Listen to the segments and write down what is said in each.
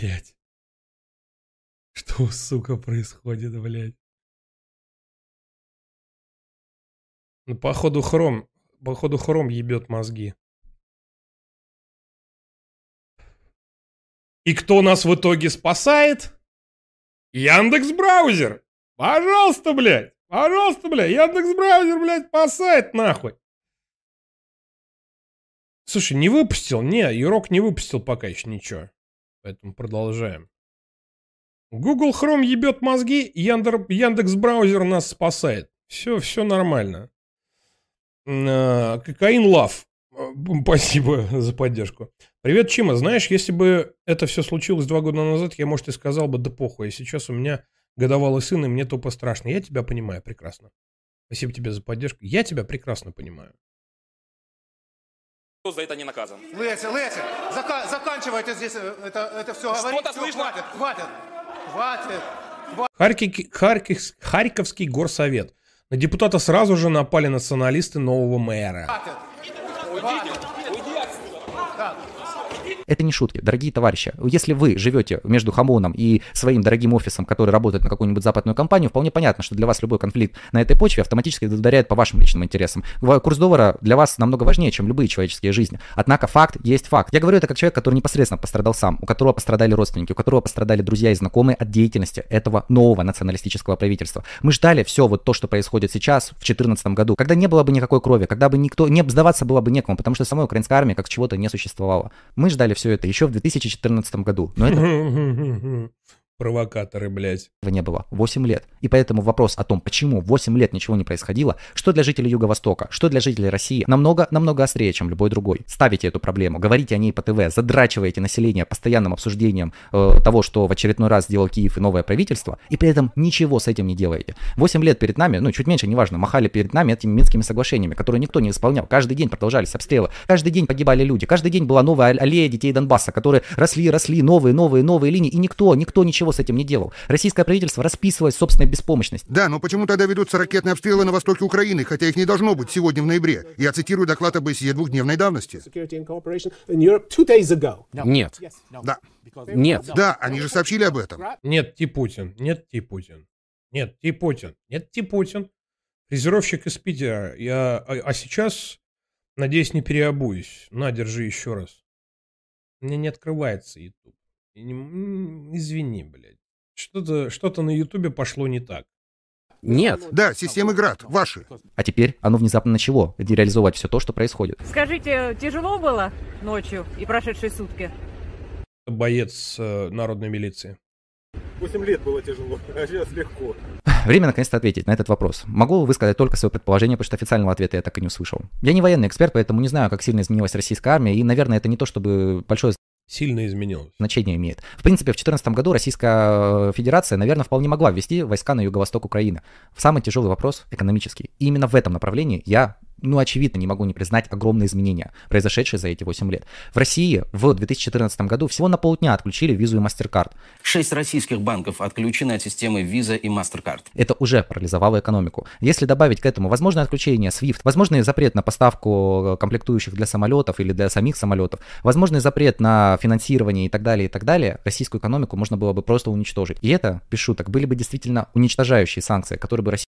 Блять. Что, сука, происходит, блядь? Ну, походу, хром, походу, хром ебет мозги. И кто нас в итоге спасает? Яндекс Браузер. Пожалуйста, блядь. Пожалуйста, блядь. Яндекс Браузер, блядь, спасает нахуй. Слушай, не выпустил? Не, Юрок не выпустил пока еще ничего. Поэтому продолжаем. Google Chrome ебет мозги, Яндер, Яндекс Браузер нас спасает. Все, все нормально. А, Кокаин Лав. Спасибо за поддержку. Привет, Чима. Знаешь, если бы это все случилось два года назад, я, может, и сказал бы, да похуй. А сейчас у меня годовалый сын, и мне тупо страшно. Я тебя понимаю прекрасно. Спасибо тебе за поддержку. Я тебя прекрасно понимаю. Кто за это не наказан? Леся, Леся, зака- заканчивайте здесь э, это, это все говорить. Что-то слышно? Хватит, хватит, хватит. Харьков, Харьков, Харьковский горсовет. На депутата сразу же напали националисты нового мэра. Хватит. Это не шутки, дорогие товарищи. Если вы живете между Хамоном и своим дорогим офисом, который работает на какую-нибудь западную компанию, вполне понятно, что для вас любой конфликт на этой почве автоматически ударяет по вашим личным интересам. Курс доллара для вас намного важнее, чем любые человеческие жизни. Однако факт есть факт. Я говорю это как человек, который непосредственно пострадал сам, у которого пострадали родственники, у которого пострадали друзья и знакомые от деятельности этого нового националистического правительства. Мы ждали все вот то, что происходит сейчас, в 2014 году, когда не было бы никакой крови, когда бы никто, не сдаваться было бы некому, потому что самой украинской армии как чего-то не существовало. Мы ждали все это еще в 2014 году, но это Провокаторы, блядь. этого не было 8 лет. И поэтому вопрос о том, почему 8 лет ничего не происходило, что для жителей Юго-Востока, что для жителей России, намного-намного острее, чем любой другой. Ставите эту проблему, говорите о ней по ТВ, задрачиваете население постоянным обсуждением э, того, что в очередной раз сделал Киев и новое правительство, и при этом ничего с этим не делаете. 8 лет перед нами, ну чуть меньше, неважно, махали перед нами этими минскими соглашениями, которые никто не исполнял. Каждый день продолжались обстрелы, каждый день погибали люди, каждый день была новая аллея детей Донбасса, которые росли, росли, новые, новые, новые линии, и никто, никто ничего с этим не делал. Российское правительство расписывает собственной беспомощность. Да, но почему тогда ведутся ракетные обстрелы на востоке Украины, хотя их не должно быть сегодня в ноябре? Я цитирую доклад ОБСЕ двухдневной давности. Нет, Да, нет. да, они же сообщили об этом. Нет, Ти Путин. Нет, Ти Путин. Нет, Ти Путин. Нет, Ти Путин. Фрезеровщик из Питера. Я, а, а сейчас, надеюсь, не переобуюсь. На, держи еще раз. Мне не открывается YouTube. Извини, блядь. Что-то что на Ютубе пошло не так. Нет. Да, системы ГРАД, ваши. А теперь оно внезапно начало реализовать все то, что происходит. Скажите, тяжело было ночью и прошедшие сутки? Боец э, народной милиции. 8 лет было тяжело, а сейчас легко. Время наконец-то ответить на этот вопрос. Могу высказать только свое предположение, потому что официального ответа я так и не услышал. Я не военный эксперт, поэтому не знаю, как сильно изменилась российская армия, и, наверное, это не то, чтобы большое Сильно изменилось. значение имеет. В принципе, в 2014 году Российская э, Федерация, наверное, вполне могла ввести войска на юго-восток Украины. Самый тяжелый вопрос экономический. И именно в этом направлении я, ну, очевидно, не могу не признать огромные изменения, произошедшие за эти 8 лет. В России в 2014 году всего на полдня отключили визу и MasterCard. Шесть российских банков отключены от системы Visa и MasterCard. Это уже парализовало экономику. Если добавить к этому возможное отключение SWIFT, возможный запрет на поставку комплектующих для самолетов или для самих самолетов, возможный запрет на финансирование и так далее, и так далее, российскую экономику можно было бы просто уничтожить. И это, без шуток, были бы действительно уничтожающие санкции, которые бы Россия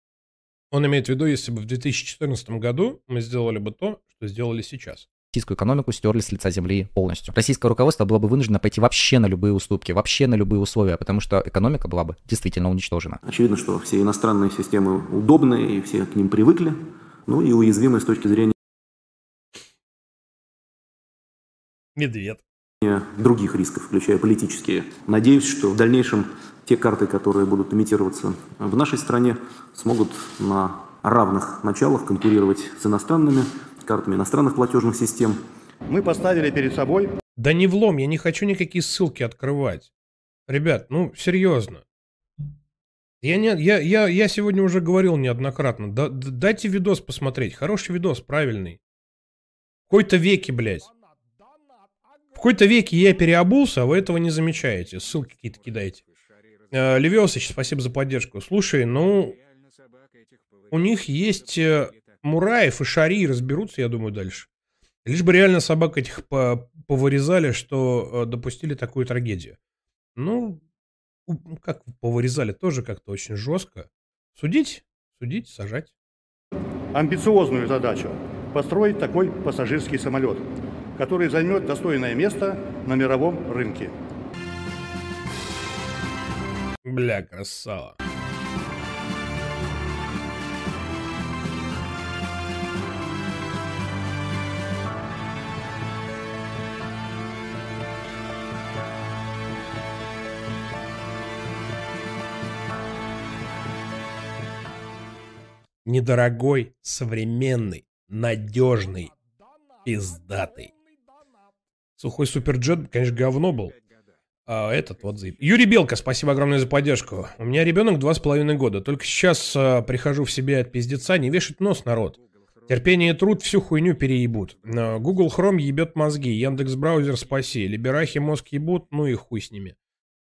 Он имеет в виду, если бы в 2014 году мы сделали бы то, что сделали сейчас. российскую экономику стерли с лица земли полностью. Российское руководство было бы вынуждено пойти вообще на любые уступки, вообще на любые условия, потому что экономика была бы действительно уничтожена. Очевидно, что все иностранные системы удобные, и все к ним привыкли, ну и уязвимы с точки зрения Медведь. Других рисков, включая политические. Надеюсь, что в дальнейшем те карты, которые будут имитироваться в нашей стране, смогут на равных началах конкурировать с иностранными картами иностранных платежных систем. Мы поставили перед собой Да не влом, я не хочу никакие ссылки открывать. Ребят, ну, серьезно. Я, не, я, я, я сегодня уже говорил неоднократно. Да- дайте видос посмотреть. Хороший видос, правильный. В какой-то веке, блядь. В какой-то веке я переобулся, а вы этого не замечаете. Ссылки какие-то кидаете. Э, Левиосыч, спасибо за поддержку. Слушай, ну, у них есть э, Мураев и Шари, разберутся, я думаю, дальше. Лишь бы реально собак этих по- повырезали, что э, допустили такую трагедию. Ну, у- как повырезали, тоже как-то очень жестко. Судить, судить, сажать. амбициозную задачу – построить такой пассажирский самолет, который займет достойное место на мировом рынке. Бля, красава. Недорогой, современный, надежный, пиздатый. Сухой суперджет, конечно, говно был. А этот вот заеб... Юрий Белка, спасибо огромное за поддержку. У меня ребенок два с половиной года. Только сейчас а, прихожу в себя от пиздеца. Не вешать нос, народ. Терпение и труд всю хуйню переебут. А, Google Chrome ебет мозги. Яндекс браузер спаси. Либерахи мозг ебут, ну и хуй с ними.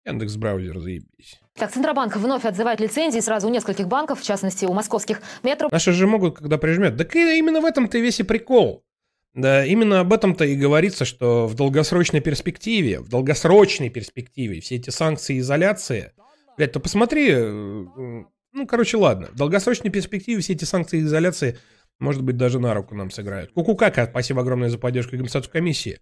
Яндекс браузер заебись. Так, Центробанк вновь отзывает лицензии сразу у нескольких банков, в частности, у московских метро. Наши же могут, когда прижмет. И именно в этом-то весь и прикол. Да, именно об этом-то и говорится, что в долгосрочной перспективе, в долгосрочной перспективе все эти санкции и изоляции... Блядь, то посмотри, э, ну, короче, ладно. В долгосрочной перспективе все эти санкции и изоляции, может быть, даже на руку нам сыграют. Кукукака, спасибо огромное за поддержку компенсацию комиссии.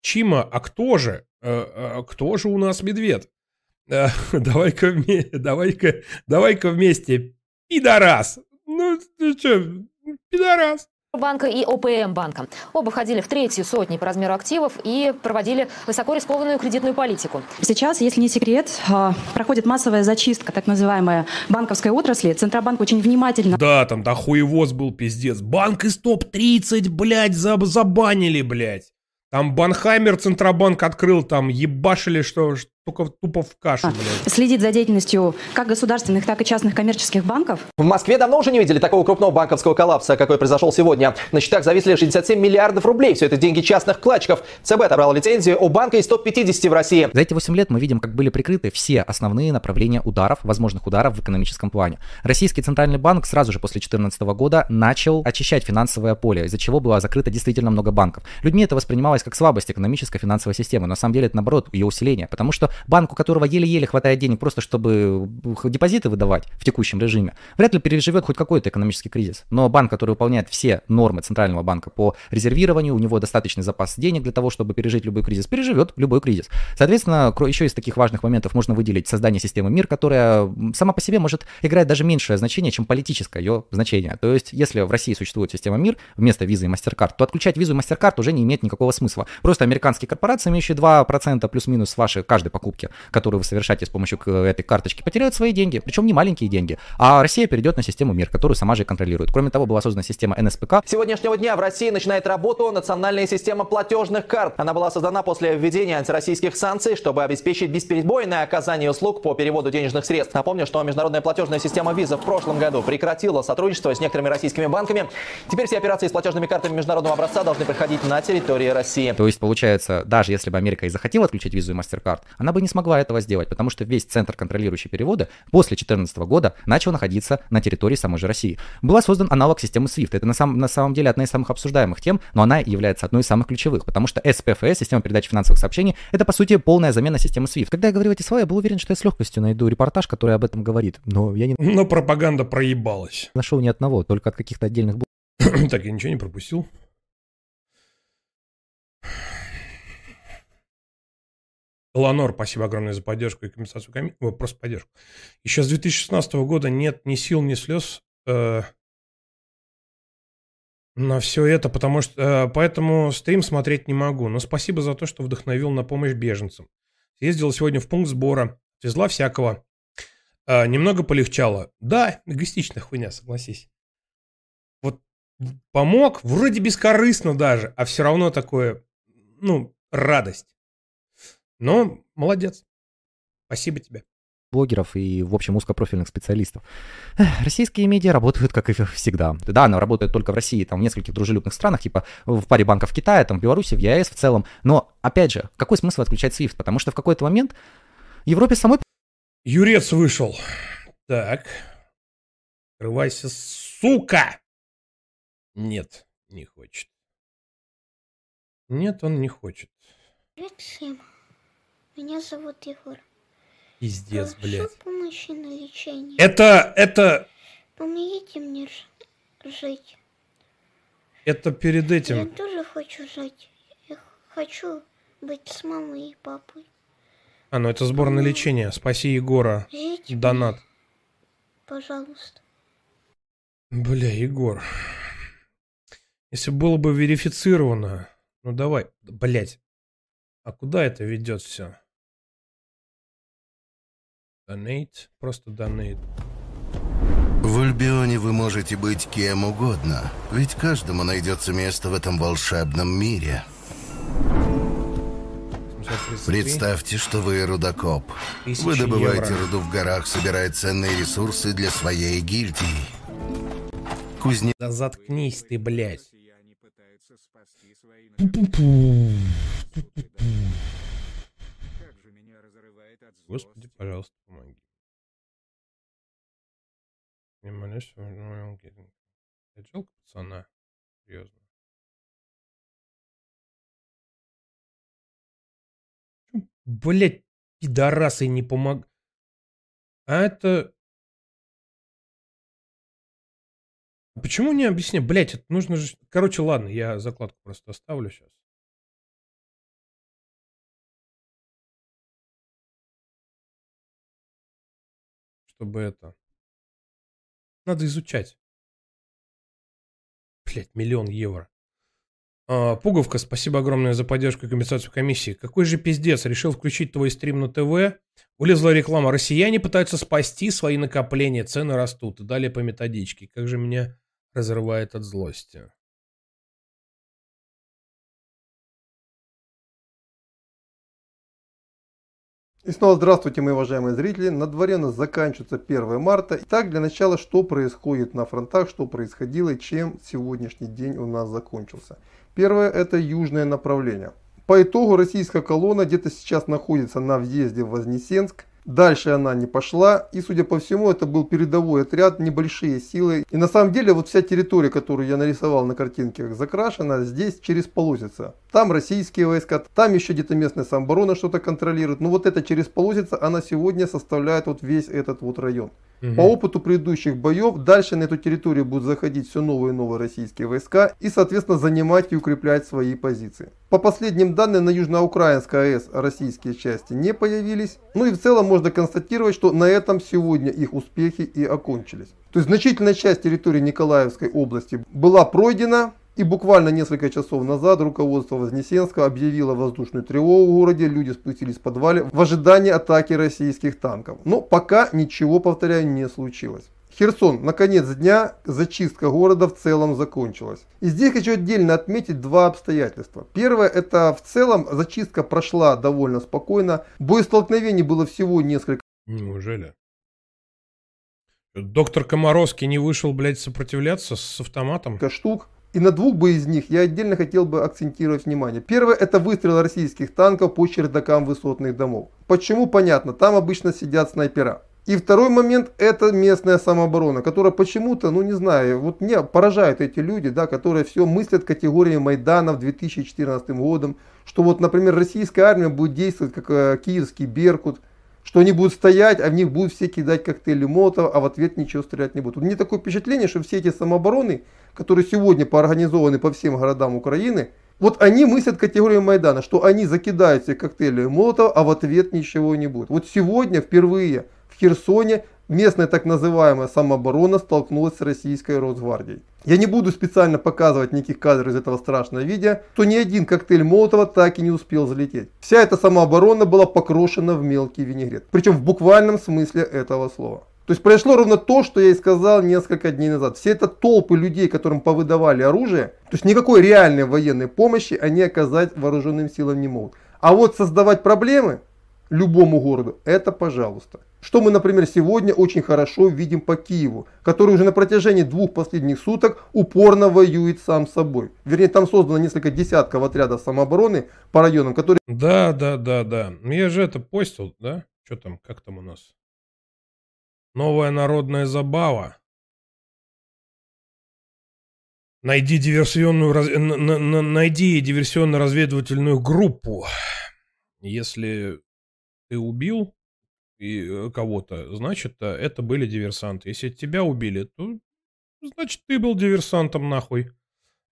Чима, а кто же? Э, э, кто же у нас медведь? Давай-ка вместе, давай-ка, давай-ка вместе. Пидорас! Ну, ты что, пидорас. Банка и ОПМ банка. Оба входили в третью сотни по размеру активов и проводили высоко рискованную кредитную политику. Сейчас, если не секрет, а, проходит массовая зачистка так называемая банковской отрасли. Центробанк очень внимательно... Да, там да хуевоз был пиздец. Банк из топ-30, блядь, заб- забанили, блядь. Там Банхаймер Центробанк открыл, там ебашили, что, что только тупо в кашу, блядь. Следит за деятельностью как государственных, так и частных коммерческих банков. В Москве давно уже не видели такого крупного банковского коллапса, какой произошел сегодня. На счетах зависли 67 миллиардов рублей. Все это деньги частных вкладчиков. ЦБ отобрал лицензию у банка из топ-50 в России. За эти 8 лет мы видим, как были прикрыты все основные направления ударов, возможных ударов в экономическом плане. Российский центральный банк сразу же после 2014 года начал очищать финансовое поле, из-за чего было закрыто действительно много банков. Людьми это воспринималось как слабость экономической финансовой системы, на самом деле это наоборот ее усиление, потому что банк, у которого еле-еле хватает денег просто чтобы депозиты выдавать в текущем режиме, вряд ли переживет хоть какой-то экономический кризис. Но банк, который выполняет все нормы центрального банка по резервированию, у него достаточный запас денег для того, чтобы пережить любой кризис, переживет любой кризис. Соответственно, еще из таких важных моментов можно выделить создание системы МИР, которая сама по себе может играть даже меньшее значение, чем политическое ее значение. То есть, если в России существует система МИР вместо визы и MasterCard, то отключать визу и MasterCard уже не имеет никакого смысла. Просто американские корпорации, имеющие 2% плюс-минус вашей каждой покупки, которую вы совершаете с помощью этой карточки, потеряют свои деньги, причем не маленькие деньги. А Россия перейдет на систему МИР, которую сама же контролирует. Кроме того, была создана система НСПК, С сегодняшнего дня в России начинает работу национальная система платежных карт. Она была создана после введения антироссийских санкций, чтобы обеспечить бесперебойное оказание услуг по переводу денежных средств. Напомню, что международная платежная система виза в прошлом году прекратила сотрудничество с некоторыми российскими банками. Теперь все операции с платежными картами международного образца должны проходить на территории России. То есть, получается, даже если бы Америка и захотела отключить визу и MasterCard, она бы не смогла этого сделать, потому что весь центр, контролирующий переводы, после 2014 года начал находиться на территории самой же России. Была создан аналог системы SWIFT. Это на, самом на самом деле одна из самых обсуждаемых тем, но она является одной из самых ключевых, потому что SPFS, система передачи финансовых сообщений, это, по сути, полная замена системы SWIFT. Когда я говорил эти слова, я был уверен, что я с легкостью найду репортаж, который об этом говорит, но я не Но пропаганда проебалась. нашел ни одного, только от каких-то отдельных так, я ничего не пропустил. Ланор, спасибо огромное за поддержку и компенсацию комиссии. Просто поддержку. Еще с 2016 года нет ни сил, ни слез э, на все это, потому что э, поэтому стрим смотреть не могу. Но спасибо за то, что вдохновил на помощь беженцам. Съездила сегодня в пункт сбора, везла всякого. Э, немного полегчало. Да, эгоистичная хуйня, согласись. Вот помог, вроде бескорыстно даже, а все равно такое, ну, радость. Но молодец. Спасибо тебе. блогеров и, в общем, узкопрофильных специалистов. Российские медиа работают, как и всегда. Да, она работает только в России, там, в нескольких дружелюбных странах, типа в паре банков Китая, там, в Беларуси, в ЕАЭС в целом. Но, опять же, какой смысл отключать SWIFT? Потому что в какой-то момент Европе самой Юрец вышел. Так. Открывайся, сука! Нет, не хочет. Нет, он не хочет. Всем. Меня зовут Егор. Пиздец, блядь. помощи на лечение. Это, это, Помогите мне жить. это перед Я этим. тоже хочу жить. Я хочу быть с мамой и папой. А, ну это сбор на лечение. Спаси Егора. Жить Донат. Пожалуйста. Бля, Егор. Если было бы верифицировано. Ну давай, блять. А куда это ведет все? Донейт. Просто донейт. В Альбионе вы можете быть кем угодно, ведь каждому найдется место в этом волшебном мире. Представьте, что вы рудокоп. Вы добываете евро. руду в горах, собирая ценные ресурсы для своей гильдии. Кузнец... Да заткнись ты, блядь. Господи, пожалуйста, в моем гейминге. Я жалко пацана. Серьезно. Блять, пидорасы не помог. А это... Почему не объясни? Блять, это нужно же... Короче, ладно, я закладку просто оставлю сейчас. Чтобы это... Надо изучать. Блять, миллион евро. А, Пуговка, спасибо огромное за поддержку и компенсацию комиссии. Какой же пиздец, решил включить твой стрим на ТВ. Вылезла реклама. Россияне пытаются спасти свои накопления, цены растут. И далее по методичке. Как же меня разрывает от злости. И снова здравствуйте, мои уважаемые зрители. На дворе у нас заканчивается 1 марта. Итак, для начала, что происходит на фронтах, что происходило и чем сегодняшний день у нас закончился. Первое, это южное направление. По итогу российская колонна где-то сейчас находится на въезде в Вознесенск. Дальше она не пошла, и судя по всему, это был передовой отряд, небольшие силы. И на самом деле, вот вся территория, которую я нарисовал на картинке, закрашена здесь через полосица. Там российские войска, там еще где-то местная самооборона что-то контролирует. Но вот эта через полосица, она сегодня составляет вот весь этот вот район. Мгм. По опыту предыдущих боев, дальше на эту территорию будут заходить все новые и новые российские войска и, соответственно, занимать и укреплять свои позиции. По последним данным, на Южноукраинской АЭС российские части не появились. Ну и в целом можно констатировать, что на этом сегодня их успехи и окончились. То есть значительная часть территории Николаевской области была пройдена. И буквально несколько часов назад руководство Вознесенска объявило воздушную тревогу в городе, люди спустились в подвале в ожидании атаки российских танков. Но пока ничего, повторяю, не случилось. Херсон, на конец дня зачистка города в целом закончилась. И здесь хочу отдельно отметить два обстоятельства. Первое, это в целом зачистка прошла довольно спокойно. Боестолкновений было всего несколько Неужели? Доктор Комаровский не вышел, блядь, сопротивляться с автоматом? штук. И на двух бы из них я отдельно хотел бы акцентировать внимание. Первое это выстрел российских танков по чердакам высотных домов. Почему? Понятно, там обычно сидят снайпера. И второй момент это местная самооборона, которая почему-то, ну не знаю, вот меня поражают эти люди, да, которые все мыслят категориями Майдана в 2014 годом, что вот, например, российская армия будет действовать как э, киевский Беркут, что они будут стоять, а в них будут все кидать коктейли Молотова, а в ответ ничего стрелять не будут. У меня такое впечатление, что все эти самообороны, которые сегодня поорганизованы по всем городам Украины, вот они мыслят категорию Майдана, что они закидают все коктейли Молотова, а в ответ ничего не будет. Вот сегодня впервые в Херсоне местная так называемая самооборона столкнулась с российской Росгвардией. Я не буду специально показывать никаких кадров из этого страшного видео, что ни один коктейль Молотова так и не успел залететь. Вся эта самооборона была покрошена в мелкий винегрет. Причем в буквальном смысле этого слова. То есть произошло ровно то, что я и сказал несколько дней назад. Все это толпы людей, которым повыдавали оружие, то есть никакой реальной военной помощи они оказать вооруженным силам не могут. А вот создавать проблемы любому городу, это пожалуйста. Что мы, например, сегодня очень хорошо видим по Киеву, который уже на протяжении двух последних суток упорно воюет сам собой. Вернее, там создано несколько десятков отрядов самообороны по районам, которые... Да, да, да, да. Ну, Я же это постил, да? Что там, как там у нас? Новая народная забава. Найди диверсионную раз- найди диверсионно-разведывательную группу. Если ты убил и э, кого-то, значит, э, это были диверсанты. Если тебя убили, то значит, ты был диверсантом, нахуй.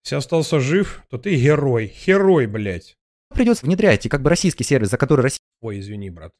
Если остался жив, то ты герой. Герой, блядь. Придется внедрять, и как бы российский сервис, за который Россия... Ой, извини, брат.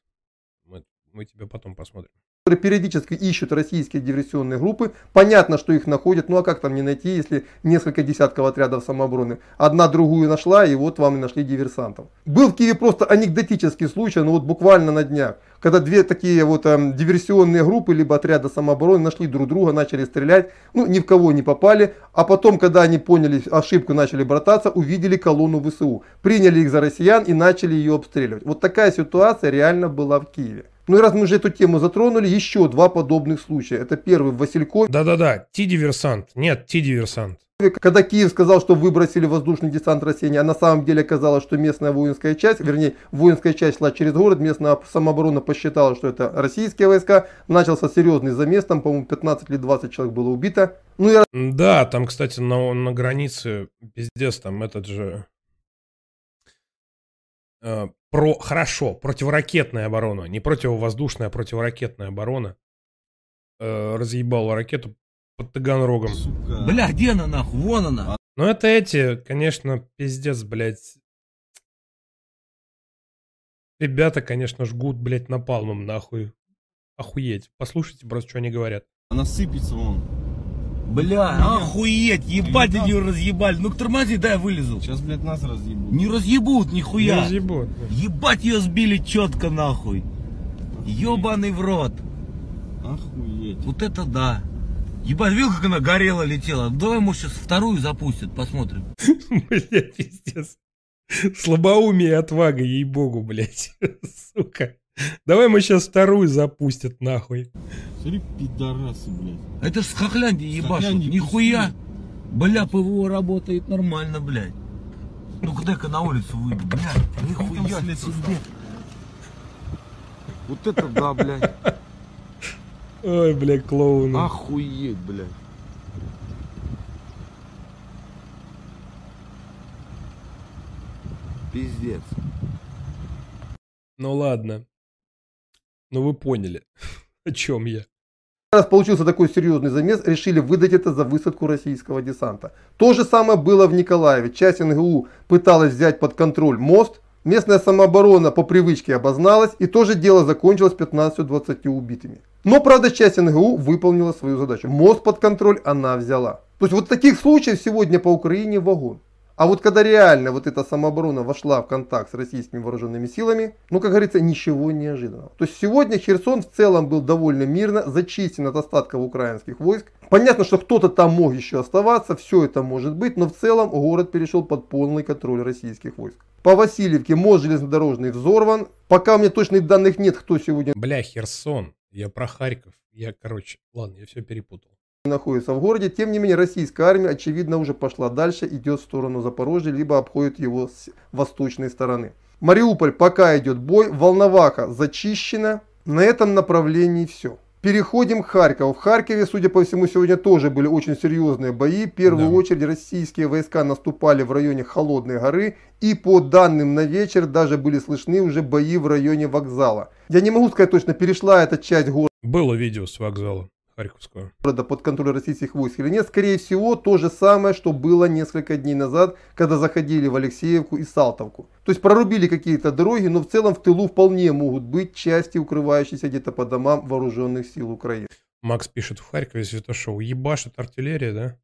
Мы, тебя потом посмотрим которые периодически ищут российские диверсионные группы. Понятно, что их находят, ну а как там не найти, если несколько десятков отрядов самообороны. Одна другую нашла, и вот вам и нашли диверсантов. Был в Киеве просто анекдотический случай, ну вот буквально на днях, когда две такие вот э, диверсионные группы, либо отряда самообороны нашли друг друга, начали стрелять, ну ни в кого не попали, а потом, когда они поняли ошибку, начали брататься, увидели колонну ВСУ, приняли их за россиян и начали ее обстреливать. Вот такая ситуация реально была в Киеве. Ну и раз мы уже эту тему затронули, еще два подобных случая. Это первый в Василькове. Да-да-да, Ти-диверсант. Нет, Ти-диверсант. Когда Киев сказал, что выбросили воздушный десант России, а на самом деле оказалось, что местная воинская часть, вернее, воинская часть шла через город, местная самооборона посчитала, что это российские войска, начался серьезный замес, там, по-моему, 15 или 20 человек было убито. Ну и... Да, там, кстати, на, на границе, пиздец, там этот же э, про, хорошо, противоракетная оборона, не противовоздушная, а противоракетная оборона э, разъебала ракету под Таганрогом. Сука. Бля, где она нахуй? Вон она. Ну это эти, конечно, пиздец, блядь. Ребята, конечно, жгут, блядь, напалмом, нахуй. Охуеть. Послушайте просто, что они говорят. Она сыпется вон. Бля, охуеть, ебать они ее разъебали. Ну-ка тормози, дай я вылезу. Сейчас, блядь, нас разъебут. Не разъебут, нихуя. Не разъебут. Ебать ее сбили четко нахуй. Ебаный в рот. Охуеть. Вот это да. Ебать, видел, как она горела, летела? Давай, может, сейчас вторую запустят, посмотрим. Бля, пиздец. Слабоумие и отвага, ей-богу, блядь. Сука. Давай мы сейчас вторую запустят, нахуй. Смотри, пидорасы, блядь. Это ж с Хохляндии ебашут. Нихуя. Бля, ПВО работает нормально, блядь. Ну-ка дай-ка на улицу выйду, блядь. Нихуя себе. Вот это да, блядь. Ой, блядь, клоуны. Охуеть, блядь. Пиздец. Ну ладно. Ну вы поняли, о чем я. Раз получился такой серьезный замес, решили выдать это за высадку российского десанта. То же самое было в Николаеве. Часть НГУ пыталась взять под контроль мост. Местная самооборона по привычке обозналась, и тоже дело закончилось 15-20 убитыми. Но, правда, часть НГУ выполнила свою задачу. Мост под контроль она взяла. То есть вот таких случаев сегодня по Украине вагон. А вот когда реально вот эта самооборона вошла в контакт с российскими вооруженными силами, ну, как говорится, ничего неожиданного. То есть сегодня Херсон в целом был довольно мирно зачистен от остатков украинских войск. Понятно, что кто-то там мог еще оставаться, все это может быть, но в целом город перешел под полный контроль российских войск. По Васильевке мост железнодорожный взорван. Пока у меня точных данных нет, кто сегодня... Бля, Херсон. Я про Харьков. Я, короче, ладно, я все перепутал находится в городе. Тем не менее, российская армия, очевидно, уже пошла дальше, идет в сторону Запорожья, либо обходит его с восточной стороны. Мариуполь пока идет бой, Волноваха зачищена. На этом направлении все. Переходим к Харькову. В Харькове, судя по всему, сегодня тоже были очень серьезные бои. В первую да. очередь российские войска наступали в районе Холодной горы. И по данным на вечер даже были слышны уже бои в районе вокзала. Я не могу сказать точно, перешла эта часть города. Было видео с вокзала. Харьковскую. Города под контроль российских войск или нет. Скорее всего, то же самое, что было несколько дней назад, когда заходили в Алексеевку и Салтовку. То есть прорубили какие-то дороги, но в целом в тылу вполне могут быть части, укрывающиеся где-то по домам вооруженных сил Украины. Макс пишет в Харькове Святошоу. Ебашит артиллерия, да?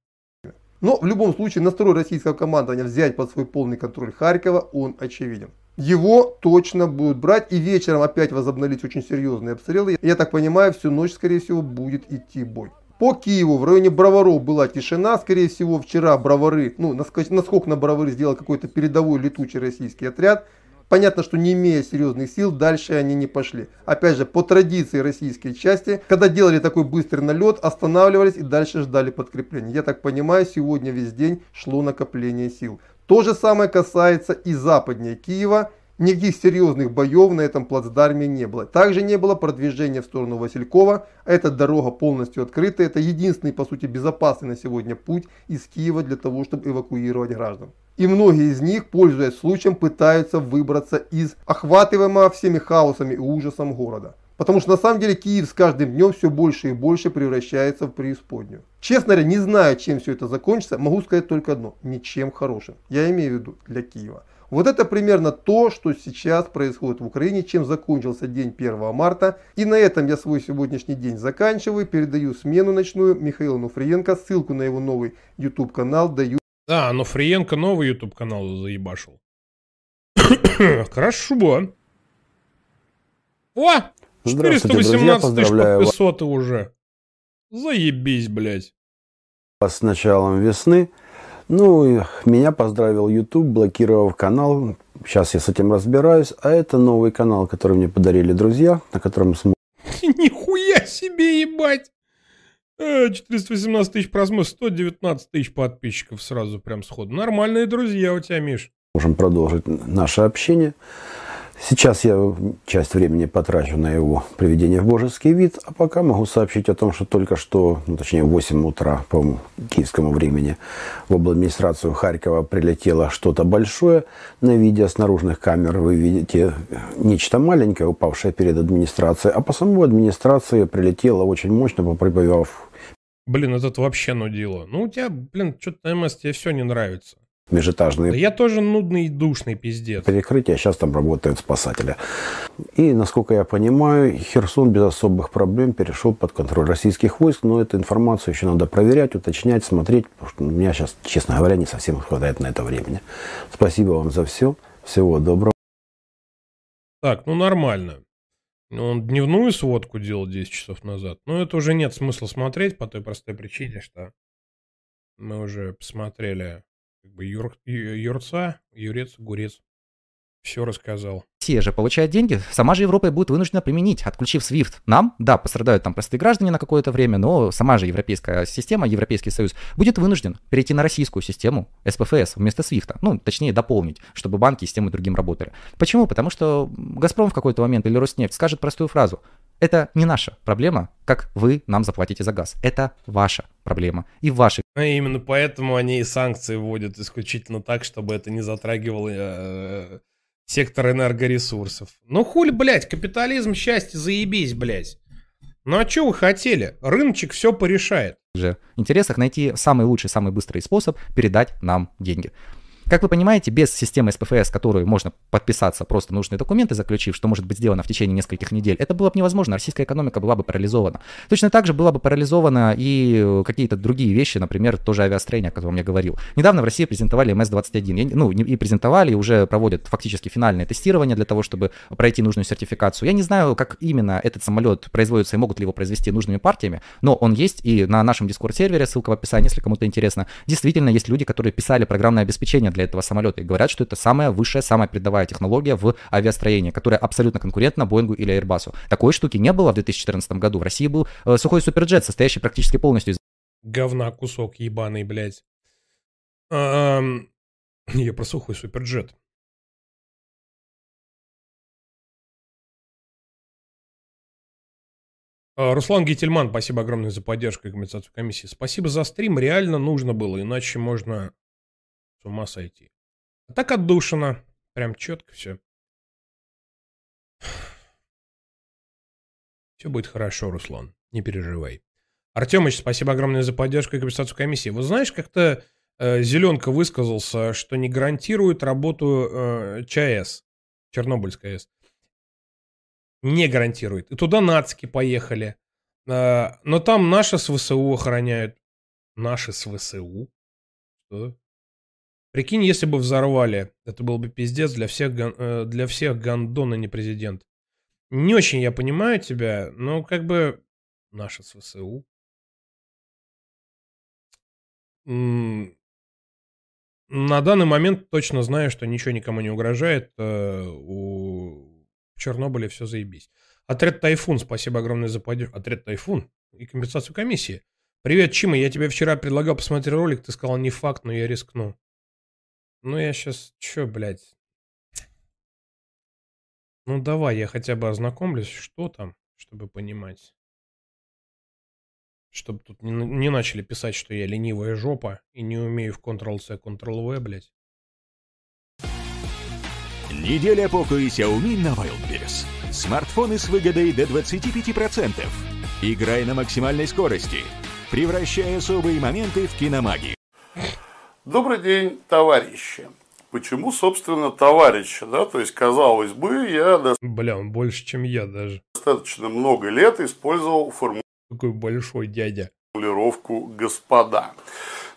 Но в любом случае настрой российского командования взять под свой полный контроль Харькова, он очевиден его точно будут брать и вечером опять возобновить очень серьезные обстрелы. Я так понимаю, всю ночь, скорее всего, будет идти бой. По Киеву в районе Броваров была тишина. Скорее всего, вчера Бровары, ну, наскок на Бровары сделал какой-то передовой летучий российский отряд. Понятно, что не имея серьезных сил, дальше они не пошли. Опять же, по традиции российской части, когда делали такой быстрый налет, останавливались и дальше ждали подкрепления. Я так понимаю, сегодня весь день шло накопление сил. То же самое касается и западнее Киева. Никаких серьезных боев на этом плацдарме не было. Также не было продвижения в сторону Василькова. Эта дорога полностью открыта. Это единственный, по сути, безопасный на сегодня путь из Киева для того, чтобы эвакуировать граждан. И многие из них, пользуясь случаем, пытаются выбраться из охватываемого всеми хаосами и ужасом города. Потому что на самом деле Киев с каждым днем все больше и больше превращается в преисподнюю. Честно говоря, не знаю, чем все это закончится, могу сказать только одно. Ничем хорошим. Я имею в виду для Киева. Вот это примерно то, что сейчас происходит в Украине, чем закончился день 1 марта. И на этом я свой сегодняшний день заканчиваю. Передаю смену ночную Михаилу Нуфриенко. Ссылку на его новый YouTube канал даю. Да, но Фриенко новый YouTube канал заебашил. Хорошо. О! Здравствуйте, друзья, 418 тысяч поздравляю вас. уже. Заебись, блядь. с началом весны. Ну, меня поздравил YouTube, блокировав канал. Сейчас я с этим разбираюсь. А это новый канал, который мне подарили друзья, на котором см- Нихуя себе, ебать. Э, 418 тысяч просмотров, 119 тысяч подписчиков сразу прям сходу. Нормальные друзья у тебя, Миш. можем продолжить наше общение. Сейчас я часть времени потрачу на его приведение в божеский вид, а пока могу сообщить о том, что только что, ну, точнее в 8 утра по киевскому времени, в администрацию Харькова прилетело что-то большое. На видео с наружных камер вы видите нечто маленькое, упавшее перед администрацией, а по самой администрации прилетело очень мощно, поприбывав Блин, этот вообще нудило. Ну, у тебя, блин, что-то на МС тебе все не нравится. Межэтажные Да я тоже нудный и душный пиздец. перекрытия, сейчас там работают спасатели. И, насколько я понимаю, Херсон без особых проблем перешел под контроль российских войск, но эту информацию еще надо проверять, уточнять, смотреть, потому что у меня сейчас, честно говоря, не совсем хватает на это времени. Спасибо вам за все. Всего доброго. Так, ну нормально. Он дневную сводку делал 10 часов назад. Но это уже нет смысла смотреть по той простой причине, что мы уже посмотрели как бы юр, юрца, юрец, гурец. Все рассказал. Россия же получает деньги, сама же Европа будет вынуждена применить, отключив SWIFT. Нам, да, пострадают там простые граждане на какое-то время, но сама же европейская система, Европейский Союз, будет вынужден перейти на российскую систему СПФС вместо SWIFT. Ну, точнее, дополнить, чтобы банки и с тем и другим работали. Почему? Потому что Газпром в какой-то момент или Роснефть скажет простую фразу. Это не наша проблема, как вы нам заплатите за газ. Это ваша проблема. И ваши А именно поэтому они и санкции вводят исключительно так, чтобы это не затрагивало э, сектор энергоресурсов. Ну хуль, блядь, капитализм, счастье, заебись, блядь. Ну а что вы хотели? Рыночек все порешает. же интересах найти самый лучший, самый быстрый способ передать нам деньги. Как вы понимаете, без системы СПФС, которую можно подписаться, просто нужные документы заключив, что может быть сделано в течение нескольких недель, это было бы невозможно, российская экономика была бы парализована. Точно так же была бы парализована и э, какие-то другие вещи, например, тоже авиастроение, о котором я говорил. Недавно в России презентовали МС-21, Я не- ну, и презентовали, и уже проводят фактически финальное тестирование для того, чтобы пройти нужную сертификацию. Я не знаю, как именно этот самолет производится и могут ли его произвести нужными партиями, но он есть, и на нашем Discord-сервере, ссылка в описании, если кому-то интересно, действительно есть люди, которые писали программное обеспечение для этого самолета и говорят, что это самая высшая, самая передовая технология в авиастроении, которая абсолютно конкурентна Боингу или Airbus. Такой штуки не было в 2014 году. В России был э, сухой суперджет, состоящий практически полностью из Говна кусок ебаный, блядь. Я про сухой суперджет. А, Руслан Гительман, спасибо огромное за поддержку и компенсацию комиссии. Спасибо за стрим, реально нужно было, иначе можно с ума сойти. А так отдушина, прям четко все. Все будет хорошо, Руслан, не переживай. Артемыч, спасибо огромное за поддержку и компенсацию комиссии. Вот знаешь, как-то э, Зеленка высказался, что не гарантирует работу э, ЧАЭС, Чернобыльская АЭС. Не гарантирует. И туда нацики поехали. Э, но там наши с ВСУ охраняют. Наши с ВСУ? Что? Прикинь, если бы взорвали, это был бы пиздец для всех, э, для всех Гондон, а не президент. Не очень я понимаю тебя, но как бы наши с ВСУ. На данный момент точно знаю, что ничего никому не угрожает. э, У в Чернобыле все заебись. Отряд Тайфун, спасибо огромное за поддержку. Отряд Тайфун и компенсацию комиссии. Привет, Чима, я тебе вчера предлагал посмотреть ролик, ты сказал не факт, но я рискну. Ну я сейчас, чё, блядь? Ну давай, я хотя бы ознакомлюсь, что там, чтобы понимать. Чтобы тут не, не начали писать, что я ленивая жопа и не умею в Ctrl-C, Ctrl-V, блядь. Неделя пока и Xiaomi на Wildberries. Смартфоны с выгодой до 25%. Играй на максимальной скорости, превращая особые моменты в киномагию. Добрый день, товарищи. Почему, собственно, товарищи, да? То есть, казалось бы, я Бля, он больше, чем я даже. достаточно много лет использовал Какой большой дядя. формулировку «господа».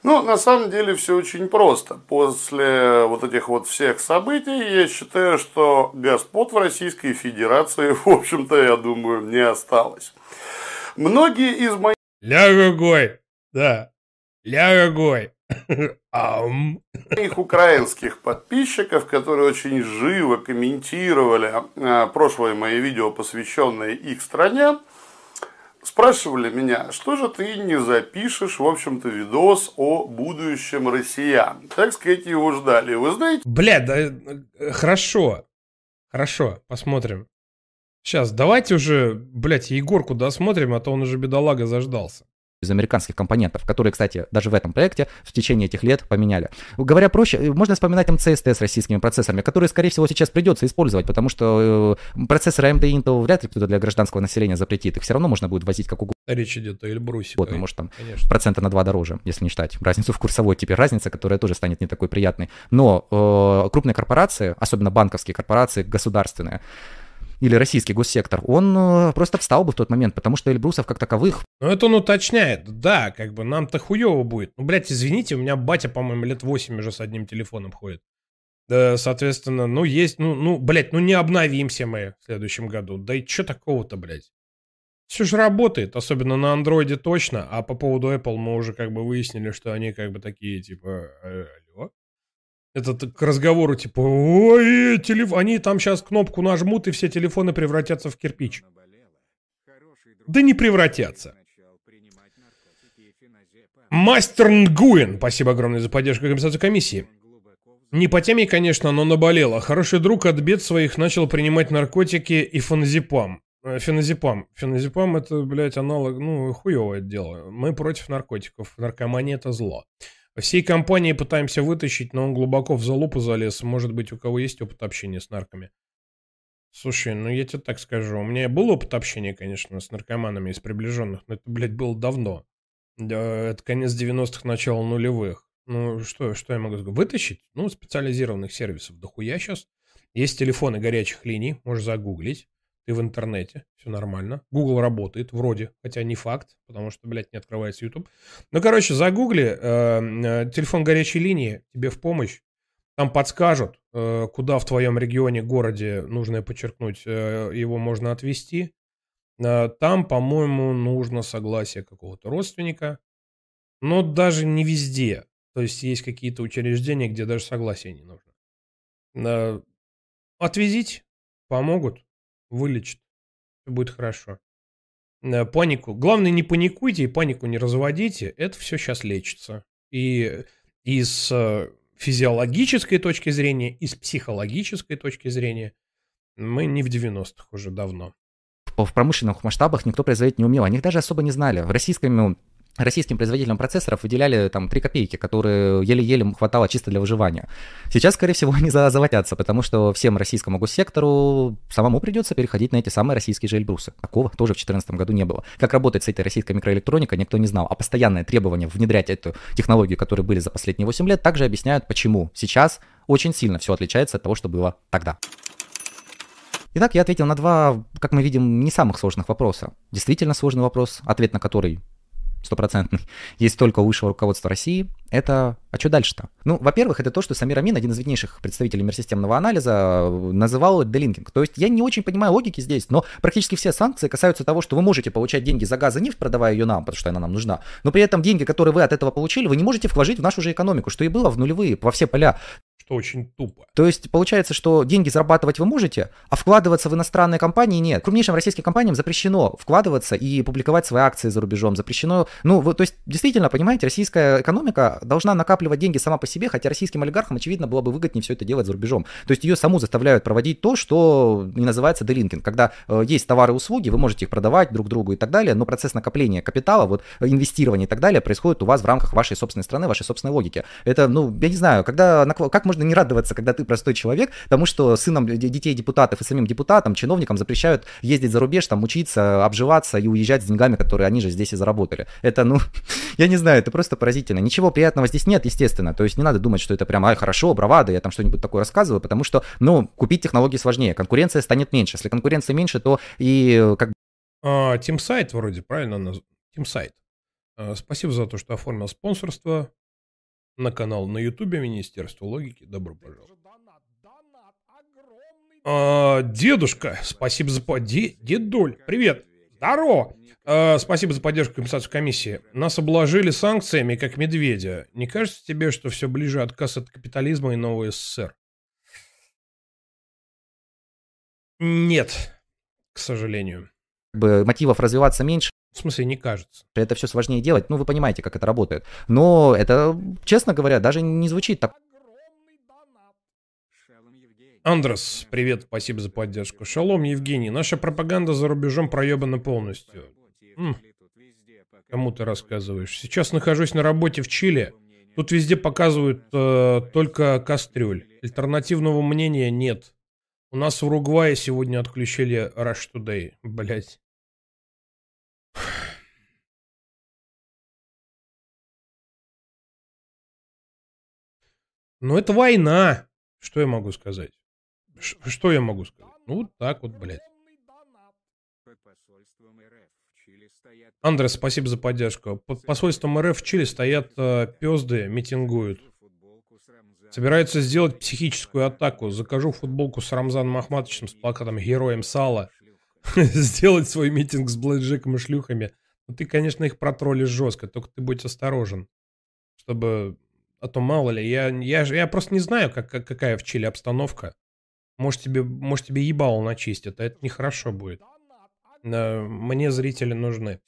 Ну, на самом деле, все очень просто. После вот этих вот всех событий, я считаю, что господ в Российской Федерации, в общем-то, я думаю, не осталось. Многие из моих Лягогой. Да. Лягогой. Ам. моих украинских подписчиков, которые очень живо комментировали а, прошлые мои видео, посвященные их стране, спрашивали меня, что же ты не запишешь, в общем-то, видос о будущем россиян. Так сказать, его ждали. Вы знаете, Бля, да э, хорошо. Хорошо, посмотрим. Сейчас, давайте уже, блядь, Егорку досмотрим, а то он уже бедолага заждался. Из американских компонентов, которые, кстати, даже в этом проекте в течение этих лет поменяли. Говоря проще, э, можно вспоминать МЦСТ с российскими процессорами, которые, скорее всего, сейчас придется использовать, потому что э, процессоры AMD Intel вряд ли кто-то для гражданского населения запретит. Их все равно можно будет возить как угодно. Речь идет о Эльбрусе. Вот, ну, может, там Конечно. процента на 2 дороже, если не считать разницу в курсовой. Теперь разница, которая тоже станет не такой приятной. Но э, крупные корпорации, особенно банковские корпорации, государственные, или российский госсектор, он э, просто встал бы в тот момент, потому что Эльбрусов как таковых Ну, это он уточняет. Да, как бы нам-то хуево будет. Ну, блядь, извините, у меня батя, по-моему, лет 8 уже с одним телефоном ходит. Да, соответственно, ну, есть, ну, ну, блядь, ну, не обновимся мы в следующем году. Да и чё такого-то, блядь? Все же работает, особенно на андроиде точно, а по поводу Apple мы уже как бы выяснили, что они как бы такие, типа, «Э? Это т- к разговору, типа, ой, телефон, они там сейчас кнопку нажмут, и все телефоны превратятся в кирпич. Да не превратятся. Мастер Нгуен, спасибо огромное за поддержку компенсацию комиссии. Не по теме, конечно, но наболело. Хороший друг от бед своих начал принимать наркотики и феназепам. Э, Феназепам. Феназепам это, блядь, аналог, ну, хуевое дело. Мы против наркотиков. Наркомания это зло. Всей компании пытаемся вытащить, но он глубоко в залупу залез. Может быть, у кого есть опыт общения с нарками? Слушай, ну я тебе так скажу. У меня был опыт общения, конечно, с наркоманами из приближенных, но это, блядь, было давно. Да, Это конец 90-х, начало нулевых. Ну, что, что я могу сказать? Вытащить? Ну, специализированных сервисов дохуя сейчас. Есть телефоны горячих линий, можешь загуглить. Ты в интернете, все нормально. Google работает, вроде, хотя не факт, потому что, блядь, не открывается YouTube. Ну, короче, загугли, э, э, телефон горячей линии тебе в помощь. Там подскажут, э, куда в твоем регионе, городе, нужно подчеркнуть, э, его можно отвезти. Э, Там, по-моему, нужно согласие какого-то родственника. Но даже не везде. То есть есть какие-то учреждения, где даже согласия не нужно. Э, Отвезите, помогут, вылечат. Все будет хорошо. Э, Панику. Главное, не паникуйте и панику не разводите. Это все сейчас лечится. И, и с э, физиологической точки зрения, и с психологической точки зрения мы не в 90-х уже давно. в промышленных масштабах никто производить не умел. О них даже особо не знали. В российском, ну, российским производителям процессоров выделяли там 3 копейки, которые еле-еле хватало чисто для выживания. Сейчас, скорее всего, они за- заводятся, потому что всем российскому госсектору самому придется переходить на эти самые российские же Эльбрусы. Такого тоже в 2014 году не было. Как работает с этой российской микроэлектроникой, никто не знал. А постоянное требование внедрять эту технологию, которые были за последние 8 лет, также объясняют, почему сейчас очень сильно все отличается от того, что было тогда. Итак, я ответил на два, как мы видим, не самых сложных вопроса. Действительно сложный вопрос, ответ на который стопроцентный, есть только у высшего руководства России, это а что дальше-то? Ну, во-первых, это то, что Самир Амин, один из виднейших представителей мирсистемного анализа, называл делинкинг. То есть я не очень понимаю логики здесь, но практически все санкции касаются того, что вы можете получать деньги за газ и нефть, продавая ее нам, потому что она нам нужна, но при этом деньги, которые вы от этого получили, вы не можете вложить в нашу же экономику, что и было в нулевые, во все поля. Что очень тупо. То есть получается, что деньги зарабатывать вы можете, а вкладываться в иностранные компании нет. Крупнейшим российским компаниям запрещено вкладываться и публиковать свои акции за рубежом. Запрещено, ну, вы, то есть действительно, понимаете, российская экономика должна накапливать деньги сама по себе, хотя российским олигархам, очевидно, было бы выгоднее все это делать за рубежом. То есть ее саму заставляют проводить то, что не называется делинкинг. Когда э, есть товары и услуги, вы можете их продавать друг другу и так далее, но процесс накопления капитала, вот э, инвестирование и так далее происходит у вас в рамках вашей собственной страны, вашей собственной логики. Это, ну, я не знаю, когда, как можно не радоваться, когда ты простой человек, потому что сыном детей депутатов и самим депутатам, чиновникам запрещают ездить за рубеж, там учиться, обживаться и уезжать с деньгами, которые они же здесь и заработали. Это, ну, я не знаю, это просто поразительно. Ничего приятного здесь нет, естественно. То есть не надо думать, что это прям, ай, хорошо, бравада, я там что-нибудь такое рассказываю, потому что, ну, купить технологии сложнее, конкуренция станет меньше. Если конкуренция меньше, то и как бы... А, Тимсайт вроде, правильно? наз- Тимсайт. А, Спасибо за то, что оформил спонсорство на канал на Ютубе Министерство логики. Добро пожаловать. А, дедушка, спасибо за... Де- Дедуль, привет. Здорово. А, спасибо за поддержку компенсацию комиссии. Нас обложили санкциями, как медведя. Не кажется тебе, что все ближе отказ от капитализма и нового СССР? Нет, к сожалению. мотивов развиваться меньше. В смысле, не кажется. Это все сложнее делать, ну вы понимаете, как это работает. Но это, честно говоря, даже не звучит так. Андрес, привет, спасибо за поддержку. Шалом, Евгений. Наша пропаганда за рубежом проебана полностью. М. Кому ты рассказываешь? Сейчас нахожусь на работе в Чили. Тут везде показывают э, только кастрюль. Альтернативного мнения нет. У нас в Уругвае сегодня отключили Rush Today. Блять. Но это война. Что я могу сказать? Ш- что я могу сказать? Ну, вот так вот, блядь. Андрес, спасибо за поддержку. Под посольством РФ в Чили стоят э, пезды, митингуют. Собираются сделать психическую атаку. Закажу футболку с Рамзаном Ахматовичем с плакатом «Героем сала». Сделать свой митинг с блэкджеком и шлюхами. Ну, ты, конечно, их протроллишь жестко, только ты будь осторожен. Чтобы... А то мало ли, я, я, я просто не знаю, как- какая в Чили обстановка. Может тебе, может тебе ебало начистят, а это нехорошо будет. Мне зрители нужны.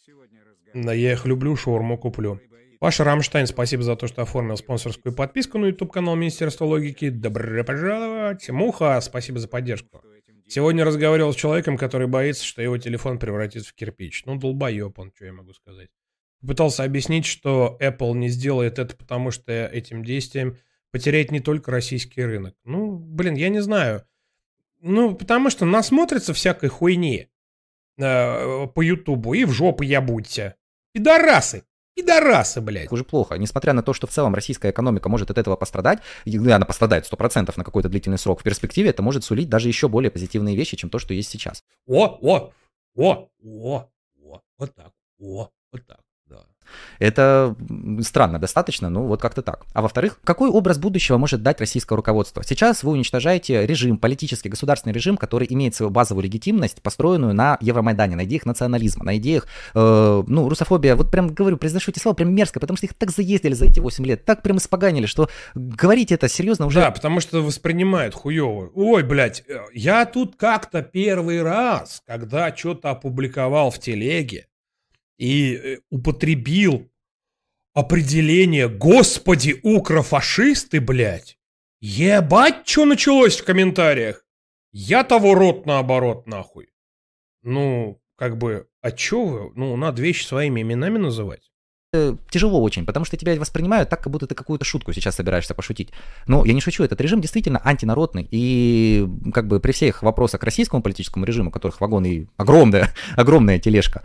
Я их люблю, шаурму куплю. Паша Рамштайн, спасибо за то, что оформил спонсорскую подписку на YouTube-канал Министерства логики. Добро пожаловать. Муха, спасибо за поддержку. Сегодня разговаривал с человеком, который боится, что его телефон превратится в кирпич. Ну, долбоеб он, что я могу сказать. Пытался объяснить, что Apple не сделает это, потому что этим действием потеряет не только российский рынок. Ну, блин, я не знаю. Ну, потому что насмотрится всякой хуйни э, по Ютубу и в жопу я будьте. Пидорасы! Пидорасы, блядь. Уже плохо. Несмотря на то, что в целом российская экономика может от этого пострадать, и ну, она пострадает 100% на какой-то длительный срок, в перспективе это может сулить даже еще более позитивные вещи, чем то, что есть сейчас. О, о, о, о, о, вот так, о, вот так. Это странно достаточно, ну вот как-то так. А во-вторых, какой образ будущего может дать российское руководство? Сейчас вы уничтожаете режим, политический, государственный режим, который имеет свою базовую легитимность, построенную на Евромайдане, на идеях национализма, на идеях, э, ну, русофобия, вот прям говорю, произношу эти слова прям мерзко, потому что их так заездили за эти 8 лет, так прям испоганили, что говорить это серьезно уже... Да, потому что воспринимают хуево. Ой, блядь, э, я тут как-то первый раз, когда что-то опубликовал в телеге и э, употребил определение «Господи, укрофашисты, блядь!» Ебать, что началось в комментариях? Я того рот наоборот, нахуй. Ну, как бы, а чё вы? Ну, надо вещи своими именами называть. э, тяжело очень, потому что тебя воспринимают так, как будто ты какую-то шутку сейчас собираешься пошутить. Но я не шучу, этот режим действительно антинародный, и как бы при всех вопросах к российскому политическому режиму, которых вагон и огромная, огромная тележка,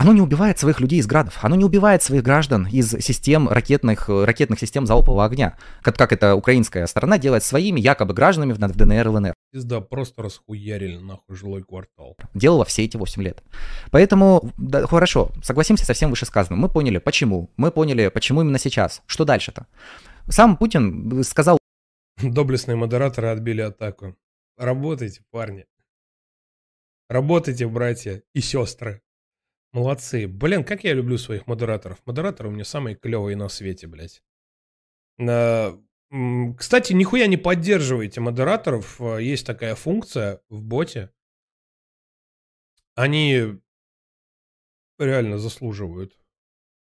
оно не убивает своих людей из градов, оно не убивает своих граждан из систем ракетных, э, ракетных систем залпового огня, как, как это украинская сторона делает своими якобы гражданами в в ДНР и ЛНР. Пизда, просто расхуярили нахуй жилой квартал. делала все эти 8 лет. Поэтому, да, хорошо, согласимся со всем вышесказанным. Мы поняли, почему. Мы поняли, почему именно сейчас. Что дальше-то? Сам Путин сказал... Доблестные модераторы отбили атаку. Работайте, парни. Работайте, братья и сестры. Молодцы. Блин, как я люблю своих модераторов. Модераторы у меня самые клевые на свете, блядь. М, Кстати, нихуя не поддерживайте модераторов. А, Есть такая функция в боте. Они реально заслуживают.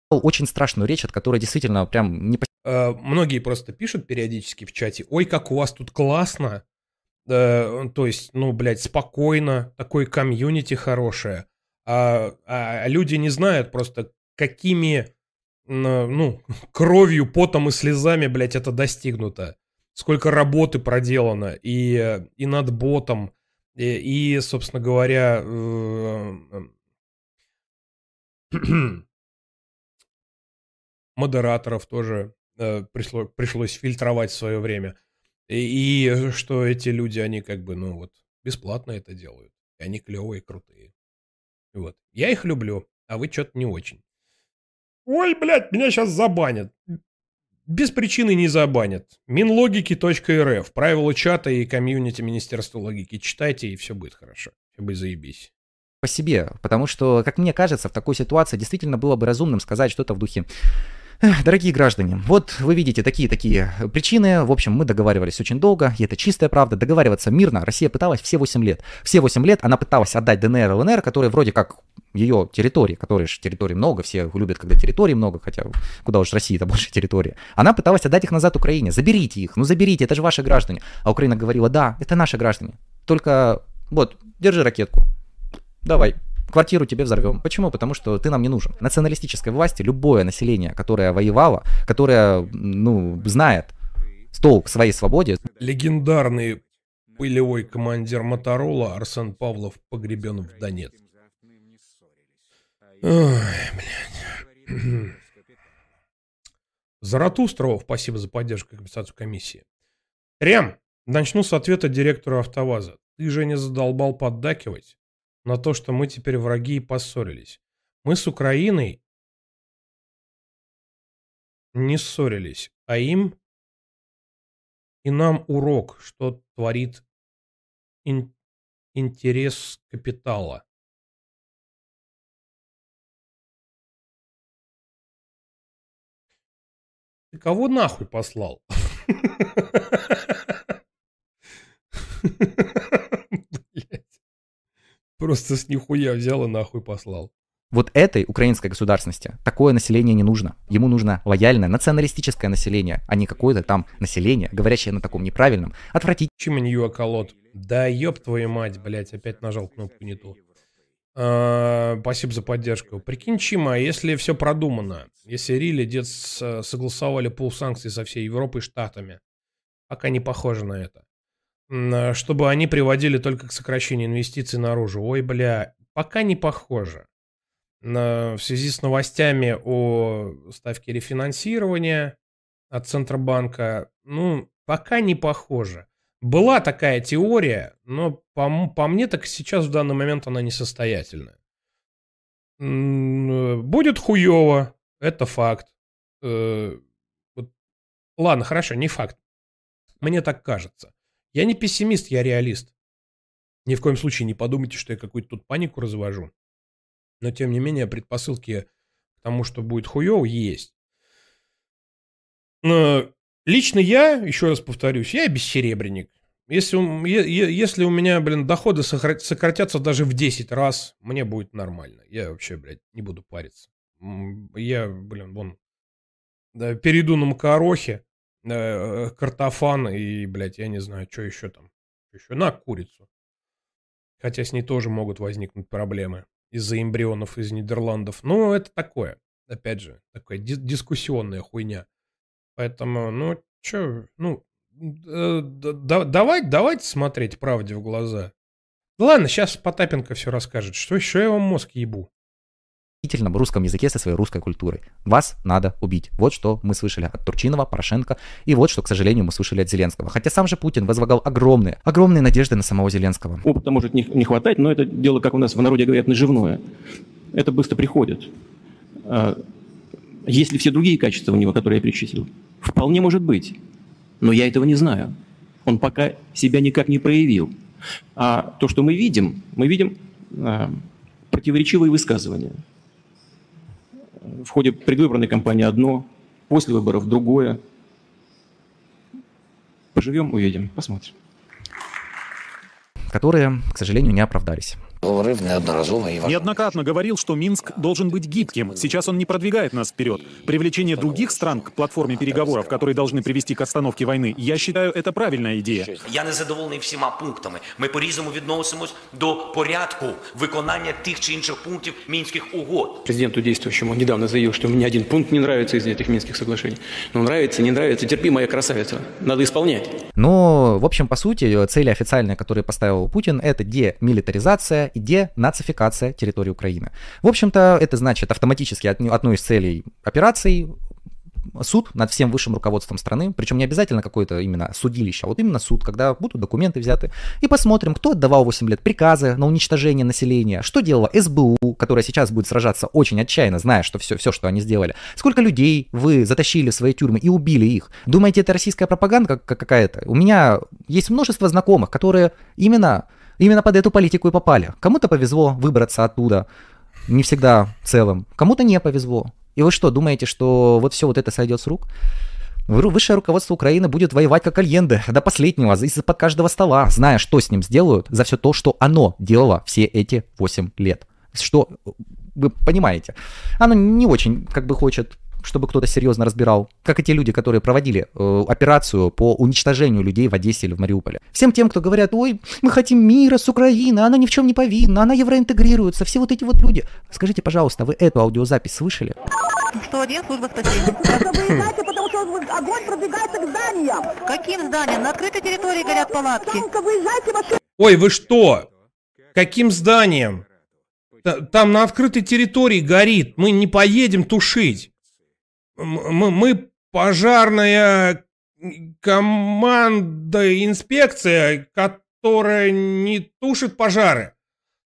очень страшную речь, от которой действительно прям не... Э, Многие просто пишут периодически в чате, ой, как у вас тут классно. Э, То есть, ну, блядь, спокойно, такой комьюнити хорошее. А, а люди не знают просто, какими, ну, кровью, потом и слезами, блядь, это достигнуто. сколько работы проделано и, и над ботом, и, и собственно говоря, э, модераторов тоже э, пришло, пришлось фильтровать в свое время. И, и что эти люди, они как бы, ну вот, бесплатно это делают. И они клевые, крутые. Вот. Я их люблю, а вы что-то не очень. Ой, блядь, меня сейчас забанят. Без причины не забанят. Минлогики.рф. Правила чата и комьюнити Министерства логики. Читайте, и все будет хорошо. Все будет заебись по себе, потому что, как мне кажется, в такой ситуации действительно было бы разумным сказать что-то в духе Дорогие граждане, вот вы видите такие-такие причины. В общем, мы договаривались очень долго, и это чистая правда. Договариваться мирно Россия пыталась все 8 лет. Все 8 лет она пыталась отдать ДНР и ЛНР, которые вроде как ее территории, которые же территории много, все любят, когда территории много, хотя куда уж России-то больше территории. Она пыталась отдать их назад Украине. Заберите их, ну заберите, это же ваши граждане. А Украина говорила, да, это наши граждане. Только вот, держи ракетку. Давай, квартиру тебе взорвем. Почему? Потому что ты нам не нужен. Националистической власти любое население, которое воевало, которое, ну, знает толк своей свободе. Легендарный пылевой командир Моторола Арсен Павлов погребен в Донецке. Ой, блядь. Заратустрова, спасибо за поддержку и компенсацию комиссии. Рем, начну с ответа директора АвтоВАЗа. Ты же не задолбал поддакивать? На то, что мы теперь враги и поссорились. Мы с Украиной не ссорились, а им и нам урок, что творит ин интерес капитала. Ты кого нахуй послал? Просто с нихуя взял и нахуй послал. Вот этой украинской государственности такое население не нужно. Ему нужно лояльное националистическое население, а не какое-то там население, говорящее на таком неправильном, отвратительном. Чиманью околот. Да ёб твою мать, блядь, опять нажал кнопку не ту. А, спасибо за поддержку. Прикинь, Чима, если все продумано, если Рили дед согласовали пол санкций со всей Европой и Штатами, пока не похоже на это. Э, чтобы они приводили только к сокращению инвестиций наружу. Ой, бля, пока не похоже. В связи с новостями о ставке рефинансирования от Центробанка, ну, пока не похоже. Была такая теория, но по, по мне так сейчас в данный момент она несостоятельная. Э, будет хуево, это факт. Э, ладно, хорошо, не факт. Мне так кажется. Я не пессимист, я реалист. Ни в коем случае не подумайте, что я какую-то тут панику развожу. Но, тем не менее, предпосылки к тому, что будет хуево, есть. Но лично я, еще раз повторюсь, я бессеребренник. Если, если у меня, блин, доходы сократятся даже в 10 раз, мне будет нормально. Я вообще, блядь, не буду париться. Я, блин, вон, да, перейду на макарохи, э, картофан и, блядь, я не знаю, что еще там. Еще на курицу. Хотя с ней тоже могут возникнуть проблемы из-за эмбрионов из Нидерландов. Ну, это такое. Опять же, такая дискуссионная хуйня. Поэтому, ну, что, ну, э, да, давайте, давайте смотреть правде в глаза. Ладно, сейчас Потапенко все расскажет. Что еще я вам мозг ебу? В русском языке со своей русской культурой. Вас надо убить. Вот что мы слышали от Турчинова, Порошенко, и вот что, к сожалению, мы слышали от Зеленского. Хотя сам же Путин возлагал огромные, огромные надежды на самого Зеленского. Опыта может не, не хватать, но это дело, как у нас в народе говорят, наживное. Это быстро приходит. А, есть ли все другие качества у него, которые я перечислил? Вполне может быть. Но я этого не знаю. Он пока себя никак не проявил. А то, что мы видим, мы видим а, противоречивые высказывания в ходе предвыборной кампании одно, после выборов другое. Поживем, увидим, посмотрим. Которые, к сожалению, не оправдались. Говорив неодноразово і Неоднократно говорил, что Минск должен быть гибким. Сейчас он не продвигает нас вперед. Привлечение других стран к платформе переговоров, которые должны привести к остановке войны, я считаю, это правильная идея. Я не задоволений всіма пунктами. Ми по-різному відносимось до порядку виконання тих чи інших пунктів мінських угод. Президенту действующему недавно заявил, что мне один пункт не нравится из этих Минских соглашений. Но нравится, не нравится, терпи, моя красавица. Надо исполнять. Но, в общем, по сути, цели официальные, которые поставил Путин, это демилитаризация и денацификация территории Украины. В общем-то, это значит автоматически одной из целей операций суд над всем высшим руководством страны, причем не обязательно какое-то именно судилище, а вот именно суд, когда будут документы взяты, и посмотрим, кто отдавал 8 лет приказы на уничтожение населения, что делала СБУ, которая сейчас будет сражаться очень отчаянно, зная, что все, все, что они сделали, сколько людей вы затащили в свои тюрьмы и убили их. Думаете, это российская пропаганда какая-то? У меня есть множество знакомых, которые именно, именно под эту политику и попали. Кому-то повезло выбраться оттуда, не всегда целым, кому-то не повезло. И вы что, думаете, что вот все вот это сойдет с рук? Высшее руководство Украины будет воевать как Альенде до последнего, из-под каждого стола, зная, что с ним сделают за все то, что оно делало все эти 8 лет. Что, вы понимаете, оно не очень как бы хочет чтобы кто-то серьезно разбирал, как и те люди, которые проводили э, операцию по уничтожению людей в Одессе или в Мариуполе. Всем тем, кто говорят, ой, мы хотим мира с Украиной, она ни в чем не повинна, она евроинтегрируется, все вот эти вот люди. Скажите, пожалуйста, вы эту аудиозапись слышали? 101, служба спасения. Выезжайте, потому что огонь продвигается к зданиям. Каким зданиям? На открытой территории горят палатки. Ой, вы что? Каким зданием? Там на открытой территории горит. Мы не поедем тушить мы, мы пожарная команда, инспекция, которая не тушит пожары.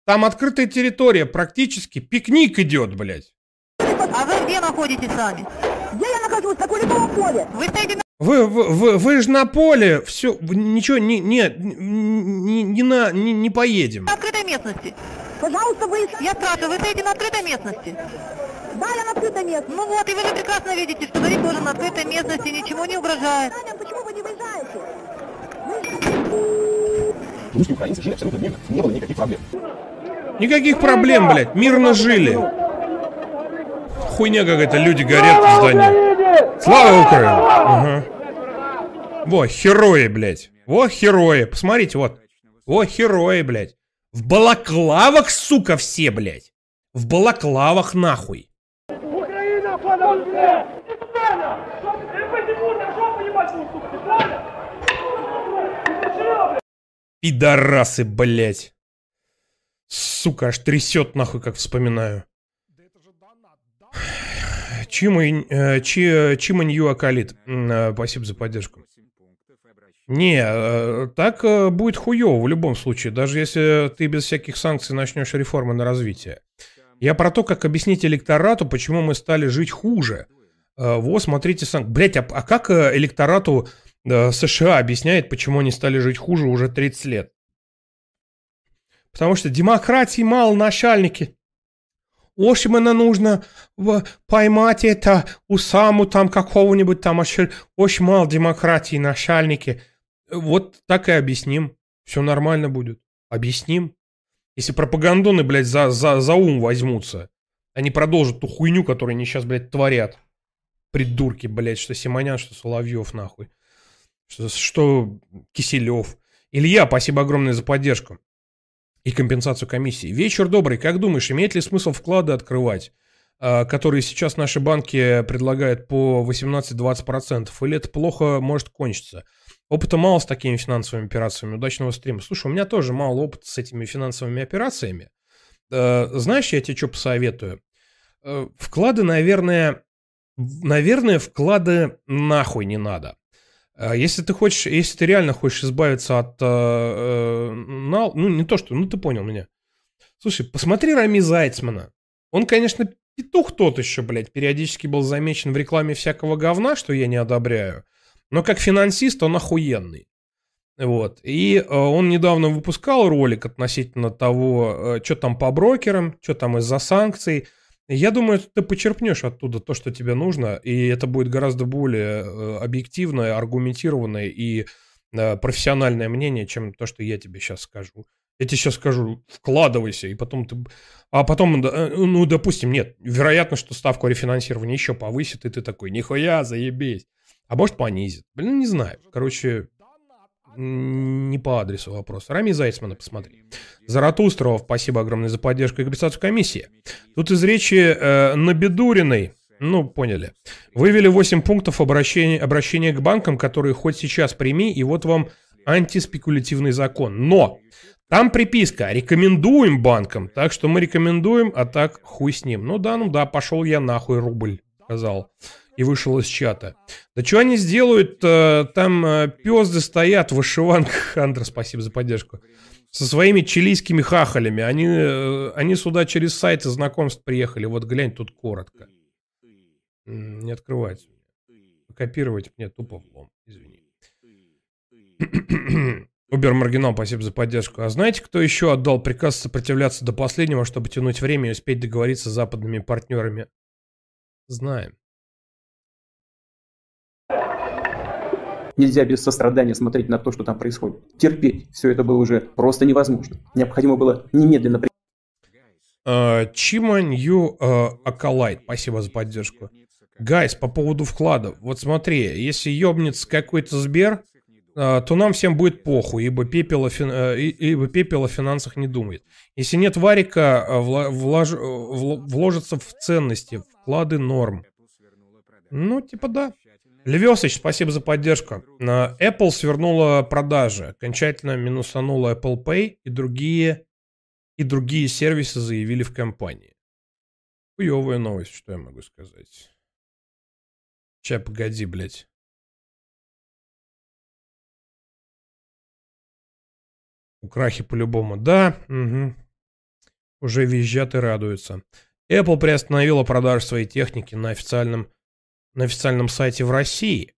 Там открытая территория, практически пикник идет, блядь. А вы где находитесь сами? Где я нахожусь? На Куликовом поле. Вы стоите на... Вы, вы, вы, вы же на поле, все, ничего, не, не, не, не, на, не, не поедем. На открытой местности. Пожалуйста, вы... Я спрашиваю, вы стоите на открытой местности? Да, я на открытой местности. Ну вот, и вы же прекрасно видите, что горит тоже на открытой местности, ничего не угрожает. Почему вы не выезжаете? Русские украинцы жили абсолютно мирно, не было никаких проблем. Никаких проблем, блядь, мирно жили. Хуйня какая-то, люди горят в здании. Слава Украине! Ага. Во, герои, блядь. Во, герои. Посмотрите, вот. Во, герои, блядь. В балаклавах, сука, все, блядь. В балаклавах, нахуй. Пидорасы, блять. Сука, аж трясет нахуй, как вспоминаю. Чима, э, чи, Чима Нью Акалит. Э, спасибо за поддержку. Не, э, так э, будет хуево в любом случае, даже если ты без всяких санкций начнешь реформы на развитие. Я про то, как объяснить электорату, почему мы стали жить хуже. Э, вот, смотрите, сам... Блять, а, а как э, электорату США объясняет, почему они стали жить хуже уже 30 лет? Потому что демократии мало начальники. Мене нужно поймать это у саму там какого-нибудь там, очень мало демократии, начальники. Вот так и объясним. Все нормально будет. Объясним. Если пропагандоны, блядь, за, за, за ум возьмутся, они продолжат ту хуйню, которую они сейчас, блядь, творят. Придурки, блядь, что Симонян, что Соловьев, нахуй. Что, что Киселев. Илья, спасибо огромное за поддержку и компенсацию комиссии. Вечер добрый. Как думаешь, имеет ли смысл вклады открывать, а, которые сейчас наши банки предлагают по 18-20%? Или это плохо может кончиться? Опыта мало с такими финансовыми операциями. Удачного стрима. Слушай, у меня тоже мало опыта с этими финансовыми операциями. Э, знаешь, я тебе что посоветую? Э, вклады, наверное, наверное, вклады нахуй не надо. Э, если ты хочешь, если ты реально хочешь избавиться от, ну не то что, ну ты понял меня. Слушай, посмотри Рами Зайцмана. Он, конечно, петух тот еще, блядь, периодически был замечен в рекламе всякого говна, что я не одобряю. Но как финансист он охуенный. Вот. И э, он недавно выпускал ролик относительно того, э, что там по брокерам, что там из-за санкций. Я думаю, ты почерпнешь оттуда то, что тебе нужно, и это будет гораздо более э, объективное, аргументированное и э, профессиональное мнение, чем то, что я тебе сейчас скажу. Я тебе сейчас скажу, вкладывайся, и потом ты... А потом, ну, допустим, нет, вероятно, что ставку рефинансирования еще повысит, и ты такой, нихуя, заебись. А может понизит. Блин, не знаю. Короче, не по адресу вопрос. Рами Зайцмана посмотри. Заратустрова, спасибо огромное за поддержку и регистрацию комиссии. Тут из речи э, Набедуриной, ну, поняли. Вывели 8 пунктов обращения, обращения к банкам, которые хоть сейчас прими, и вот вам антиспекулятивный закон. Но там приписка «Рекомендуем банкам», так что мы рекомендуем, а так хуй с ним. Ну да, ну да, пошел я нахуй рубль, сказал и вышел из чата. Да что они сделают? Э, там э, пезды стоят в вышиванках. Андра, спасибо за поддержку. Со своими чилийскими хахалями. Они, э, они сюда через сайты знакомств приехали. Вот глянь, тут коротко. Не открывается. Копировать мне тупо влом. Извини. Убер Маргинал, спасибо за поддержку. А знаете, кто еще отдал приказ сопротивляться до последнего, чтобы тянуть время и успеть договориться с западными партнерами? Знаем. Нельзя без сострадания смотреть на то, что там происходит. Терпеть все это было уже просто невозможно. Необходимо было немедленно... Uh, Чиманью uh, Акалайт, спасибо за поддержку. Гайс, по поводу вкладов. Вот смотри, если ёбнется какой-то Сбер, uh, то нам всем будет похуй, ибо пепел, о фин... ибо пепел о финансах не думает. Если нет варика, влож... вложится в ценности, вклады норм. Ну, типа да. Левесыч, спасибо за поддержку. Apple свернула продажи, окончательно минусанула Apple Pay и другие, и другие сервисы заявили в компании. Хуевая новость, что я могу сказать. Чай, погоди, блядь. Украхи по-любому. Да, угу. Уже визжат и радуются. Apple приостановила продажу своей техники на официальном на официальном сайте в России.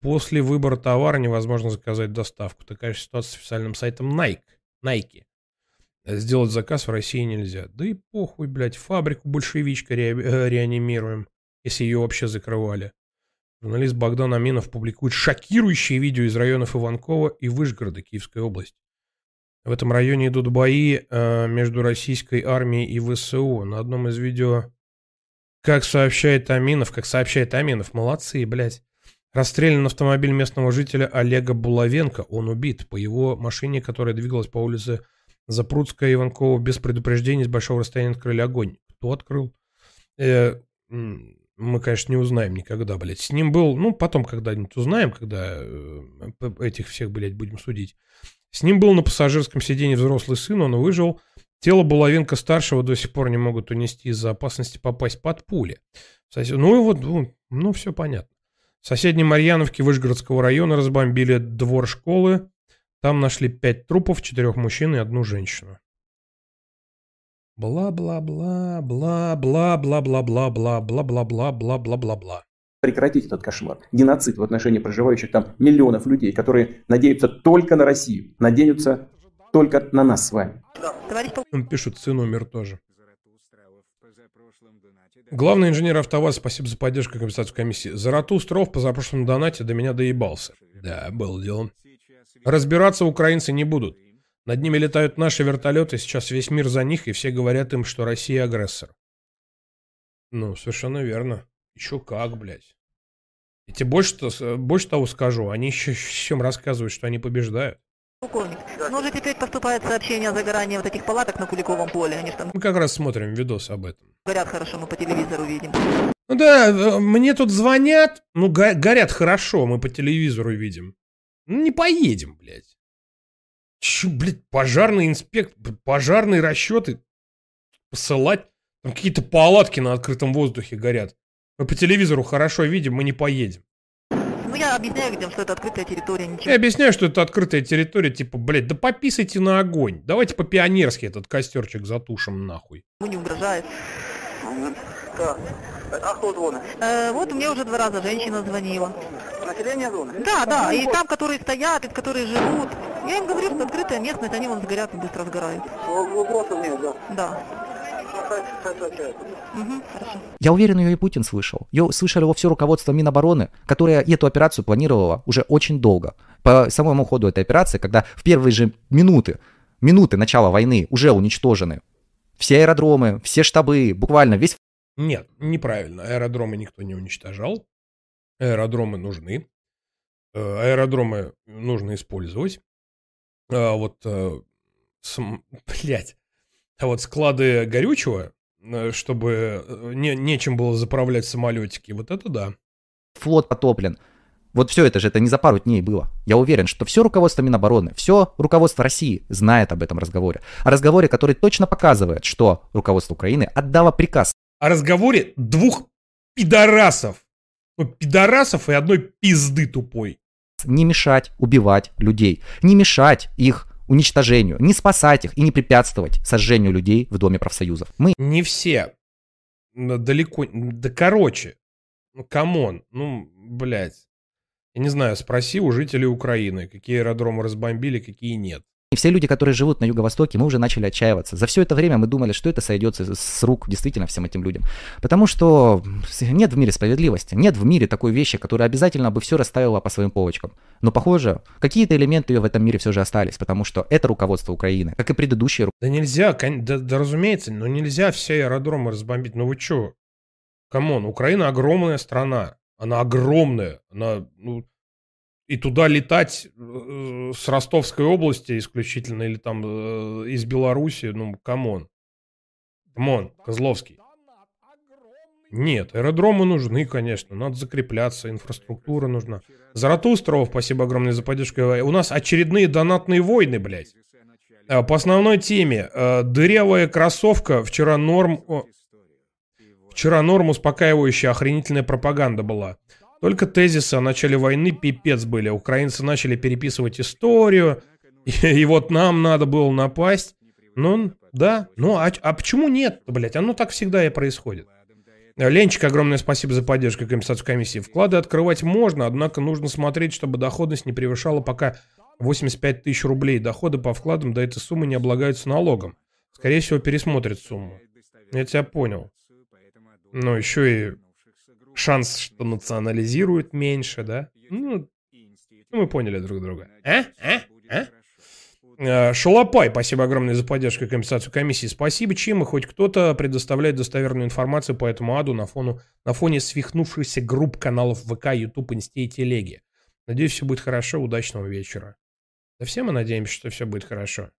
После выбора товара невозможно заказать доставку. Такая же ситуация с официальным сайтом Nike. Nike. Сделать заказ в России нельзя. Да и похуй, блядь, фабрику большевичка ре- э, реанимируем, если ее вообще закрывали. Журналист Богдан Аминов публикует шокирующие видео из районов Иванкова и Вышгорода Киевской области. В этом районе идут бои э, между российской армией и ВСУ. На одном из видео как сообщает Аминов, как сообщает Аминов, молодцы, блядь. Расстрелян автомобиль местного жителя Олега Булавенко. Он убит. По его машине, которая двигалась по улице Запрудская и Иванкова без предупреждения с большого расстояния открыли огонь. Кто открыл? Э, мы, конечно, не узнаем никогда, блядь. С ним был, ну, потом когда-нибудь узнаем, когда э, этих всех, блядь, будем судить. С ним был на пассажирском сиденье взрослый сын, он выжил. Тело Булавенко-старшего до сих пор не могут унести из-за опасности попасть под пули. Ну и вот, ну, ну все понятно. В соседней Марьяновке Вышгородского района разбомбили двор школы. Там нашли пять трупов, четырех мужчин и одну женщину. Бла-бла-бла, бла-бла-бла-бла-бла-бла-бла-бла-бла-бла-бла-бла. Прекратить этот кошмар. Геноцид в отношении проживающих там миллионов людей, которые надеются только на Россию, надеются только на нас с вами. Он пишет, сын умер тоже. Главный инженер АвтоВАЗ, спасибо за поддержку компенсацию комиссии. Заратустров по запрошлом донате до меня доебался. Да, был дело. Разбираться украинцы не будут. Над ними летают наши вертолеты, сейчас весь мир за них, и все говорят им, что Россия агрессор. Ну, совершенно верно. Еще как, блядь. И тебе больше, больше того скажу, они еще всем рассказывают, что они побеждают. Полковник, ну уже теперь поступает сообщение о загорании вот этих палаток на Куликовом поле. Они там Мы как раз смотрим видос об этом. горят хорошо, мы по телевизору видим. Ну да, э, мне тут звонят, ну го- горят хорошо, мы по телевизору видим. Ну не поедем, блядь. Чё, блядь, пожарный инспект, пожарные расчеты посылать. Там какие-то палатки на открытом воздухе горят. Мы по телевизору хорошо видим, мы не поедем. Ну я объясняю людям, что это открытая территория, ничего. Я объясняю, что это открытая территория, типа, блядь, да пописайте на огонь. Давайте по-пионерски этот костерчик затушим нахуй. Ему не угрожает. Так. А кто звонит? Э, вот мне уже два раза женщина звонила. Население зоны? Да, да, и там, которые стоят, и которые живут. Я им говорю, что открытая местность, они вон сгорят и быстро сгорают. Вопросов нет, да? Да. Я уверен, ее и Путин слышал. Ее слышали его все руководство Минобороны, которое эту операцию планировало уже очень долго. По самому ходу этой операции, когда в первые же минуты минуты начала войны уже уничтожены. Все аэродромы, все штабы, буквально весь... Нет, неправильно. Аэродромы никто не уничтожал. Аэродромы нужны. Э, аэродромы нужно использовать. А вот, э, блядь, а вот склады горючего, э, чтобы не, нечем было заправлять самолетики, вот это да. Флот потоплен. Вот все это же, это не за пару дней было. Я уверен, что все руководство Минобороны, все руководство России знает об этом разговоре. О разговоре, который точно показывает, что руководство Украины отдало приказ. О разговоре двух пидорасов. Ну, пидорасов и одной пизды тупой. Не мешать убивать людей. Не мешать их уничтожению. Не спасать их и не препятствовать сожжению людей в Доме профсоюзов. Мы... Не все. Далеко. Да короче. Ну, come on. Ну, блядь. Я не знаю, спроси у жителей Украины, какие аэродромы разбомбили, какие нет. И все люди, которые живут на Юго-Востоке, мы уже начали отчаиваться. За все это время мы думали, что это сойдется с рук действительно всем этим людям. Потому что нет в мире справедливости, нет в мире такой вещи, которая обязательно бы все расставила по своим полочкам. Но, похоже, какие-то элементы в этом мире все же остались, потому что это руководство Украины, как и предыдущие. Да нельзя, да, да разумеется, но нельзя все аэродромы разбомбить. Ну вы что? Come on, Украина огромная страна. Она огромная. Она, ну, и туда летать э, с Ростовской области исключительно или там э, из Беларуси, ну, come on. Come on, Козловский. Нет, аэродромы нужны, конечно, надо закрепляться, инфраструктура нужна. Заратустров, спасибо огромное за поддержку. У нас очередные донатные войны, блядь. По основной теме. Э, дырявая кроссовка. Вчера норм... Вчера норм успокаивающая охренительная пропаганда была. Только тезисы о начале войны пипец были. Украинцы начали переписывать историю. И, и вот нам надо было напасть. Ну, да. Ну, а, а почему нет, блядь? Оно так всегда и происходит. Ленчик, огромное спасибо за поддержку компенсацию комиссии. Вклады открывать можно, однако нужно смотреть, чтобы доходность не превышала пока 85 тысяч рублей. Доходы по вкладам до этой суммы не облагаются налогом. Скорее всего, пересмотрят сумму. Я тебя понял. Но еще и шанс, что национализируют меньше, да? Ну, ну мы поняли друг друга. А? А? А? Шалопай, спасибо огромное за поддержку и компенсацию комиссии. Спасибо, чем и хоть кто-то предоставляет достоверную информацию по этому аду на, фону, на фоне свихнувшихся групп каналов ВК, YouTube, Инсте и Телеги. Надеюсь, все будет хорошо. Удачного вечера. Да все мы надеемся, что все будет хорошо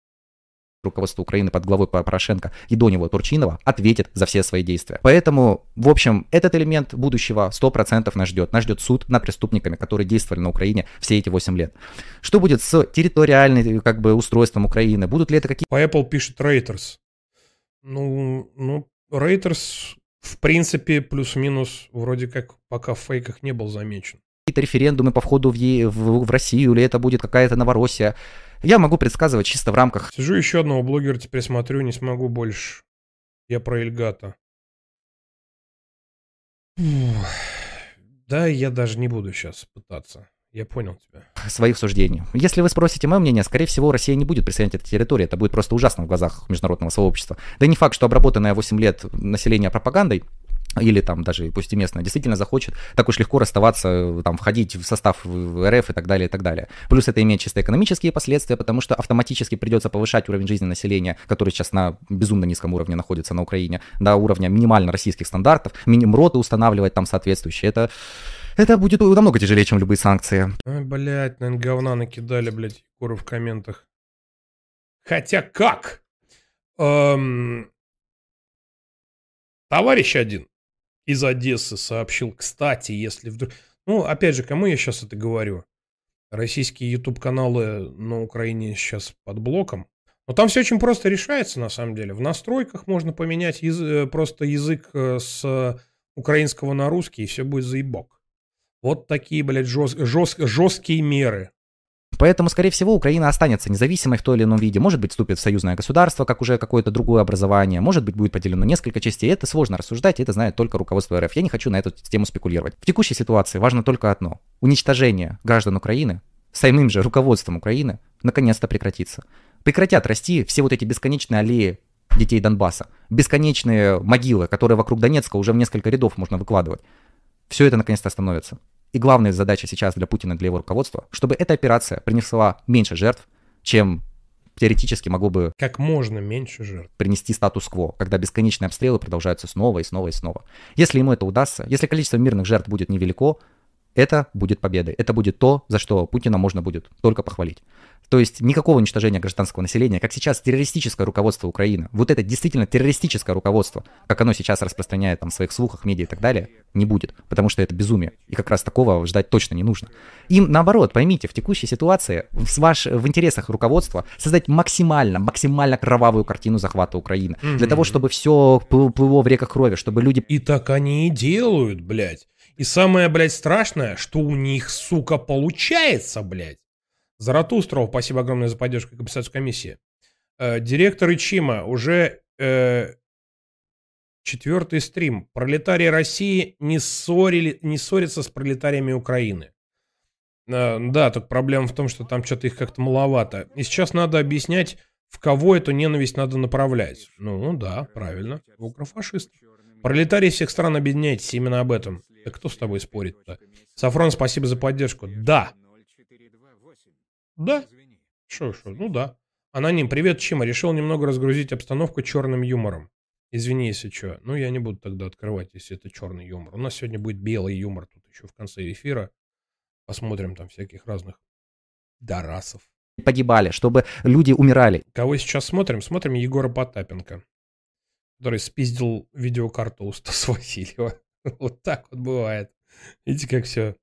руководство Украины под главой Порошенко и до него Турчинова ответит за все свои действия. Поэтому, в общем, этот элемент будущего 100% нас ждет. Нас ждет суд над преступниками, которые действовали на Украине все эти 8 лет. Что будет с территориальным как бы, устройством Украины? Будут ли это какие... По Apple пишет Reuters. Ну, ну, Reuters, в принципе, плюс-минус, вроде как пока в фейках не был замечен. Какие-то референдумы по входу в, в, в Россию, или это будет какая-то Новороссия. Я могу предсказывать чисто в рамках... Сижу еще одного блогера теперь смотрю, не смогу больше. Я про Эльгата. Да, я даже не буду сейчас пытаться. Я понял тебя. Своих суждений. Если вы спросите мое мнение, скорее всего, Россия не будет присоединять этой территории. Это будет просто ужасно в глазах международного сообщества. Да и не факт, что обработанное 8 лет население пропагандой или там даже пусть и местная, действительно захочет так уж легко расставаться, там, входить в состав РФ и так далее, и так далее. Плюс это имеет чисто экономические последствия, потому что автоматически придется повышать уровень жизни населения, который сейчас на безумно низком уровне находится на Украине, до уровня минимально российских стандартов, минимроты устанавливать там соответствующие. Это это будет намного тяжелее, чем любые санкции. Ой, блядь, наверное, говна накидали, блядь, Егору в комментах. Хотя как? Эм... Товарищ один из Одессы сообщил, кстати, если вдруг... Ну, опять же, кому я сейчас это говорю? Российские YouTube-каналы на Украине сейчас под блоком. Но там все очень просто решается, на самом деле. В настройках можно поменять яз... Э, просто язык э, с украинского на русский, и все будет заебок. Вот такие, блядь, жест... Жест... жесткие меры. Поэтому, скорее всего, Украина останется независимой в той или ином виде. Может быть, вступит в союзное государство, как уже какое-то другое образование. Может быть, будет поделено несколько частей. Это сложно рассуждать, это знает только руководство РФ. Я не хочу на эту тему спекулировать. В текущей ситуации важно только одно. Уничтожение граждан Украины самим же руководством Украины наконец-то прекратится. Прекратят расти все вот эти бесконечные аллеи детей Донбасса, бесконечные могилы, которые вокруг Донецка уже в несколько рядов можно выкладывать. Все это наконец-то остановится. И главная задача сейчас для Путина, для его руководства, чтобы эта операция принесла меньше жертв, чем теоретически могло бы Как можно меньше жертв. принести статус-кво, когда бесконечные обстрелы продолжаются снова и снова и снова. Если ему это удастся, если количество мирных жертв будет невелико, это будет победой. Это будет то, за что Путина можно будет только похвалить. То есть никакого уничтожения гражданского населения, как сейчас террористическое руководство Украины, вот это действительно террористическое руководство, как оно сейчас распространяет там в своих слухах, медиа и так далее, не будет, потому что это безумие. И как раз такого ждать точно не нужно. Им наоборот, поймите, в текущей ситуации в, ваш, в интересах руководства создать максимально, максимально кровавую картину захвата Украины. Мгм. Для того, чтобы все плыло в реках крови, чтобы люди И так они и делают, блядь. И самое, блядь, страшное, что у них, сука, получается, блядь. Заратустров, спасибо огромное за поддержку и компенсацию комиссии. Э, директор Ичима, уже э, четвертый стрим. Пролетарии России не, ссорили, не ссорятся с пролетариями Украины. Э, да, только проблема в том, что там что-то их как-то маловато. И сейчас надо объяснять, в кого эту ненависть надо направлять. Ну, да, правильно, в укрофашистов. Пролетарии всех стран объединяйтесь именно об этом. Да кто с тобой спорит-то? Сафрон, спасибо за поддержку. Да. Да. Шо, шо, ну да. Аноним, привет, Чима. Решил немного разгрузить обстановку черным юмором. Извини, если что. Ну, я не буду тогда открывать, если это черный юмор. У нас сегодня будет белый юмор тут еще в конце эфира. Посмотрим там всяких разных дарасов. погибали, чтобы люди умирали. Кого сейчас смотрим? Смотрим Егора Потапенко, который спиздил видеокарту у Стаса Васильева. Вот так вот бывает. Видите, как все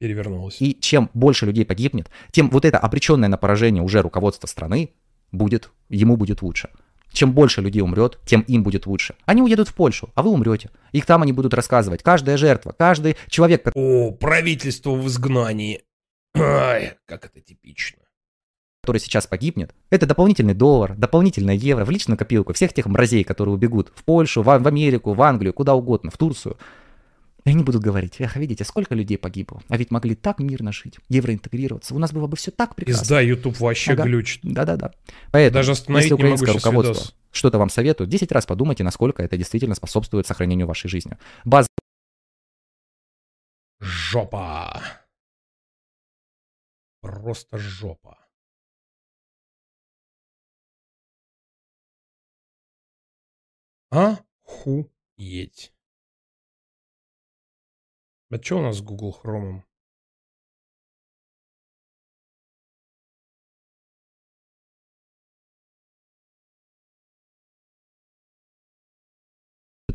перевернулось. И чем больше людей погибнет, тем вот это обреченное на поражение уже руководство страны будет, ему будет лучше. Чем больше людей умрет, тем им будет лучше. Они уедут в Польшу, а вы умрете. Их там они будут рассказывать. Каждая жертва, каждый человек, О, правительство в изгнании. Ай, как это типично. Который сейчас погибнет, это дополнительный доллар, дополнительное евро в личную копилку всех тех мразей, которые убегут в Польшу, в, в Америку, в Англию, куда угодно, в Турцию. И они будут говорить, эх, видите, сколько людей погибло, а ведь могли так мирно жить, евроинтегрироваться, у нас было бы все так прекрасно. Пизда, YouTube вообще Ага. глючит. Да-да-да. Поэтому, Даже если украинское руководство видос. что-то вам советует, 10 раз подумайте, насколько это действительно способствует сохранению вашей жизни. База Жопа. Просто жопа. Охуеть. А что у нас с Google Chrome?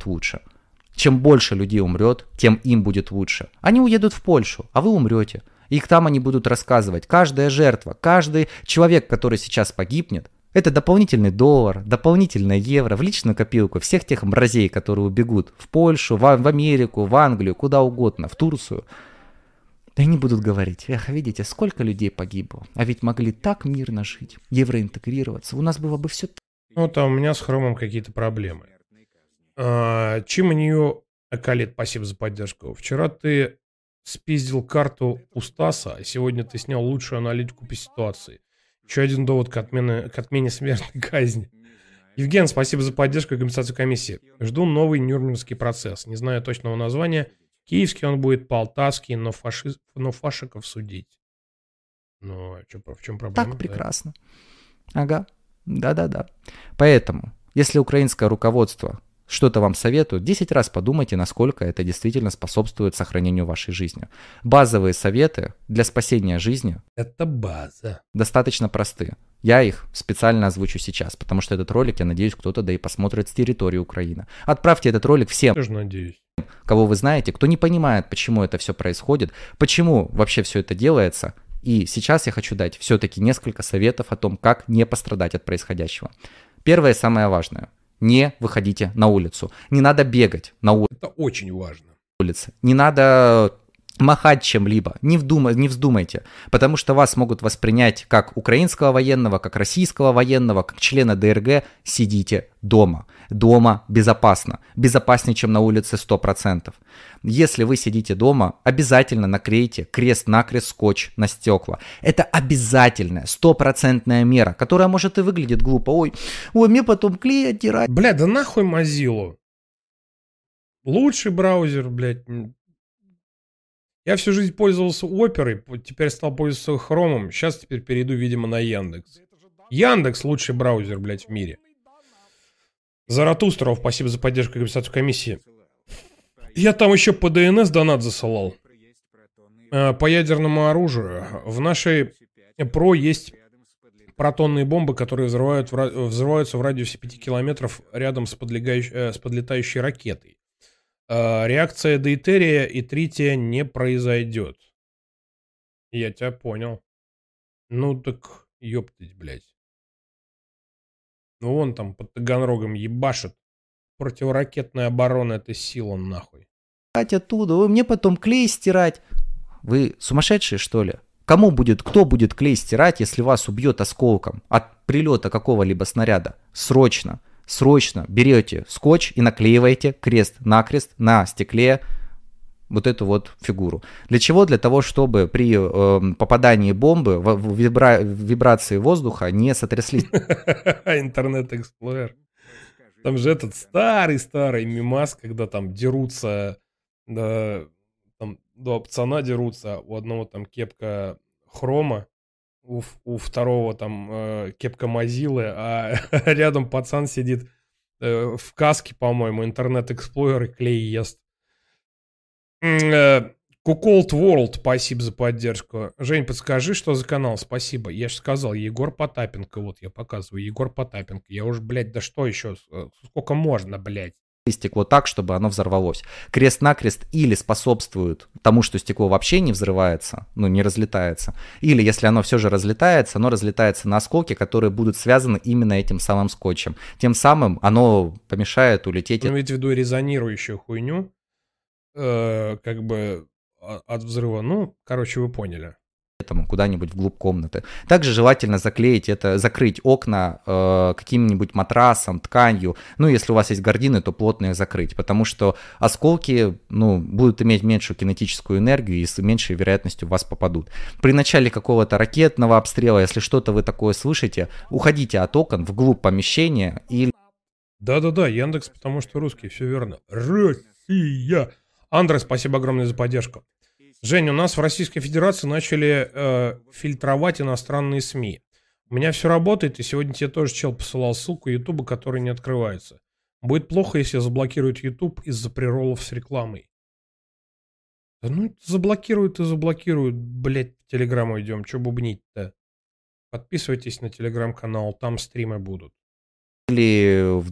лучше. Чем больше людей умрет, тем им будет лучше. Они уедут в Польшу, а вы умрете. Их там они будут рассказывать. Каждая жертва, каждый человек, который сейчас погибнет, это дополнительный доллар, дополнительное евро в личную копилку всех тех мразей, которые убегут в Польшу, в, Америку, в Англию, куда угодно, в Турцию. И они будут говорить, эх, видите, сколько людей погибло, а ведь могли так мирно жить, евроинтегрироваться, у нас было бы все Ну, там у меня с хромом какие-то проблемы. А, Чима Нью Акалит, спасибо за поддержку. Вчера ты спиздил карту у Стаса, а сегодня ты снял лучшую аналитику по ситуации. Еще один довод к отмене, к отмене смертной казни. Евген, спасибо за поддержку и компенсацию комиссии. Жду новый Нюрнбергский процесс. Не знаю точного названия. Киевский он будет, полтавский, но, фаши... но фашиков судить. Ну, а в чем проблема? Так прекрасно. Ага, да-да-да. Поэтому, если украинское руководство что-то вам советует, 10 раз подумайте, насколько это действительно способствует сохранению вашей жизни. Базовые советы для спасения жизни Это база. достаточно просты. Я их специально озвучу сейчас, потому что этот ролик, я надеюсь, кто-то да и посмотрит с территории Украины. Отправьте этот ролик всем, Тоже надеюсь. кого вы знаете, кто не понимает, почему это все происходит, почему вообще все это делается. И сейчас я хочу дать все-таки несколько советов о том, как не пострадать от происходящего. Первое и самое важное. Не выходите на улицу. Не надо бегать на улице. Это очень важно. улице. Не надо махать чем-либо, не, вдума- не вздумайте, потому что вас могут воспринять как украинского военного, как российского военного, как члена ДРГ. Сидите дома. Дома безопасно. Безопаснее, чем на улице 100%. Если вы сидите дома, обязательно наклейте крест-накрест скотч на стекла. Это обязательная, стопроцентная мера, которая может и выглядит глупо. Ой, ой, мне потом клей оттирать. Бля, да нахуй Mozilla. Лучший браузер, блядь. Я всю жизнь пользовался оперой, теперь стал пользоваться хромом. Сейчас теперь перейду, видимо, на Яндекс. Яндекс лучший браузер, блядь, в мире. Заратустров, спасибо за поддержку компенсацию комиссии. Я там еще по ДНС донат засылал. Э, по ядерному оружию. В нашей ПРО есть протонные бомбы, которые взрывают, взрываются в радиусе 5 километров рядом с, э, с подлетающей ракетой. Э, реакция дейтерия и трития не произойдет. Я тебя понял. Ну так, ёптать, блядь. Ну вон там под Таганрогом ебашит. Противоракетная оборона это сила нахуй. Оттуда, вы мне потом клей стирать. Вы сумасшедшие, что ли? Кому будет, кто будет клей стирать, если вас убьет осколком от прилета какого-либо снаряда? Срочно, срочно берете скотч и наклеиваете крест-накрест на стекле вот эту вот фигуру. Для чего? Для того, чтобы при э, попадании бомбы в, в вибра... вибрации воздуха не сотряслись. Интернет Explorer. Там же этот старый-старый мимас, когда там дерутся да, два пацана дерутся, у одного там кепка хрома, у, у второго там э, кепка Мазилы, а рядом пацан сидит э, в каске, по-моему, Internet Explorer и клей ест. Э, Cuckold World, спасибо за поддержку. Жень, подскажи, что за канал, спасибо. Я же сказал, Егор Потапенко, вот я показываю, Егор Потапенко. Я уж, блядь, да что еще, э, сколько можно, блядь стекло так, чтобы оно взорвалось. Крест-накрест или способствует тому, что стекло вообще не взрывается, ну, не разлетается, или если оно все же разлетается, оно разлетается на осколки, которые будут связаны именно этим самым скотчем. Тем самым оно помешает улететь... Ну, имеете в виду резонирующую хуйню, э, как бы а, от взрыва. Ну, короче, вы поняли этому куда-нибудь вглубь комнаты. Также желательно заклеить это, закрыть окна э, каким-нибудь матрасом, тканью. Ну, если у вас есть гардины, то плотно их закрыть, потому что осколки, ну, будут иметь меньшую кинетическую энергию и с меньшей вероятностью в вас попадут. При начале какого-то ракетного обстрела, если что-то вы такое слышите, уходите от окон вглубь помещения и... Да-да-да, Яндекс, потому что русский, все верно. Россия! Андрей, спасибо огромное за поддержку. Жень, у нас в Российской Федерации начали э, фильтровать иностранные СМИ. У меня все работает, и сегодня тебе тоже чел посылал ссылку Ютуба, который не открывается. Будет плохо, если заблокируют Ютуб из-за приролов с рекламой. Да ну, заблокируют и заблокируют. Блять, в Телеграм идем. Че бубнить-то? Подписывайтесь на Телеграм-канал, там стримы будут или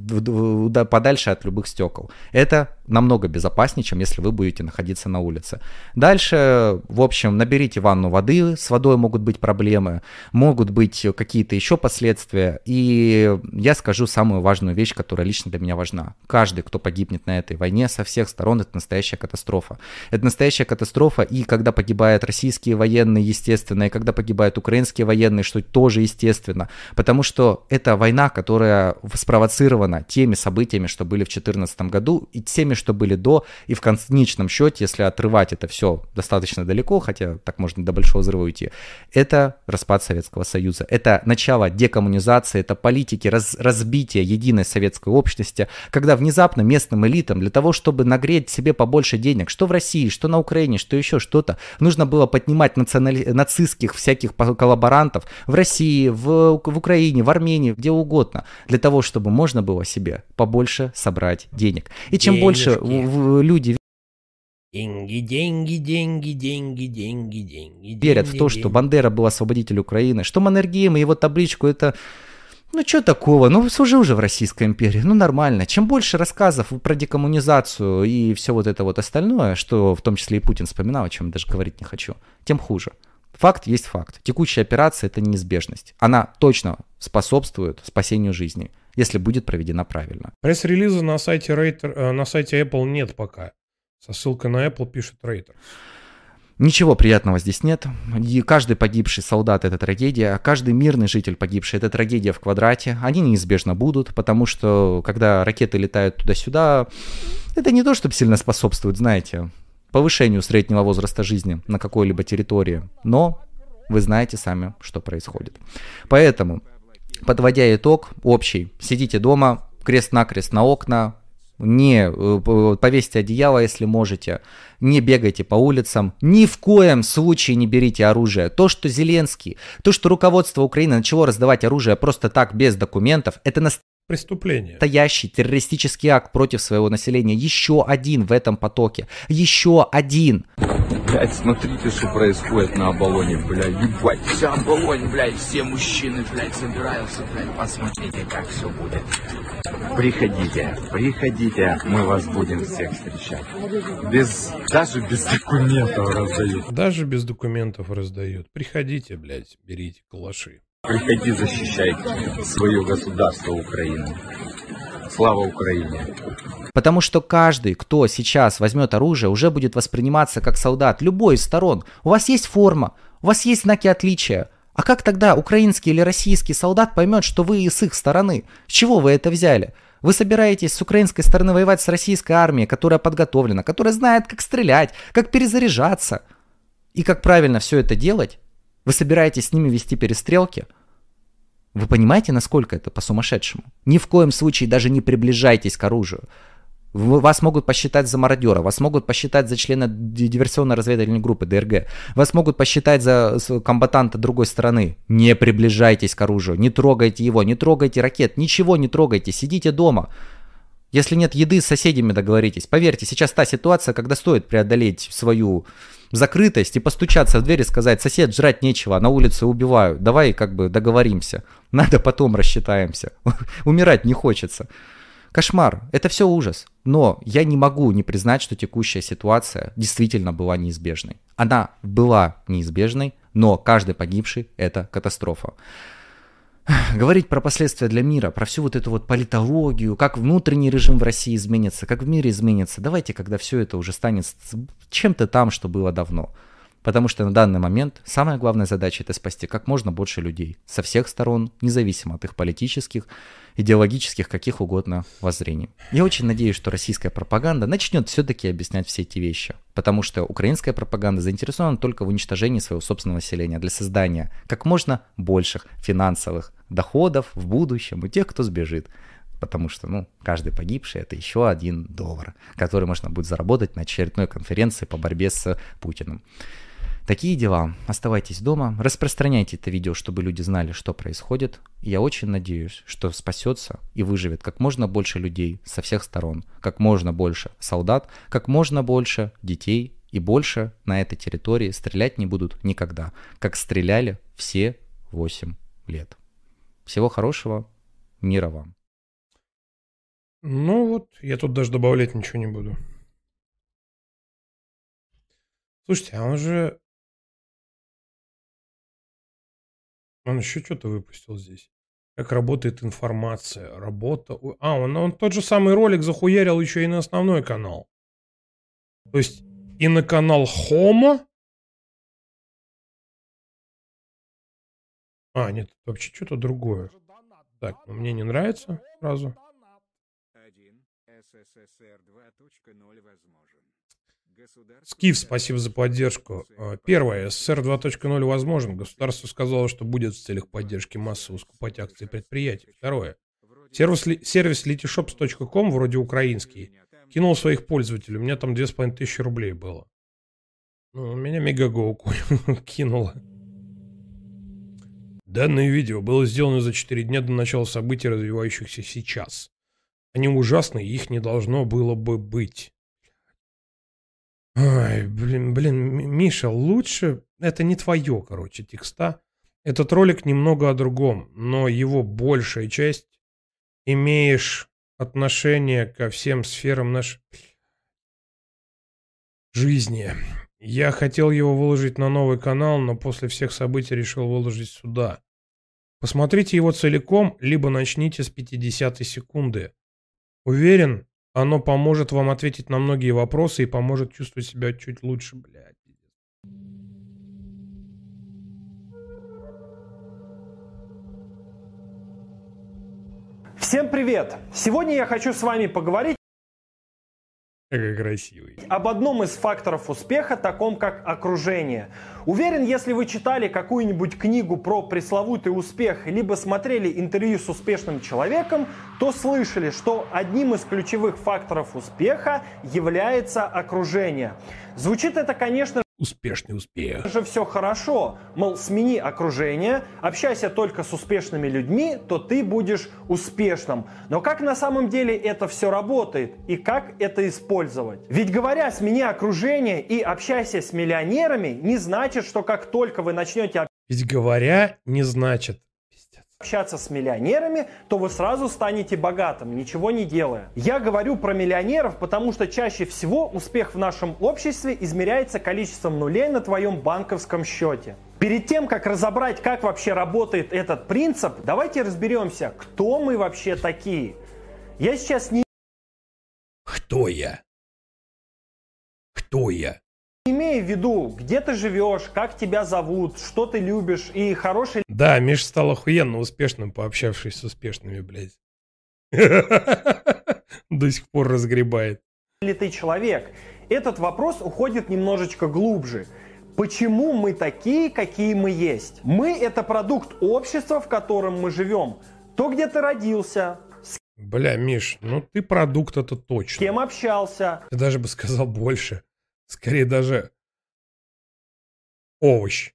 подальше от любых стекол. Это намного безопаснее, чем если вы будете находиться на улице. Дальше, в общем, наберите ванну воды, с водой могут быть проблемы, могут быть какие-то еще последствия. И я скажу самую важную вещь, которая лично для меня важна. Каждый, кто погибнет на этой войне, со всех сторон, это настоящая катастрофа. Это настоящая катастрофа, и когда погибают российские военные, естественно, и когда погибают украинские военные, что тоже естественно, потому что это война, которая спровоцировано теми событиями, что были в 2014 году, и теми, что были до, и в конечном счете, если отрывать это все достаточно далеко, хотя так можно до большого взрыва уйти, это распад Советского Союза, это начало декоммунизации, это политики раз, разбития единой советской общности, когда внезапно местным элитам для того, чтобы нагреть себе побольше денег, что в России, что на Украине, что еще что-то, нужно было поднимать национали... нацистских всяких коллаборантов в России, в, в Украине, в Армении, где угодно, для того, того, чтобы можно было себе побольше собрать денег. И чем Денежки. больше в, люди Деньги, деньги, деньги, деньги, деньги, деньги. Верят в то, что Бандера был освободитель Украины, что Маннергейм и его табличку это ну, что такого? Ну, служил уже в Российской империи. Ну, нормально. Чем больше рассказов про декоммунизацию и все вот это вот остальное, что в том числе и Путин вспоминал, о чем я даже говорить не хочу, тем хуже. Факт есть факт. Текущая операция – это неизбежность. Она точно способствует спасению жизни если будет проведена правильно. Пресс-релиза на сайте, Рейтер, э, на сайте Apple нет пока. Со ссылкой на Apple пишет Рейтер. Ничего приятного здесь нет. И каждый погибший солдат – это трагедия, каждый мирный житель погибший – это трагедия в квадрате. Они неизбежно будут, потому что когда ракеты летают туда-сюда, это не то, чтобы сильно способствует, знаете, повышению среднего возраста жизни на какой-либо территории, но вы знаете сами, что происходит. Поэтому Подводя итог общий, сидите дома, крест-накрест на окна, не э, повесьте одеяло, если можете, не бегайте по улицам, ни в коем случае не берите оружие. То, что Зеленский, то, что руководство Украины начало раздавать оружие просто так, без документов, это преступление. Настоящий террористический акт против своего населения. Еще один в этом потоке. Еще один. Блять, смотрите, что происходит на Оболоне, блядь, ебать. Вся Оболонь, блядь, все мужчины, блядь, собираются, блядь, посмотрите, как все будет. Приходите, приходите, мы вас будем всех встречать. Без, даже без документов раздают. Даже без документов раздают. Приходите, блядь, берите калаши. Приходи защищай свое государство Украины. Слава Украине! Потому что каждый, кто сейчас возьмет оружие, уже будет восприниматься как солдат любой из сторон. У вас есть форма, у вас есть знаки отличия. А как тогда украинский или российский солдат поймет, что вы с их стороны? С чего вы это взяли? Вы собираетесь с украинской стороны воевать с российской армией, которая подготовлена, которая знает, как стрелять, как перезаряжаться. И как правильно все это делать? Вы собираетесь с ними вести перестрелки? Вы понимаете, насколько это по-сумасшедшему? Ни в коем случае даже не приближайтесь к оружию. Вас могут посчитать за мародера, вас могут посчитать за члена диверсионно-разведывательной группы ДРГ, вас могут посчитать за комбатанта другой стороны. Не приближайтесь к оружию, не трогайте его, не трогайте ракет, ничего не трогайте, сидите дома. Если нет еды, с соседями договоритесь. Поверьте, сейчас та ситуация, когда стоит преодолеть свою закрытость и постучаться в дверь и сказать, сосед, жрать нечего, на улице убивают, давай как бы договоримся. Надо потом рассчитаемся. Умирать не хочется. Кошмар, это все ужас. Но я не могу не признать, что текущая ситуация действительно была неизбежной. Она была неизбежной, но каждый погибший – это катастрофа говорить про последствия для мира, про всю вот эту вот политологию, как внутренний режим в России изменится, как в мире изменится. Давайте, когда все это уже станет чем-то там, что было давно. Потому что на данный момент самая главная задача это спасти как можно больше людей со всех сторон, независимо от их политических, идеологических, каких угодно воззрений. Я очень надеюсь, что российская пропаганда начнет все-таки объяснять все эти вещи, потому что украинская пропаганда заинтересована только в уничтожении своего собственного населения для создания как можно больших финансовых доходов в будущем у тех, кто сбежит. Потому что, ну, каждый погибший это еще один доллар, который можно будет заработать на очередной конференции по борьбе с Путиным. Такие дела. Оставайтесь дома, распространяйте это видео, чтобы люди знали, что происходит. Я очень надеюсь, что спасется и выживет как можно больше людей со всех сторон, как можно больше солдат, как можно больше детей и больше на этой территории стрелять не будут никогда, как стреляли все 8 лет. Всего хорошего, мира вам. Ну вот, я тут даже добавлять ничего не буду. Слушайте, а он же Он еще что-то выпустил здесь. Как работает информация, работа. А, он, он тот же самый ролик захуярил еще и на основной канал. То есть и на канал Хома. А, нет, вообще что-то другое. Так, ну мне не нравится сразу. Скиф, спасибо за поддержку. А, первое. СССР 2.0 возможен. Государство сказало, что будет в целях поддержки массово скупать акции предприятий. Второе. Сервис, сервис letyshops.com, вроде украинский, кинул своих пользователей. У меня там 2500 рублей было. Ну, у меня Мегаго кинуло. Данное видео было сделано за 4 дня до начала событий, развивающихся сейчас. Они ужасны, их не должно было бы быть. Ой, блин, блин, Миша, лучше... Это не твое, короче, текста. Этот ролик немного о другом, но его большая часть имеешь отношение ко всем сферам нашей жизни. Я хотел его выложить на новый канал, но после всех событий решил выложить сюда. Посмотрите его целиком, либо начните с 50 секунды. Уверен, оно поможет вам ответить на многие вопросы и поможет чувствовать себя чуть лучше, блядь. Всем привет! Сегодня я хочу с вами поговорить Красивый. об одном из факторов успеха, таком как окружение. Уверен, если вы читали какую-нибудь книгу про пресловутый успех, либо смотрели интервью с успешным человеком, то слышали, что одним из ключевых факторов успеха является окружение. Звучит это, конечно Успешный успех. же все хорошо. Мол, смени окружение, общайся только с успешными людьми, то ты будешь успешным. Но как на самом деле это все работает и как это использовать? Ведь говоря смени окружение и общайся с миллионерами, не значит, что как только вы начнете Ведь говоря не значит. Общаться с миллионерами, то вы сразу станете богатым, ничего не делая. Я говорю про миллионеров, потому что чаще всего успех в нашем обществе измеряется количеством нулей на твоем банковском счете. Перед тем, как разобрать, как вообще работает этот принцип, давайте разберемся, кто мы вообще такие. Я сейчас не Кто я? Кто я? Имею в виду, где ты живешь, как тебя зовут, что ты любишь и хороший Да, Миш стал охуенно успешным, пообщавшись с успешными, блядь. До сих пор разгребает. ли ты человек. Этот вопрос уходит немножечко глубже. Почему мы такие, какие мы есть? Мы это продукт общества, в котором мы живем. То, где ты родился, Бля, Миш, ну ты продукт это точно. кем общался, Я даже бы сказал больше. Скорее даже овощ.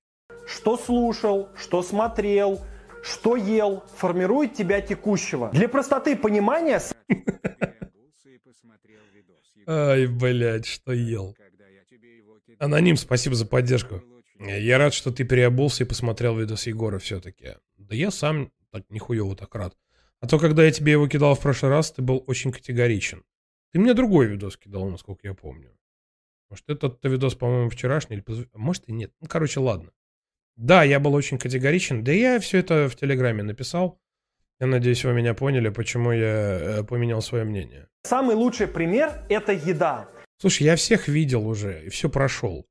что слушал, что смотрел, что ел, формирует тебя текущего. Для простоты понимания Ай, блядь, что ел. Аноним, спасибо за поддержку. Я рад, что ты переобулся и посмотрел видос Егора все-таки. Да я сам так нихуево так рад. А то, когда я тебе его кидал в прошлый раз, ты был очень категоричен. Ты мне другой видос кидал, насколько я помню. Может, этот видос, по-моему, вчерашний, или может и нет. Ну, короче, ладно. Да, я был очень категоричен. Да я все это в Телеграме написал. Я надеюсь, вы меня поняли, почему я э, поменял свое мнение. самый лучший пример – это еда. Слушай, я всех видел уже и все прошел.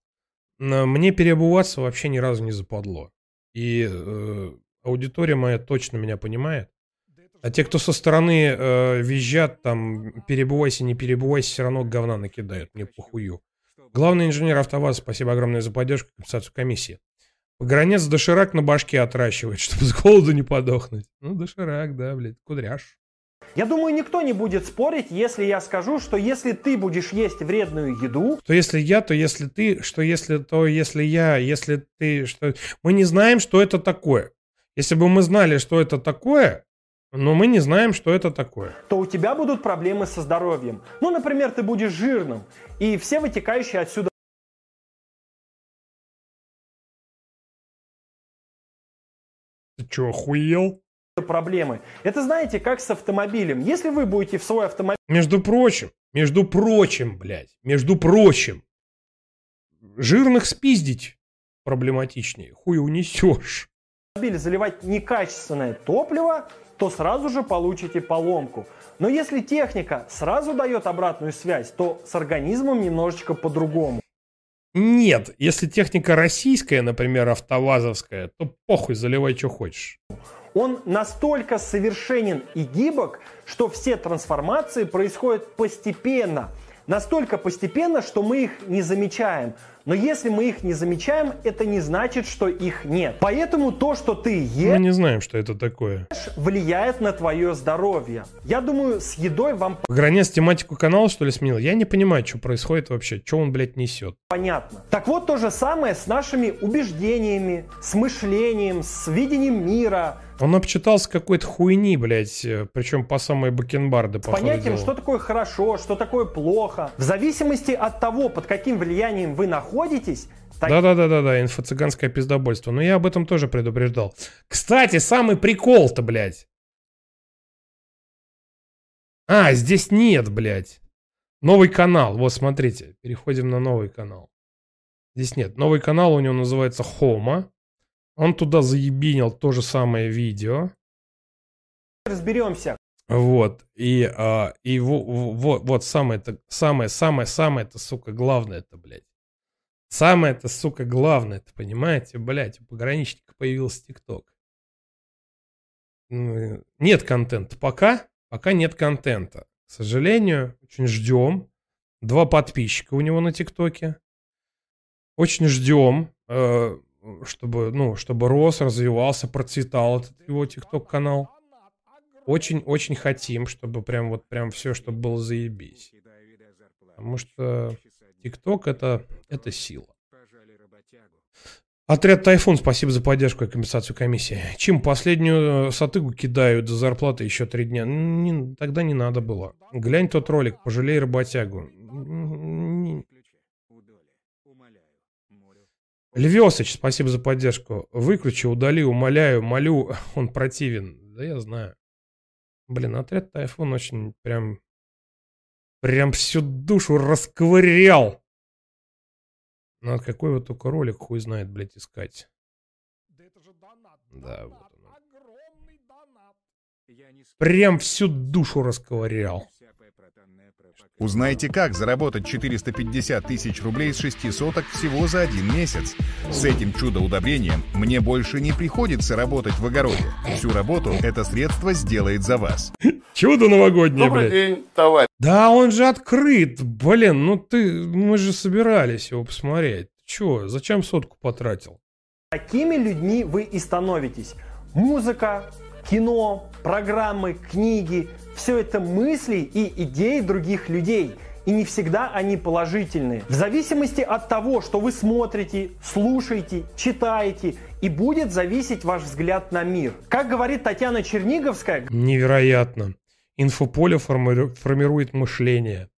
Но Мне переобуваться вообще ни разу не западло. И э, аудитория моя точно меня понимает. А те, кто со стороны э, визжат, там, перебывайся, не перебывайся, все равно говна накидают, мне похую. Главный инженер АвтоВАЗа, спасибо огромное за поддержку и компенсацию комиссии. Погранец доширак на башке отращивает, чтобы с голоду не подохнуть. Ну, доширак, да, блядь, кудряш. Я думаю, никто не будет спорить, если я скажу, что если ты будешь есть вредную еду, То если я, то если ты, что если то, если я, если ты, что... Мы не знаем, что это такое. Если бы мы знали, что это такое, но мы не знаем, что это такое. то у тебя будут проблемы со здоровьем. Ну, например, ты будешь жирным, и все вытекающие отсюда Ты что, охуел? проблемы. Это знаете, как с автомобилем. Если вы будете в свой автомобиль Между прочим, между прочим, блядь, между прочим, жирных спиздить проблематичнее. Хуй унесешь. Заливать некачественное топливо, то сразу же получите поломку. Но если техника сразу дает обратную связь, то с организмом немножечко по-другому. Нет, если техника российская, например, автовазовская, то похуй, заливай, что хочешь. Он настолько совершенен и гибок, что все трансформации происходят постепенно. Настолько постепенно, что мы их не замечаем. Но если мы их не замечаем, это не значит, что их нет. Поэтому то, что ты Мы ешь, не знаем, что это такое. влияет на твое здоровье. Я думаю, с едой вам Границ тематику канала, что ли, сменил? Я не понимаю, что происходит вообще. Что он, блядь, несет? понятно. Так вот, то же самое с нашими убеждениями, с мышлением, с видением мира, Он обчитался какой-то хуйни, блядь, э, причем по самой бакенбарды, по понятием, что такое хорошо, что такое плохо. В зависимости от того, под каким влиянием вы находитесь, так- Да-да-да-да-да, инфо-цыганское пиздобольство. Но я об этом тоже предупреждал. Кстати, самый прикол-то, блядь. А, здесь нет, блядь. Новый канал. Вот, смотрите. Переходим на новый канал. Здесь нет. Новый канал у него называется Хома. Он туда заебинил то же самое видео. разберемся, Вот. И, а, и во- во- вот, вот самое-то, самое, самое, самое-то, сука, главное-то, блядь. Самое-то, сука, главное-то, понимаете, блядь, у пограничника появился ТикТок. Ну, Нет контента. Пока, пока нет контента. К сожалению, очень ждем. Два подписчика у него на ТикТоке. Очень ждем, э, чтобы, ну, чтобы рос, развивался, процветал этот его ТикТок-канал. Очень-очень хотим, чтобы прям вот прям все, чтобы было заебись. Потому что ТикТок это, это сила. Отряд Тайфун, спасибо за поддержку и компенсацию комиссии. Чем последнюю сатыгу кидают за зарплаты еще три дня? Не, тогда не надо было. Глянь тот ролик, пожалей работягу. Львесыч, спасибо за поддержку. Выключи, удали, умоляю, молю. Он противен. Да я знаю. Блин, отряд Тайфун очень прям... Прям всю душу расковырял. Ну, какой вот только ролик, хуй знает, блядь, искать. Да, вот он. Прям всю душу расковырял. Узнайте, как заработать 450 тысяч рублей с 6 соток всего за один месяц. С этим чудо-удобрением мне больше не приходится работать в огороде. Всю работу это средство сделает за вас. Чудо новогоднее, Добрый блядь. день, товарищ. Да, он же открыт. Блин, ну ты, мы же собирались его посмотреть. Чё, зачем сотку потратил? Такими людьми вы и становитесь. Музыка, кино, программы, книги – все это мысли и идеи других людей. И не всегда они положительные. В зависимости от того, что вы смотрите, слушаете, читаете, и будет зависеть ваш взгляд на мир. Как говорит Татьяна Черниговская... Невероятно. Инфополе форми- формирует мышление.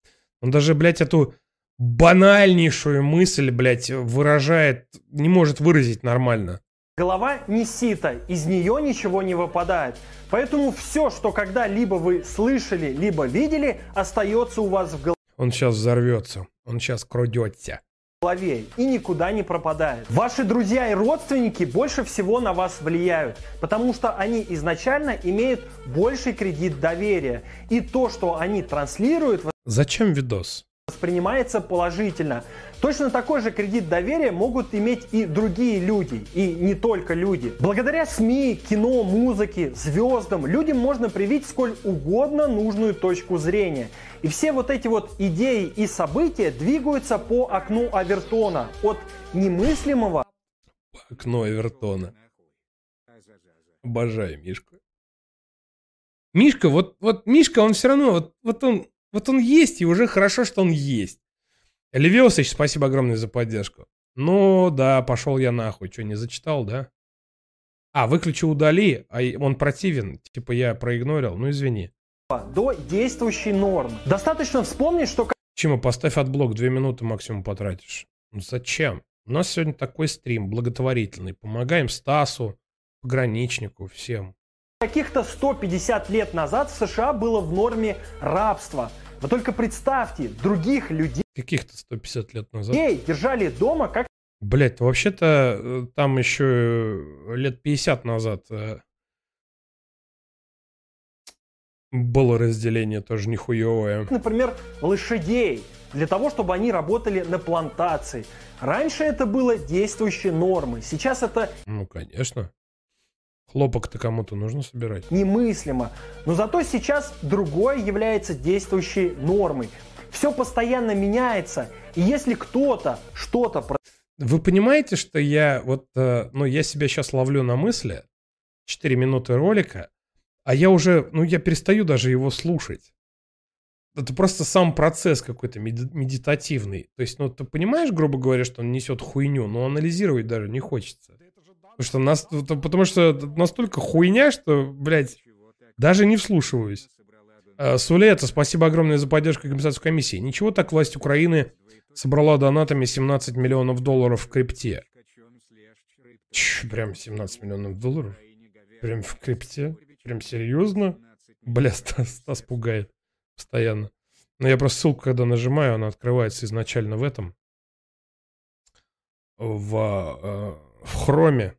Он даже, блядь, эту банальнейшую мысль, блядь, выражает, не может выразить нормально. Голова не сита, из нее ничего не выпадает. Поэтому все, что когда-либо вы слышали, либо видели, остается у вас в Он сейчас взорвется. Он сейчас крудется. голове и никуда не пропадает. Ваши друзья и родственники больше всего на вас влияют, потому что они изначально имеют больший кредит доверия. И то, что они транслируют, Зачем видос? воспринимается положительно. Точно такой же кредит доверия могут иметь и другие люди, и не только люди. Благодаря СМИ, кино, музыке, звездам людям можно привить сколь угодно нужную точку зрения. И все вот эти вот идеи и события двигаются по окну Авертона от немыслимого Окно Эвертона. Обожаю Мишку. Мишка, вот, вот Мишка, он все равно, вот, вот он, вот он есть, и уже хорошо, что он есть. Левиосыч, спасибо огромное за поддержку. Ну, да, пошел я нахуй. Что, не зачитал, да? А, выключи удали, а он противен. Типа я проигнорил, ну извини. до действующей нормы. Достаточно вспомнить, что Чему, поставь адблок, две минуты максимум потратишь. Ну зачем? У нас сегодня такой стрим благотворительный. Помогаем Стасу, пограничнику, всем. каких-то 150 лет назад в США было в норме рабство. Вы только представьте, других людей Каких-то 150 лет назад. держали дома как Блять, вообще-то э, там еще э, лет 50 назад э, было разделение тоже нихуевое. например, лошадей, для того, чтобы они работали на плантации. Раньше это было действующей нормой, сейчас это Ну, конечно. Хлопок-то кому-то нужно собирать. немыслимо. Но зато сейчас другое является действующей нормой. Все постоянно меняется, и если кто-то что-то Вы понимаете, что я вот, э, ну, я себя сейчас ловлю на мысли, 4 минуты ролика, а я уже, ну, я перестаю даже его слушать. Это просто сам процесс какой-то меди- медитативный. То есть, ну, ты понимаешь, грубо говоря, что он несет хуйню, но анализировать даже не хочется. Потому что, нас, потому что настолько хуйня, что, блядь, даже не вслушиваюсь. Э, Сулета, спасибо огромное за поддержку и компенсацию комиссии. Ничего так власть Украины собрала донатами 17 миллионов долларов в крипте. Чш, прям 17 миллионов долларов? Прям в крипте? Прям серьезно? Бля, Стас, Стас пугает постоянно. Но я просто ссылку, когда нажимаю, она открывается изначально в этом. В, э, в хроме.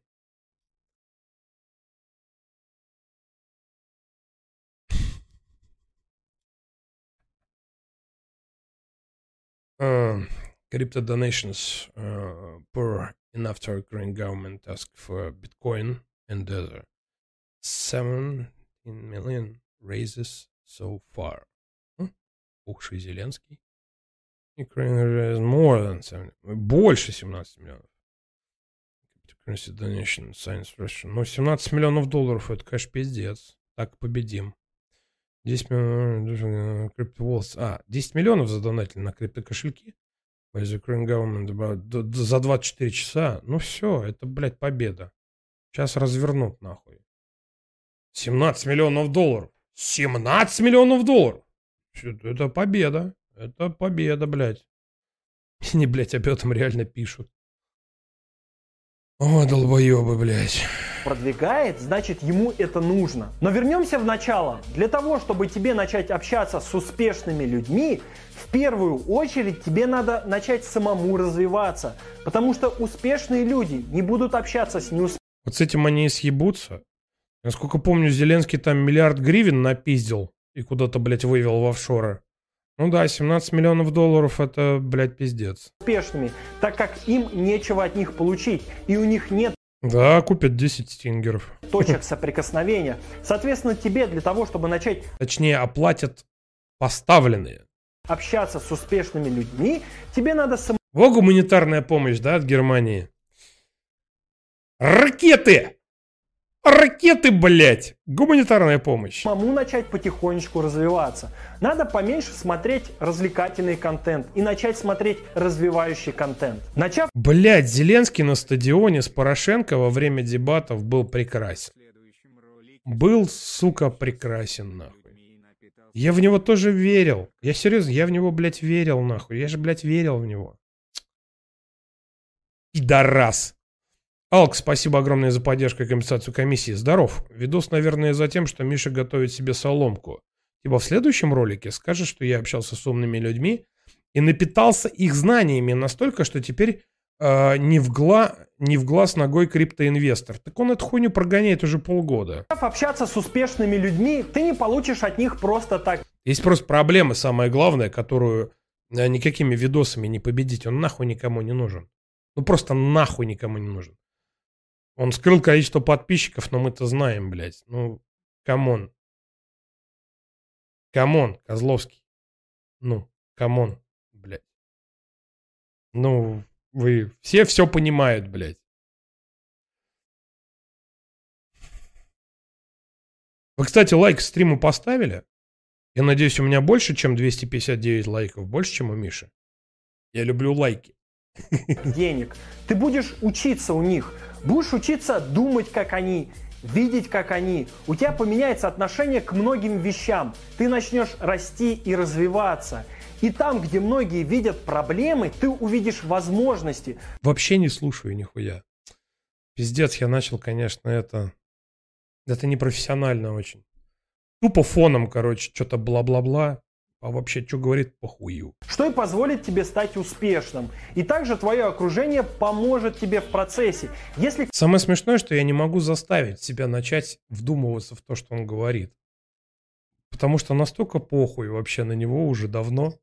Uh, crypto donations uh, per and after Ukraine government ask for Bitcoin and other 17 million raises so far. Hm? Пухший Зеленский. Ukraine has more than 70, больше 17 миллионов. Currency donation, science Russian. Ну, 17 миллионов долларов, это, конечно, пиздец. Так победим. 10 миллионов криптоволс. А, 10 миллионов задонатили на криптокошельки. By the Ukraine government about, за 24 часа. Ну все, это, блядь, победа. Сейчас развернут нахуй. 17 миллионов долларов. 17 миллионов долларов. Это победа. Это победа, блядь. Они, блядь, об этом реально пишут. О, долбоебы, блядь. Продвигает, значит ему это нужно. Но вернемся в начало. Для того, чтобы тебе начать общаться с успешными людьми, в первую очередь тебе надо начать самому развиваться. Потому что успешные люди не будут общаться с неуспешными. Вот с этим они и съебутся. Насколько помню, Зеленский там миллиард гривен напиздил и куда-то, блядь, вывел в офшоры. Ну да, 17 миллионов долларов это, блядь, пиздец. Успешными, так как им нечего от них получить, и у них нет да, купят 10 стингеров. Точек соприкосновения. Соответственно, тебе для того, чтобы начать... Точнее, оплатят поставленные. Общаться с успешными людьми, тебе надо... Сам... Во гуманитарная помощь, да, от Германии. Ракеты! Ракеты, блядь! Гуманитарная помощь. Самому начать потихонечку развиваться. Надо поменьше смотреть развлекательный контент и начать смотреть развивающий контент. Начав... Блядь, Зеленский на стадионе с Порошенко во время дебатов был прекрасен. Был, сука, прекрасен, нахуй. Я в него тоже верил. Я серьезно, я в него, блядь, верил, нахуй. Я же, блядь, верил в него. Пидорас. Алк, спасибо огромное за поддержку и компенсацию комиссии. Здоров. Видос, наверное, за тем, что Миша готовит себе соломку. Типа в следующем ролике скажешь, что я общался с умными людьми и напитался их знаниями настолько, что теперь э, не, в гла, не в глаз ногой криптоинвестор. Так он эту хуйню прогоняет уже полгода. Общаться с успешными людьми, ты не получишь от них просто так. Есть просто проблема, самая главная, которую э, никакими видосами не победить. Он нахуй никому не нужен. Ну просто нахуй никому не нужен. Он скрыл количество подписчиков, но мы-то знаем, блядь. Ну, come on. Come on, Козловский. Ну, come on, блядь. Ну, вы все все понимают, блядь. Вы, кстати, лайк стриму поставили? Я надеюсь, у меня больше, чем 259 лайков. Больше, чем у Миши. Я люблю лайки. Денег. Ты будешь учиться у них. Будешь учиться думать, как они, видеть, как они. У тебя поменяется отношение к многим вещам. Ты начнешь расти и развиваться. И там, где многие видят проблемы, ты увидишь возможности. Вообще не слушаю нихуя. Пиздец, я начал, конечно, это... Это непрофессионально очень. Тупо фоном, короче, что-то бла-бла-бла. А вообще, что говорит, похую. Что и позволит тебе стать успешным. И также твое окружение поможет тебе в процессе. Если... Самое смешное, что я не могу заставить себя начать вдумываться в то, что он говорит. Потому что настолько похуй вообще на него уже давно.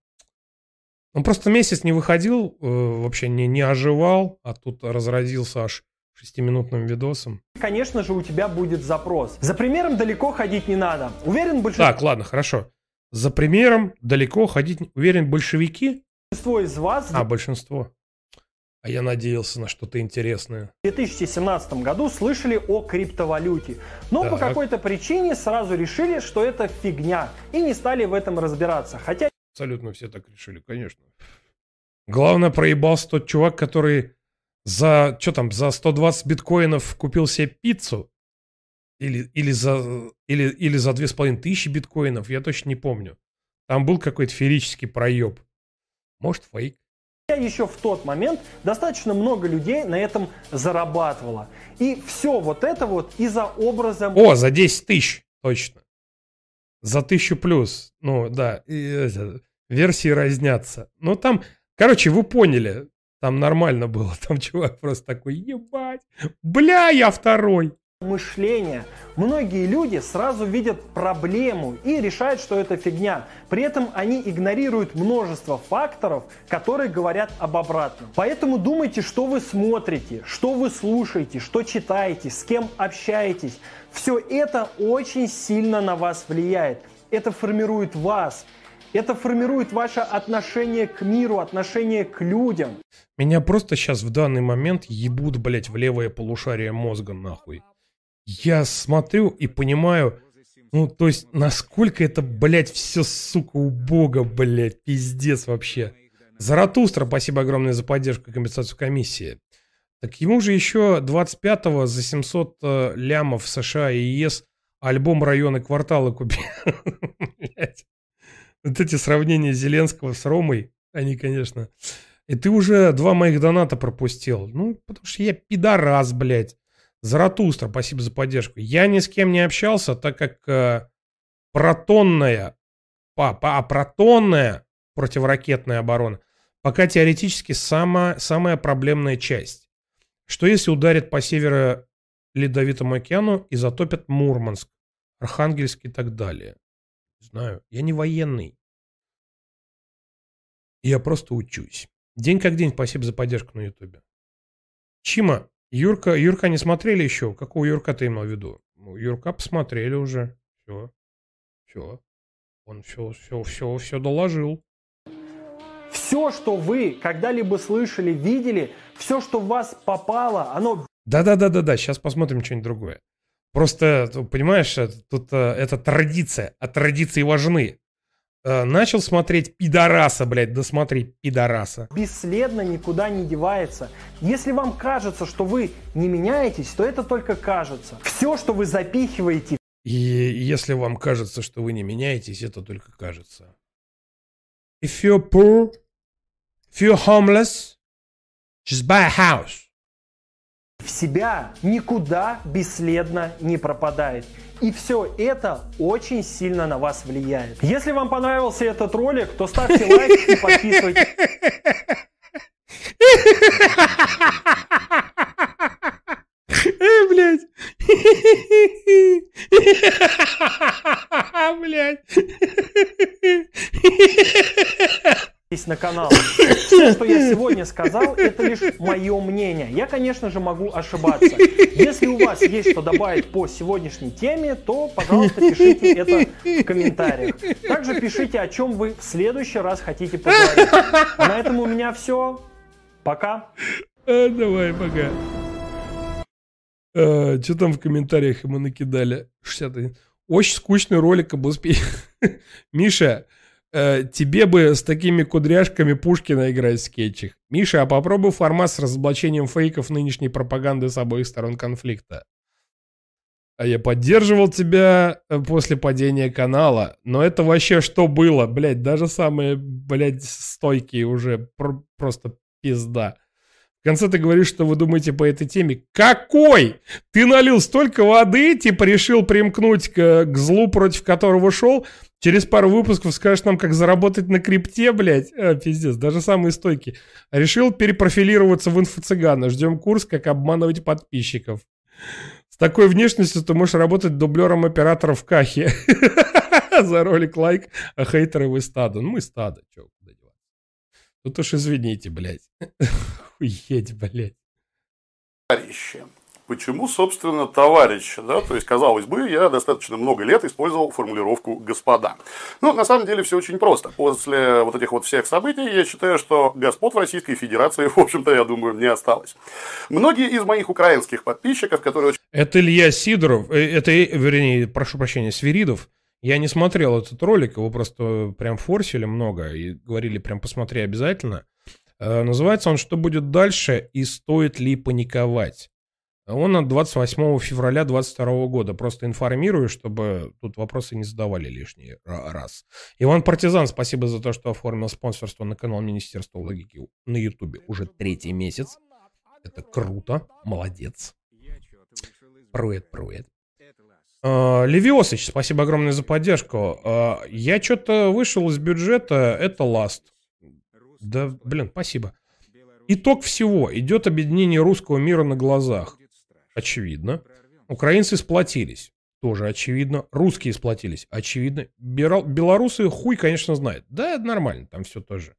Он просто месяц не выходил, э, вообще не, не оживал, а тут разразился аж шестиминутным видосом. Конечно же, у тебя будет запрос. За примером далеко ходить не надо. Уверен, большинство... Так, ладно, хорошо. За примером далеко ходить, уверен, большевики? Большинство из вас... А, большинство. А я надеялся на что-то интересное. В 2017 году слышали о криптовалюте, но так. по какой-то причине сразу решили, что это фигня, и не стали в этом разбираться. Хотя... Абсолютно все так решили, конечно. Главное, проебался тот чувак, который за, что там, за 120 биткоинов купил себе пиццу, или, или, за, или, или за тысячи биткоинов, я точно не помню. Там был какой-то феерический проеб. Может, фейк. Еще в тот момент достаточно много людей на этом зарабатывало. И все вот это вот из-за образа... О, за 10 тысяч, точно. За тысячу плюс. Ну, да, и, это, версии разнятся. Ну, там, короче, вы поняли. Там нормально было. Там чувак просто такой, ебать, бля, я второй мышления. Многие люди сразу видят проблему и решают, что это фигня. При этом они игнорируют множество факторов, которые говорят об обратном. Поэтому думайте, что вы смотрите, что вы слушаете, что читаете, с кем общаетесь. Все это очень сильно на вас влияет. Это формирует вас. Это формирует ваше отношение к миру, отношение к людям. Меня просто сейчас в данный момент ебут, блядь, в левое полушарие мозга нахуй. Я смотрю и понимаю, ну, то есть, насколько это, блядь, все, сука, убого, блядь, пиздец вообще. Заратустра, спасибо огромное за поддержку и компенсацию комиссии. Так ему же еще 25-го за 700 э, лямов США и ЕС альбом района квартала купил. вот эти сравнения Зеленского с Ромой, они, конечно... И ты уже два моих доната пропустил. Ну, потому что я пидорас, блядь. Заратустра, спасибо за поддержку. Я ни с кем не общался, так как э, протонная, по, а протонная противоракетная оборона пока теоретически сама, самая проблемная часть. Что если ударит по северо-ледовитому океану и затопят Мурманск, Архангельск и так далее? Не знаю, я не военный. Я просто учусь. День как день, спасибо за поддержку на ютубе. Чима, Юрка, Юрка не смотрели еще? Какого Юрка ты имел в виду? Ну, Юрка посмотрели уже. Все. Все. Он все, все, все, все доложил. Все, что вы когда-либо слышали, видели, все, что в вас попало, оно... Да-да-да-да-да, сейчас посмотрим что-нибудь другое. Просто, понимаешь, тут э, это традиция, а традиции важны. Э, начал смотреть пидораса, блядь, досмотри пидораса. Бесследно никуда не девается. Если вам кажется, что вы не меняетесь, то это только кажется. Все, что вы запихиваете... И если вам кажется, что вы не меняетесь, это только кажется. If you're poor, if you're homeless, just buy a house. В себя никуда бесследно не пропадает. И все это очень сильно на вас влияет. Если вам понравился этот ролик, то ставьте лайк и подписывайтесь. Эй, блядь. на канал. Все, что я сегодня сказал, это лишь мое мнение. Я, конечно же, могу ошибаться. Если у вас есть что добавить по сегодняшней теме, то, пожалуйста, пишите это в комментариях. Также пишите, о чем вы в следующий раз хотите поговорить. А на этом у меня все. Пока. А, давай, пока. А, что там в комментариях ему накидали? 61. Очень скучный ролик об успехе. Миша, э, тебе бы с такими кудряшками Пушкина играть в скетчах. Миша, а попробуй формат с разоблачением фейков нынешней пропаганды с обоих сторон конфликта. А я поддерживал тебя э, после падения канала. Но это вообще что было? Блять, даже самые, блядь, стойкие уже пр- просто пизда. В конце ты говоришь, что вы думаете по этой теме. Какой? Ты налил столько воды, типа решил примкнуть к, к злу, против которого шел. Через пару выпусков скажешь нам, как заработать на крипте, блядь. А, пиздец, даже самые стойкие. Решил перепрофилироваться в инфо-цыгана. Ждем курс, как обманывать подписчиков. С такой внешностью ты можешь работать дублером оператора в Кахе. За ролик лайк, а хейтеры вы стадо. Ну мы стадо, чё, куда деваться. Тут уж извините, блядь. Охуеть, блядь. Товарищи. Почему, собственно, товарищи, да? То есть, казалось бы, я достаточно много лет использовал формулировку «господа». Ну, на самом деле, все очень просто. После вот этих вот всех событий, я считаю, что господ в Российской Федерации, в общем-то, я думаю, не осталось. Многие из моих украинских подписчиков, которые... Это Илья Сидоров, э, это, вернее, прошу прощения, Свиридов. Я не смотрел этот ролик, его просто прям форсили много и говорили прям посмотри обязательно. Э, называется он «Что будет дальше и стоит ли паниковать?». Он от 28 февраля 2022 года. Просто информирую, чтобы тут вопросы не задавали лишний раз. Иван Партизан, спасибо за то, что оформил спонсорство на канал Министерства логики на Ютубе уже третий месяц. Это круто. Молодец. Привет, привет. Uh, Левиосыч, спасибо огромное за поддержку. Uh, я что-то вышел из бюджета, это ласт. Да, блин, спасибо. Итог всего. Идет объединение русского мира на глазах. Очевидно. Украинцы сплотились. Тоже очевидно. Русские сплотились. Очевидно. Белорусы хуй, конечно, знает. Да, нормально. Там все тоже.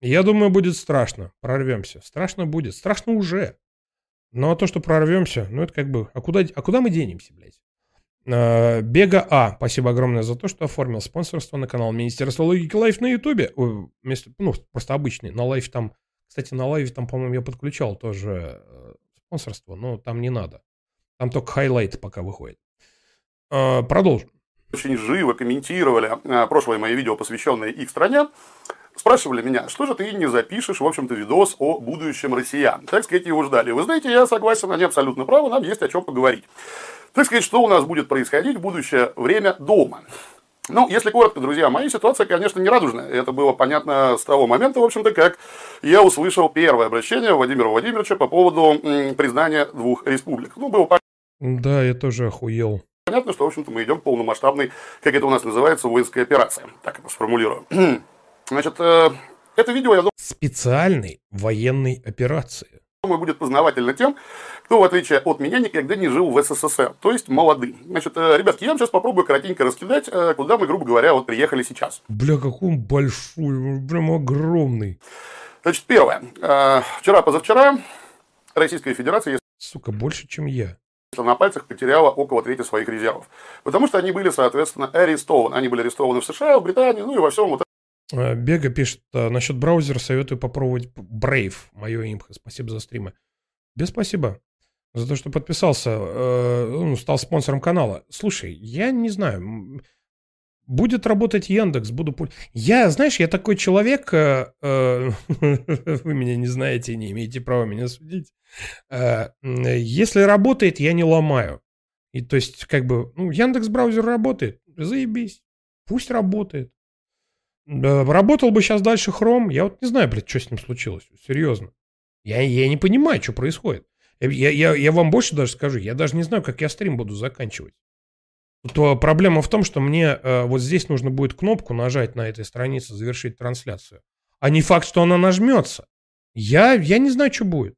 Я думаю, будет страшно. Прорвемся. Страшно будет. Страшно уже. Ну, а то, что прорвемся, ну, это как бы... А куда, а куда мы денемся, блядь? Э, Бега А, спасибо огромное за то, что оформил спонсорство на канал Министерства логики Live на Ютубе. Ну, просто обычный. На Live там, кстати, на лайве там, по-моему, я подключал тоже э, спонсорство, но там не надо. Там только highlight пока выходит. Э, Продолжим. очень живо комментировали а, прошлые мои видео, посвященные их стране, спрашивали меня, что же ты не запишешь, в общем-то, видос о будущем россиян. Так сказать, его ждали. Вы знаете, я согласен, они абсолютно правы, нам есть о чем поговорить. Так сказать, что у нас будет происходить в будущее время дома. Ну, если коротко, друзья, моя ситуация, конечно, не радужная. Это было понятно с того момента, в общем-то, как я услышал первое обращение Владимира Владимировича по поводу признания двух республик. Ну, было Да, я тоже охуел. Понятно, что, в общем-то, мы идем к полномасштабной, как это у нас называется, воинской операции. Так это сформулирую. Значит, э, это видео, я Специальной военной операции. Думаю, будет познавательно тем, кто, в отличие от меня, никогда не жил в СССР, то есть молодым. Значит, э, ребятки, я вам сейчас попробую коротенько раскидать, э, куда мы, грубо говоря, вот приехали сейчас. Бля, какой он большой, он прям огромный. Значит, первое. Э, Вчера-позавчера Российская Федерация, Сука, больше, чем я. на пальцах, потеряла около трети своих резервов. Потому что они были, соответственно, арестованы. Они были арестованы в США, в Британии, ну и во всем вот Бега пишет, э, насчет браузера советую попробовать Brave, мое имхо. Спасибо за стримы. Без спасибо за то, что подписался, э, ну, стал спонсором канала. Слушай, я не знаю, будет работать Яндекс, буду... Я, знаешь, я такой человек, э, э, вы меня не знаете не имеете права меня судить. Э, Если работает, я не ломаю. И то есть, как бы, ну, Яндекс браузер работает, заебись, пусть работает. Да, Работал бы сейчас дальше Chrome, я вот не знаю, блядь, что с ним случилось, серьезно. Я, я не понимаю, что происходит. Я, я, я вам больше даже скажу, я даже не знаю, как я стрим буду заканчивать. То проблема в том, что мне э, вот здесь нужно будет кнопку нажать на этой странице «Завершить трансляцию». А не факт, что она нажмется. Я, я не знаю, что будет.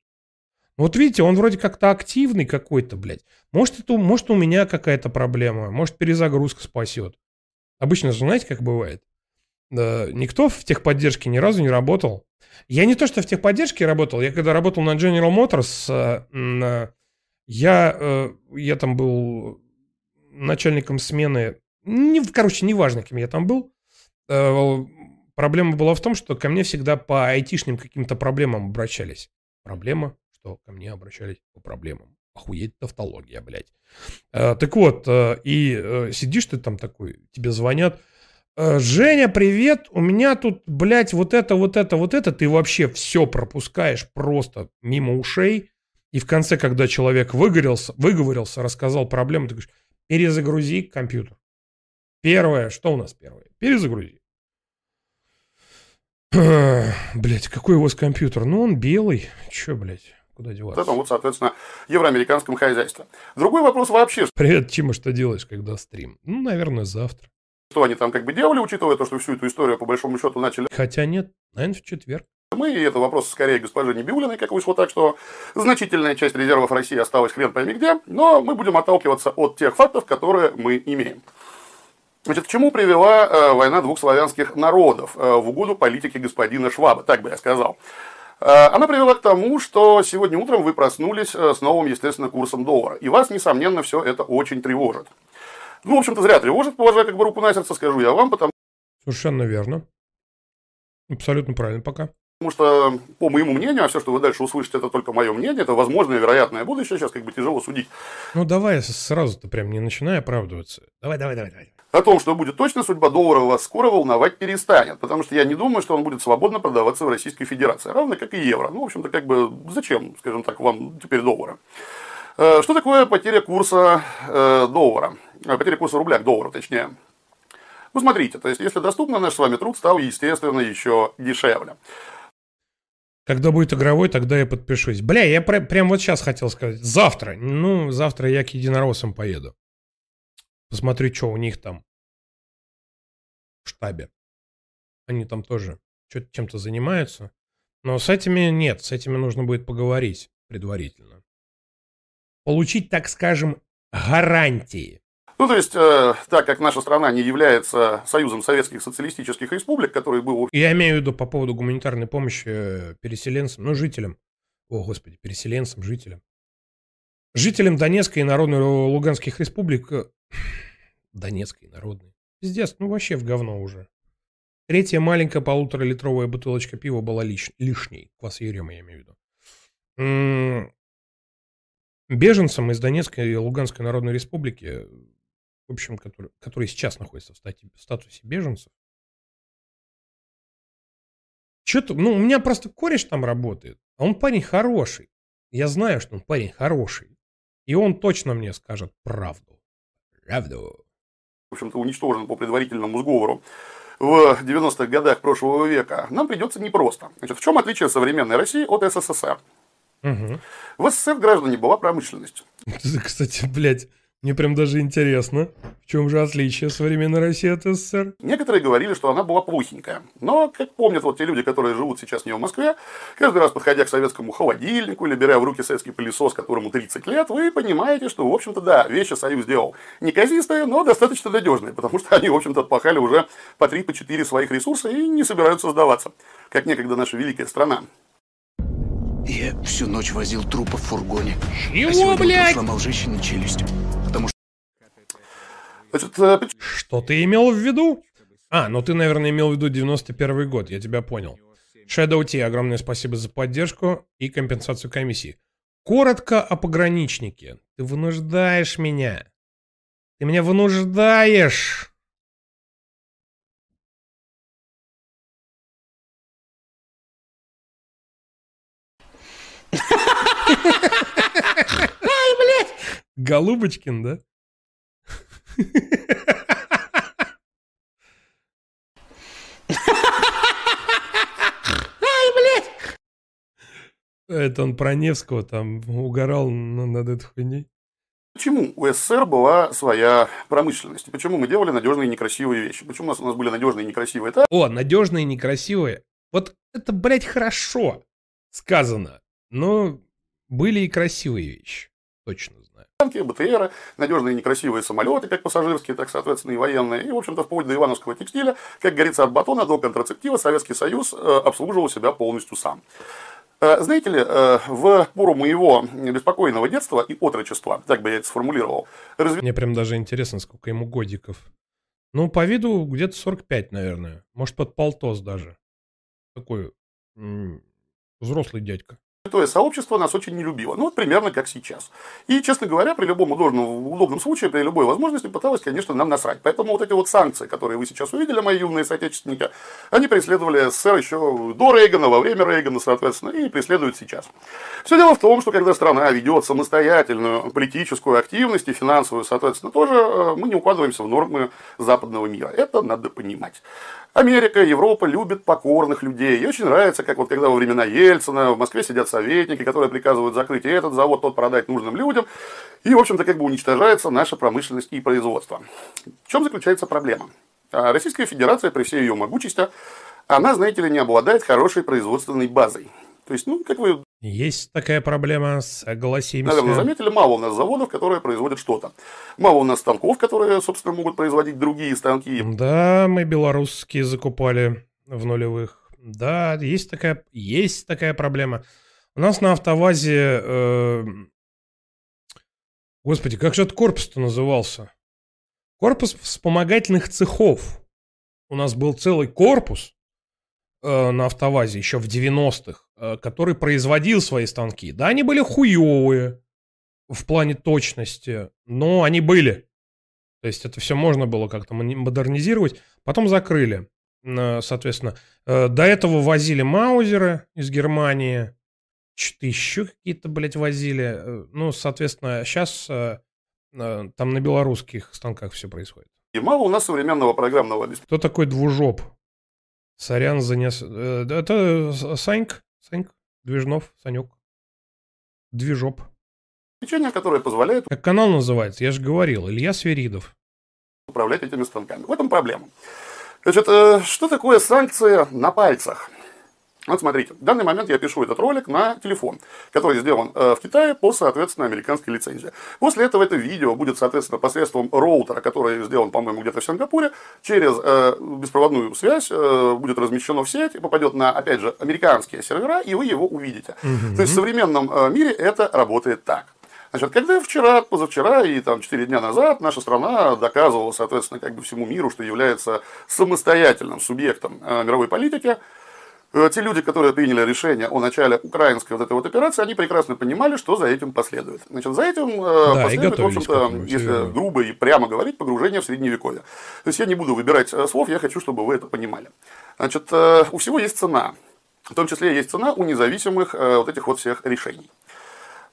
Вот видите, он вроде как-то активный какой-то, блядь. Может, это, может, у меня какая-то проблема. Может, перезагрузка спасет. Обычно знаете, как бывает? Да, никто в техподдержке ни разу не работал. Я не то, что в техподдержке работал, я когда работал на General Motors, э, э, я, э, я там был начальником смены, не, короче, неважно, кем я там был. Э, Проблема была в том, что ко мне всегда по айтишным каким-то проблемам обращались. Проблема, что ко мне обращались по проблемам. Охуеть тавтология, блядь. Э, Так вот, э, и э, сидишь ты там такой, тебе звонят, «Э, Женя, привет, у меня тут, блядь, вот это, вот это, вот это, ты вообще все пропускаешь просто мимо ушей, и в конце, когда человек выгорелся, выговорился, рассказал проблему, ты говоришь, перезагрузи компьютер. Первое, что у нас первое? Перезагрузи. Блять, какой у вас компьютер? Ну, он белый. Че, блядь, куда деваться? этом вот, соответственно, евроамериканском хозяйстве. Другой вопрос вообще, Привет, Тима, что делаешь, когда стрим? Ну, наверное, завтра. Что они там как бы делали, учитывая то, что всю эту историю по большому счету начали Хотя нет, наверное, в четверг. мы, и это вопрос скорее госпожи Небиулиной, как вышло так, что значительная часть резервов России осталась хрен пойми где, но мы будем отталкиваться от тех фактов, которые мы имеем. Значит, к чему привела э, война двух славянских народов э, в угоду политики господина Шваба, так бы я сказал. Э, она привела к тому, что сегодня утром вы проснулись э, с новым, естественно, курсом доллара. И вас, несомненно, все это очень тревожит. Ну, в общем-то, зря тревожит, положа как бы руку на сердце, скажу я вам, потому Совершенно верно. Абсолютно правильно пока. Потому что, по моему мнению, а все, что вы дальше услышите, это только мое мнение, это возможное вероятное будущее, сейчас как бы тяжело судить Ну, давай сразу-то прям не начинай оправдываться. Давай, давай, давай, давай. о том, что будет точно, судьба доллара вас скоро волновать перестанет, потому что я не думаю, что он будет свободно продаваться в Российской Федерации, равно как и евро. Ну, в общем-то, как бы, зачем, скажем так, вам теперь доллара? Э, Что такое потеря курса э, доллара? Э, Потеря курса рубля к доллару, точнее. Ну, смотрите, то есть, если доступно, наш с вами труд стал, естественно, еще дешевле. Когда будет игровой, тогда я подпишусь. Бля, я пр- прям вот сейчас хотел сказать. Завтра. Ну, завтра я к единороссам поеду. Посмотрю, что у них там в штабе. Они там тоже что-то чем-то занимаются. Но с этими нет, с этими нужно будет поговорить предварительно. Получить, так скажем, гарантии. Ну, то есть, э, так как наша страна не является союзом советских социалистических республик, который был Я имею в виду по поводу гуманитарной помощи э, переселенцам, ну, жителям. О, господи, переселенцам, жителям. Жителям Донецкой и Народной Луганских республик, э, Донецкой, народной. Пиздец, ну вообще в говно уже. Третья маленькая полуторалитровая бутылочка пива была лиш... лишней. Квас Ерема, я имею в виду. Беженцам из Донецкой и Луганской Народной Республики, в общем, которые, которые сейчас находятся в статусе беженцев, что-то, ну, у меня просто кореш там работает, а он парень хороший. Я знаю, что он парень хороший. И он точно мне скажет правду. Правду. В общем-то, уничтожен по предварительному сговору в 90-х годах прошлого века, нам придется непросто. Значит, в чем отличие современной России от СССР? Угу. В СССР граждане была промышленность. Кстати, блядь, мне прям даже интересно, в чем же отличие современной России от СССР? Некоторые говорили, что она была плохенькая. Но, как помнят вот те люди, которые живут сейчас не в Москве, каждый раз подходя к советскому холодильнику или беря в руки советский пылесос, которому 30 лет, вы понимаете, что, в общем-то, да, вещи Союз сделал. Неказистые, но достаточно надежные, потому что они, в общем-то, отпахали уже по 3 по 4 своих ресурса и не собираются сдаваться, как некогда наша великая страна. Я всю ночь возил трупы в фургоне. Чего, а блядь? сломал женщине челюсть. Потому что... Э, Что ты имел в виду? А, ну ты, наверное, имел в виду 91 год, я тебя понял. Shadow T, огромное спасибо за поддержку и компенсацию комиссии. Коротко о пограничнике. Ты вынуждаешь меня. Ты меня вынуждаешь. Ай, блядь! Голубочкин, да? Ай, блядь! Это он про Невского там угорал над этой хуйней. Почему у СССР была своя промышленность? Почему мы делали надежные и некрасивые вещи? Почему у нас, у нас были надежные и некрасивые? Это... О, надежные и некрасивые. Вот это, блядь, хорошо сказано. Но были и красивые вещи. Точно знаю. Танки, БТРы, надежные некрасивые самолеты, как пассажирские, так, соответственно, и военные. И, в общем-то, вплоть до ивановского текстиля, как говорится, от батона до контрацептива Советский Союз э, обслуживал себя полностью сам. Э, Знаете ли, э, в пору моего беспокойного детства и отрочества, так бы я это сформулировал, разве... Мне прям даже интересно, сколько ему годиков. Ну, по виду где-то 45, наверное. Может, под полтос даже. Такой м- взрослый дядька. Святое сообщество нас очень не любило. Ну, вот примерно как сейчас. И, честно говоря, при любом удобном, удобном случае, при любой возможности пыталась, конечно, нам насрать. Поэтому вот эти вот санкции, которые вы сейчас увидели, мои юные соотечественники, они преследовали СССР еще до Рейгана, во время Рейгана, соответственно, и преследуют сейчас. Все дело в том, что когда страна ведет самостоятельную политическую активность и финансовую, соответственно, тоже э, мы не укладываемся в нормы западного мира. Это надо понимать. Америка, Европа любит покорных людей. Ей очень нравится, как вот когда во времена Ельцина в Москве сидят советники, которые приказывают закрыть и этот завод, тот продать нужным людям. И, в общем-то, как бы уничтожается наша промышленность и производство. В чем заключается проблема? А Российская Федерация, при всей ее могучести, она, знаете ли, не обладает хорошей производственной базой. То есть, ну, как вы Есть такая проблема, согласимся. Наверное, заметили, мало у нас заводов, которые производят что-то. Мало у нас станков, которые, собственно, могут производить другие станки. Да, мы белорусские закупали в нулевых. Да, есть такая, есть такая проблема. У нас на автовазе... э, Господи, как же этот корпус-то назывался? Корпус вспомогательных цехов. У нас был целый корпус э, на автовазе еще в 90-х, э, который производил свои станки. Да, они были хуевые в плане точности, но они были. То есть это все можно было как-то модернизировать. Потом закрыли. Э, Соответственно, Э, до этого возили маузеры из Германии. Что-то еще какие-то, блядь, возили. Э, Ну, соответственно, сейчас там на белорусских станках все происходит. И мало у нас современного программного обеспечения. Кто такой двужоп? Сорян за э, Это Саньк, Саньк, Движнов, Санек. Движоп. которое позволяет Как канал называется? Я же говорил, Илья Сверидов. управлять этими станками. В этом проблема. Значит, э, что такое санкции на пальцах? Вот смотрите, в данный момент я пишу этот ролик на телефон, который сделан э, в Китае по, соответственно, американской лицензии. После этого это видео будет, соответственно, посредством роутера, который сделан, по-моему, где-то в Сингапуре, через э, беспроводную связь э, будет размещено в сеть, попадет на, опять же, американские сервера, и вы его увидите. Мгм. То есть в современном мире это работает так. Значит, когда вчера, позавчера и там 4 дня назад наша страна доказывала, соответственно, как бы всему миру, что является самостоятельным субъектом мировой политики, те люди, которые приняли решение о начале украинской вот этой вот операции, они прекрасно понимали, что за этим последует. Значит, за этим э, да, последует, в общем-то, если грубо и прямо говорить, погружение в средневековье. То есть я не буду выбирать э, слов, я хочу, чтобы вы это понимали. Значит, э, у всего есть цена. В том числе есть цена у независимых э, вот этих вот всех решений.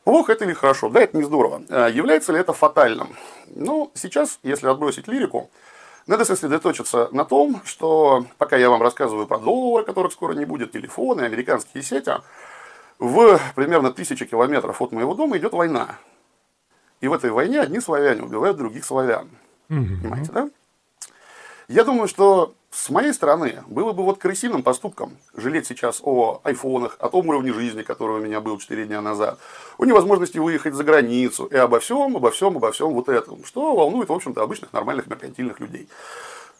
Плохо это или хорошо? Да, это не здорово. Является ли это фатальным? Ну, сейчас, если отбросить лирику, надо сосредоточиться на том, что пока я вам рассказываю про доллары, которых скоро не будет, телефоны, американские сети, в примерно тысячи километров от моего дома идет война. И в этой войне одни славяне убивают других славян. Угу. Понимаете, да? Я думаю, что с моей стороны было бы вот крысиным поступком жалеть сейчас о айфонах, о том уровне жизни, который у меня был 4 дня назад, о невозможности выехать за границу и обо всем, обо всем, обо всем вот этом, что волнует, в общем-то, обычных нормальных меркантильных людей.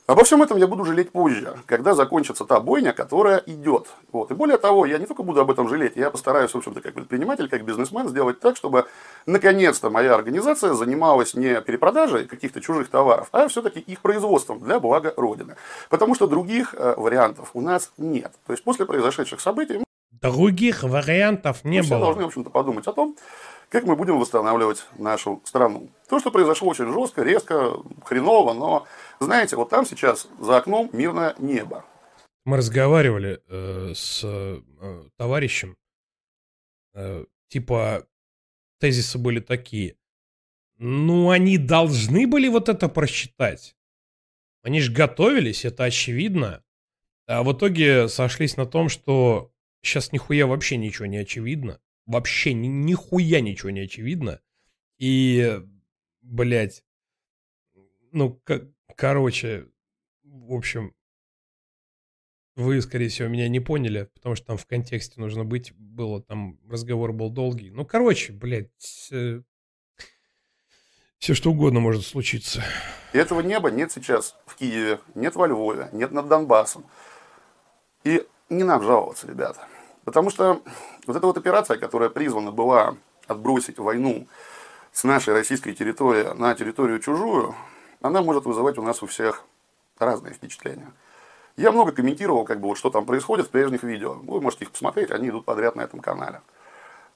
Обо всем этом я буду жалеть позже, когда закончится та бойня, которая идет. Вот. И более того, я не только буду об этом жалеть, я постараюсь, в общем-то, как предприниматель, как бизнесмен, сделать так, чтобы наконец-то моя организация занималась не перепродажей каких-то чужих товаров, а все-таки их производством для блага Родины. Потому что других э, вариантов у нас нет. То есть после произошедших событий... Других вариантов не мы было. все должны, в общем-то, подумать о том, как мы будем восстанавливать нашу страну. То, что произошло очень жестко, резко, хреново, но, знаете, вот там сейчас за окном мирное небо. Мы разговаривали э, с э, товарищем, э, типа, тезисы были такие. Ну, они должны были вот это просчитать. Они же готовились, это очевидно. А в итоге сошлись на том, что сейчас нихуя вообще ничего не очевидно вообще ни, нихуя ничего не очевидно. И, блядь, ну, короче, в общем, вы, скорее всего, меня не поняли, потому что там в контексте нужно быть, было там, разговор был долгий. Ну, короче, блядь, все, все что угодно может случиться. И этого неба нет сейчас в Киеве, нет во Львове, нет над Донбассом. И не нам жаловаться, ребята. Потому что вот эта вот операция, которая призвана была отбросить войну с нашей российской территории на территорию чужую, она может вызывать у нас у всех разные впечатления. Я много комментировал, как бы, вот, что там происходит в прежних видео. Вы можете их посмотреть, они идут подряд на этом канале.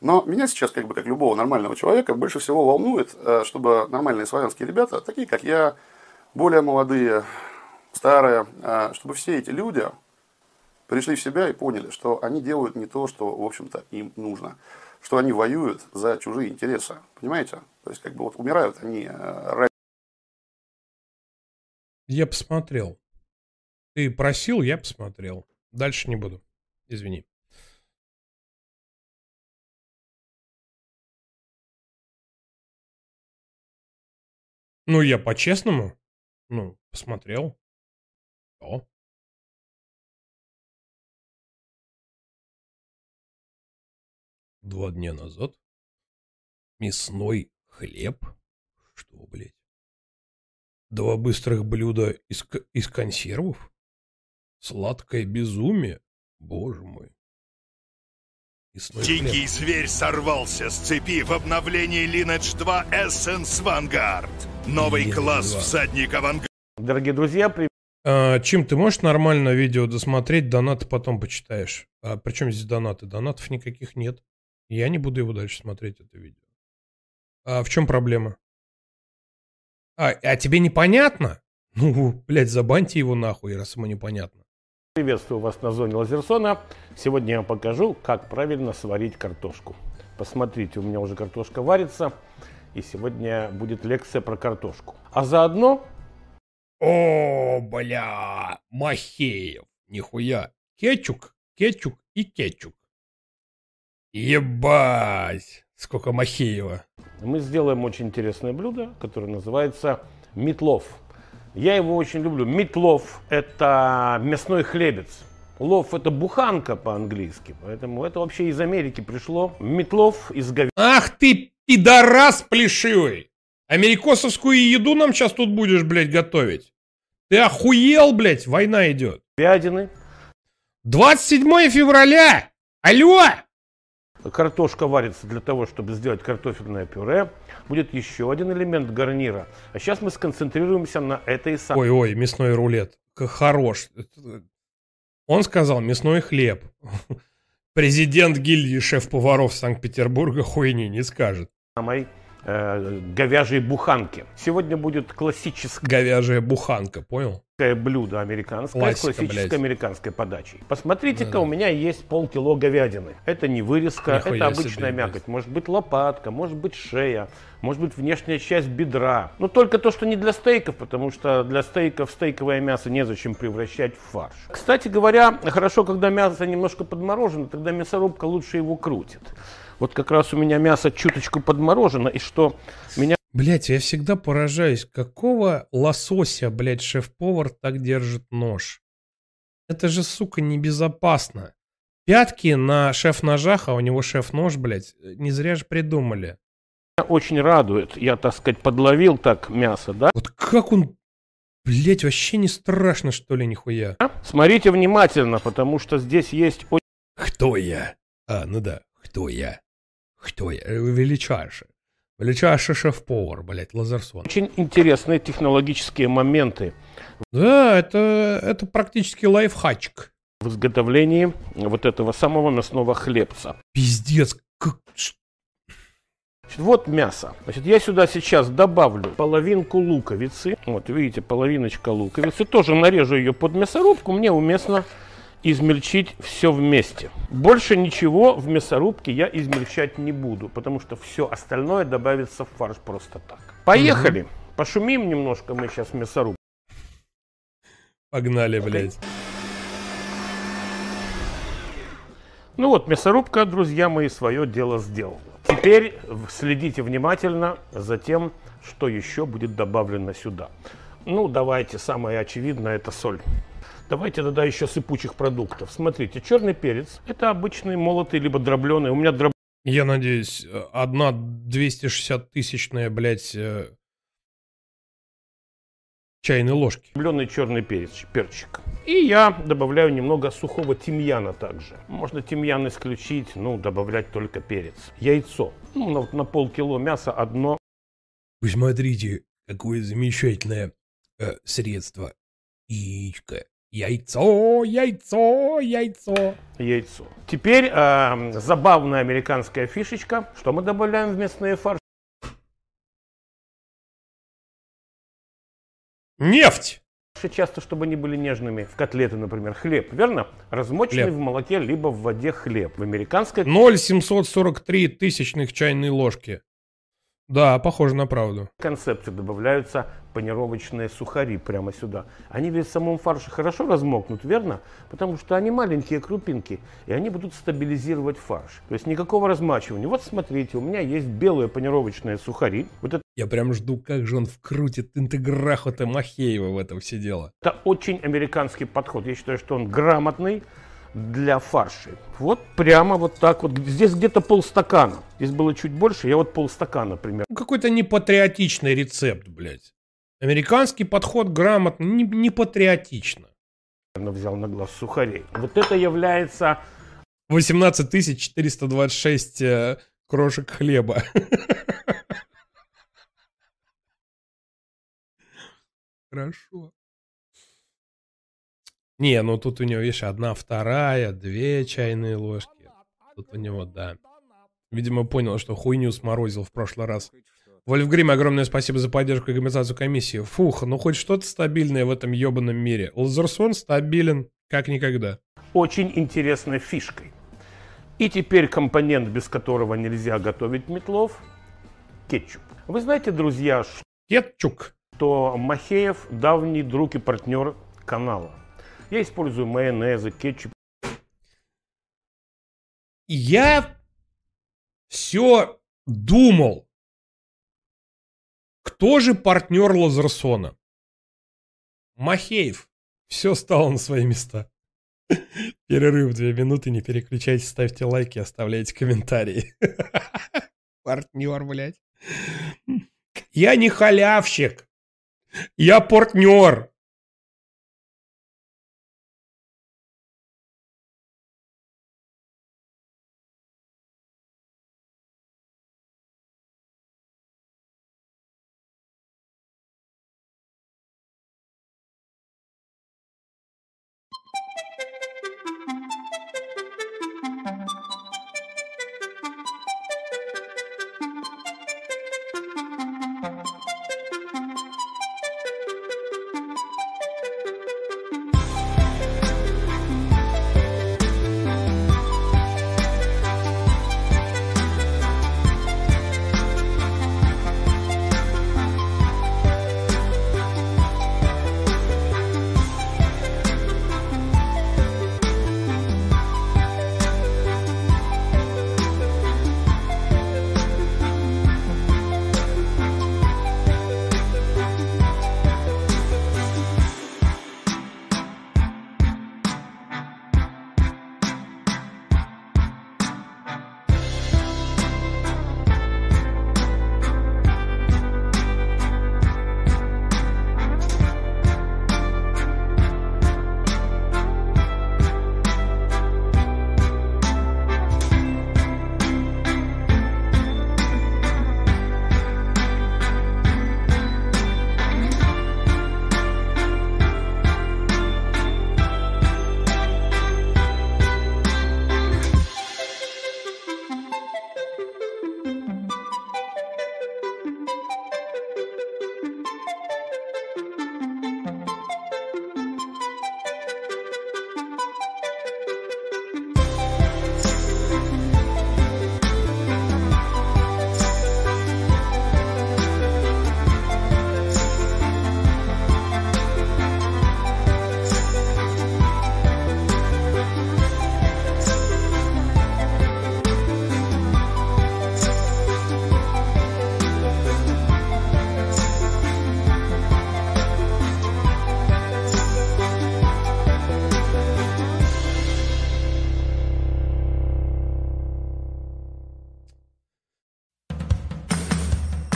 Но меня сейчас, как бы, как любого нормального человека, больше всего волнует, э, чтобы нормальные славянские ребята, такие как я, более молодые, старые, э, чтобы все эти люди пришли в себя и поняли, что они делают не то, что, в общем-то, им нужно. Что они воюют за чужие интересы. Понимаете? То есть, как бы вот умирают они э, ради... Я посмотрел. Ты просил, я посмотрел. Дальше не буду. Извини. Ну, я по-честному. Ну, посмотрел. О. два дня назад? Мясной хлеб? Что, блядь? Два быстрых блюда из, из консервов? Сладкое безумие? Боже мой. Мясной Дикий хлеб. зверь сорвался с цепи в обновлении Lineage 2 Essence Vanguard. Новый Lineage класс 2. всадник авангарда. Дорогие друзья, привет. А, Чим, ты можешь нормально видео досмотреть, донаты потом почитаешь? А при чем здесь донаты? Донатов никаких нет. Я не буду его дальше смотреть, это видео. А в чем проблема? А, а тебе непонятно? Ну, блядь, забаньте его нахуй, раз ему непонятно. Приветствую вас на зоне Лазерсона. Сегодня я вам покажу, как правильно сварить картошку. Посмотрите, у меня уже картошка варится. И сегодня будет лекция про картошку. А заодно... О, бля, Махеев, нихуя. Кетчук, кетчук и кетчук. Ебать! Сколько Махеева. Мы сделаем очень интересное блюдо, которое называется метлов. Я его очень люблю. Метлов – это мясной хлебец. Лов – это буханка по-английски, поэтому это вообще из Америки пришло. Метлов из говядины. Ах ты пидорас плешивый! Америкосовскую еду нам сейчас тут будешь, блядь, готовить? Ты охуел, блядь? Война идет. Говядины. 27 февраля! Алло! Картошка варится для того, чтобы сделать картофельное пюре. Будет еще один элемент гарнира. А сейчас мы сконцентрируемся на этой самой... Ой-ой, мясной рулет. Хорош. Он сказал мясной хлеб. Президент гильдии шеф-поваров Санкт-Петербурга хуйни не скажет. Самой э, говяжьей буханки. Сегодня будет классическая... Говяжья буханка, понял? Блюдо американское Классика, с классической блядь. американской подачей. Посмотрите-ка, Да-да. у меня есть полкило говядины. Это не вырезка, Нихуя это обычная себе, мякоть. Может быть лопатка, может быть шея, может быть внешняя часть бедра. Но только то, что не для стейков, потому что для стейков стейковое мясо незачем превращать в фарш. Кстати говоря, хорошо, когда мясо немножко подморожено, тогда мясорубка лучше его крутит. Вот как раз у меня мясо чуточку подморожено, и что меня Блять, я всегда поражаюсь, какого лосося, блядь, шеф-повар так держит нож? Это же, сука, небезопасно. Пятки на шеф-ножах, а у него шеф-нож, блядь, не зря же придумали. очень радует. Я, так сказать, подловил так мясо, да? Вот как он, блядь, вообще не страшно, что ли, нихуя? Смотрите внимательно, потому что здесь есть. Кто я? А, ну да, кто я? Кто я? Э, Величайший. Величайший шеф-повар, блядь, Лазерсон. Очень интересные технологические моменты Да, это, это практически лайфхачик. в изготовлении вот этого самого мясного хлебца. Пиздец, как... Значит, вот мясо. Значит, я сюда сейчас добавлю половинку луковицы. Вот, видите, половиночка луковицы. Тоже нарежу ее под мясорубку. Мне уместно измельчить все вместе. Больше ничего в мясорубке я измельчать не буду, потому что все остальное добавится в фарш просто так. Поехали. Пошумим немножко мы сейчас в мясорубке. Погнали, блядь. Ну вот, мясорубка, друзья мои, свое дело сделала. Теперь следите внимательно за тем, что еще будет добавлено сюда. Ну, давайте, самое очевидное, это соль. Давайте тогда еще сыпучих продуктов. Смотрите, черный перец, это обычный молотый, либо дробленый. У меня дроб... Я надеюсь, одна 260 тысячная, блядь, э, чайной ложки. Дробленый черный перец, перчик. И я добавляю немного сухого тимьяна также. Можно тимьян исключить, ну, добавлять только перец. Яйцо. Ну, на, на полкило мяса одно Вы смотрите, какое замечательное э, средство. Яичко. Яйцо, яйцо, яйцо. яйцо. Теперь э, забавная американская фишечка. Что мы добавляем в мясные фарши? Нефть! Часто, чтобы они были нежными. В котлеты, например, хлеб, верно? Размоченный Хлеб. в молоке, либо в воде хлеб. В американской 0,743 тысячных чайной ложки. Да, похоже на правду. концепции добавляются панировочные сухари прямо сюда. Они ведь в самом фарше хорошо размокнут, верно? Потому что они маленькие крупинки, и они будут стабилизировать фарш. То есть никакого размачивания. Вот смотрите, у меня есть белые панировочные сухари. Вот это Я прям жду, как же он вкрутит интеграху-то Махеева в это все дело. Это очень американский подход. Я считаю, что он грамотный для фарши. Вот прямо вот так вот. Здесь где-то полстакана. Здесь было чуть больше, я вот полстакана примерно. Ну, Какой-то непатриотичный рецепт, блядь. Американский подход грамотно, не, не патриотично. взял на глаз сухарей. Вот это является 18 426 э, крошек хлеба. Хорошо. Не, ну тут у него, видишь, одна, вторая, две чайные ложки. Тут у него, да. Видимо, понял, что хуйню сморозил в прошлый раз. Вольфгрим, огромное спасибо за поддержку и компенсацию комиссии. Фух, ну хоть что-то стабильное в этом ебаном мире. Лазерсон стабилен, как никогда. очень интересной фишкой. И теперь компонент, без которого нельзя готовить метлов – кетчуп. Вы знаете, друзья, кетчуп. что Махеев – давний друг и партнер канала. Я использую майонезы, кетчуп. Я все думал, кто же партнер Лазерсона? Махеев. Все стало на свои места. Перерыв две минуты, не переключайтесь, ставьте лайки, оставляйте комментарии. Партнер, блядь. Я не халявщик. Я партнер.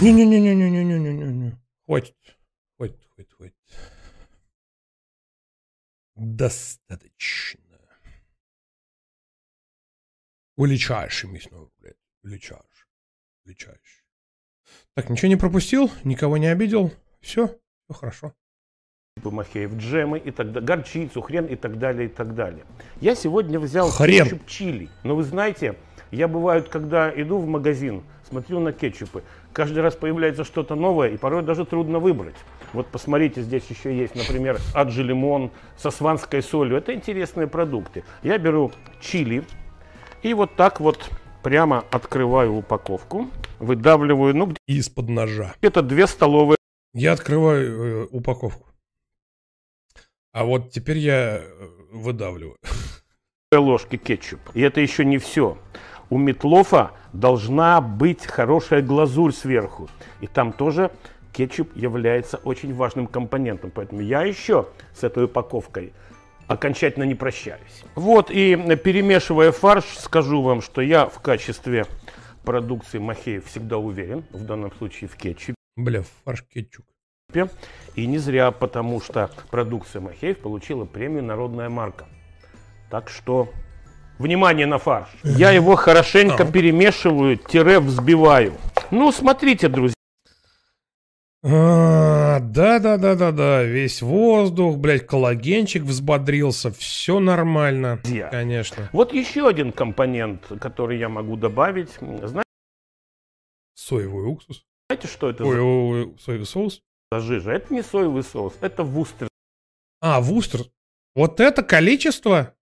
Не-не-не-не-не-не-не-не. Хватит. Хватит, хватит, хватит. Достаточно. Величайший мясной блядь. Величайший. Величайший. Так, ничего не пропустил, никого не обидел. Все, все хорошо. Махеев, джемы и так далее, горчицу, хрен и так далее, и так далее. Я сегодня взял Хрен. кетчуп чили. Но вы знаете, я бывает, когда иду в магазин, смотрю на кетчупы, каждый раз появляется что-то новое, и порой даже трудно выбрать. Вот посмотрите, здесь еще есть, например, аджи лимон со сванской солью. Это интересные продукты. Я беру чили и вот так вот прямо открываю упаковку, выдавливаю, ну, Из-под ножа. где-то две столовые Я открываю э, упаковку. А вот теперь я э, выдавливаю. ложки кетчупа. И это еще не все. У метлофа должна быть хорошая глазурь сверху. И там тоже кетчуп является очень важным компонентом. Поэтому я еще с этой упаковкой окончательно не прощаюсь. Вот и э, перемешивая фарш, скажу вам, что я в качестве продукции Махеев всегда уверен, в данном случае в кетчупе. Бля, фарш кетчуп. И не зря, потому что продукция Махеев получила премию «Народная марка». Так что, внимание на фарш. Я его хорошенько перемешиваю, тире взбиваю. Ну, смотрите, друзья. Да-да-да-да-да, весь воздух, блядь, коллагенчик взбодрился, все нормально, конечно. Вот еще один компонент, который я могу добавить. Знаете, Соевый уксус. что это Ой, за- ой, ой, соевый соус. за жижа? Это не соевый соус, это вустер. А, вустер. Вот это количество?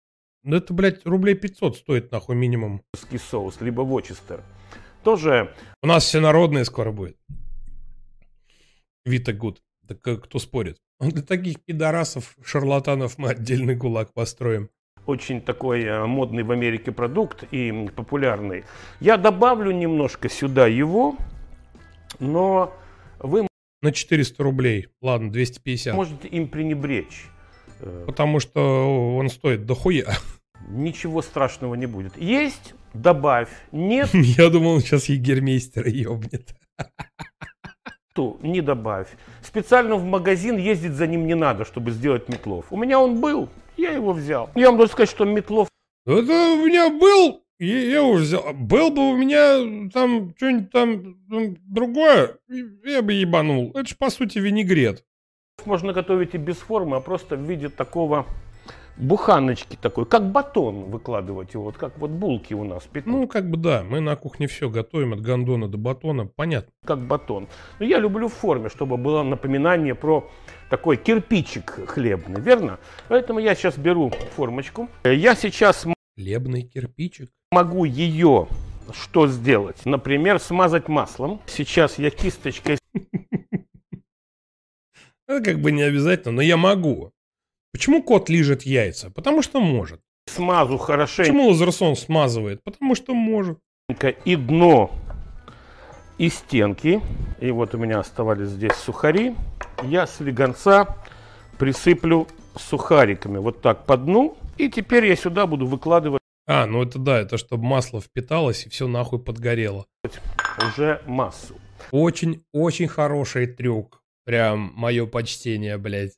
Ну это, блядь, рублей 500 стоит, нахуй, минимум. соус, либо вочестер. Тоже У нас все народные скоро будет. Вита Гуд. Так кто спорит? Для таких пидорасов, шарлатанов мы отдельный гулаг построим. очень такой э, модный в Америке продукт и популярный. Я добавлю немножко сюда его, но вы На 400 рублей. Ладно, 250. можете им пренебречь. Э, Потому что он стоит дохуя. Ничего страшного не будет. Есть, добавь. Нет, Я думал, он сейчас егермейстера ебнет. то не добавь. Специально в магазин ездить за ним не надо, чтобы сделать метлов. У меня он был, я его взял. Я вам должен сказать, что метлов Это у меня был, я, я его взял. Был бы у меня там что-нибудь там, там другое, я бы ебанул. Это ж по сути винегрет. Можно готовить и без формы, а просто в виде такого буханочки такой, как батон выкладывать его, вот как вот булки у нас пекут. Ну, как бы да, мы на кухне все готовим от гондона до батона, понятно. как батон. Но я люблю в форме, чтобы было напоминание про такой кирпичик хлебный, верно? Поэтому я сейчас беру формочку. Я сейчас Хлебный кирпичик. могу ее что сделать? Например, смазать маслом. Сейчас я кисточкой Это как бы не обязательно, но я могу. Почему кот лижет яйца? Потому что может. смазу хорошенько Почему лазерсон смазывает? Потому что может. и дно, и стенки. И вот у меня оставались здесь сухари. Я с легонца присыплю сухариками вот так по дну. И теперь я сюда буду выкладывать А, ну это да, это чтобы масло впиталось и все нахуй подгорело. уже массу. Очень-очень хороший трюк. Прям мое почтение, блядь.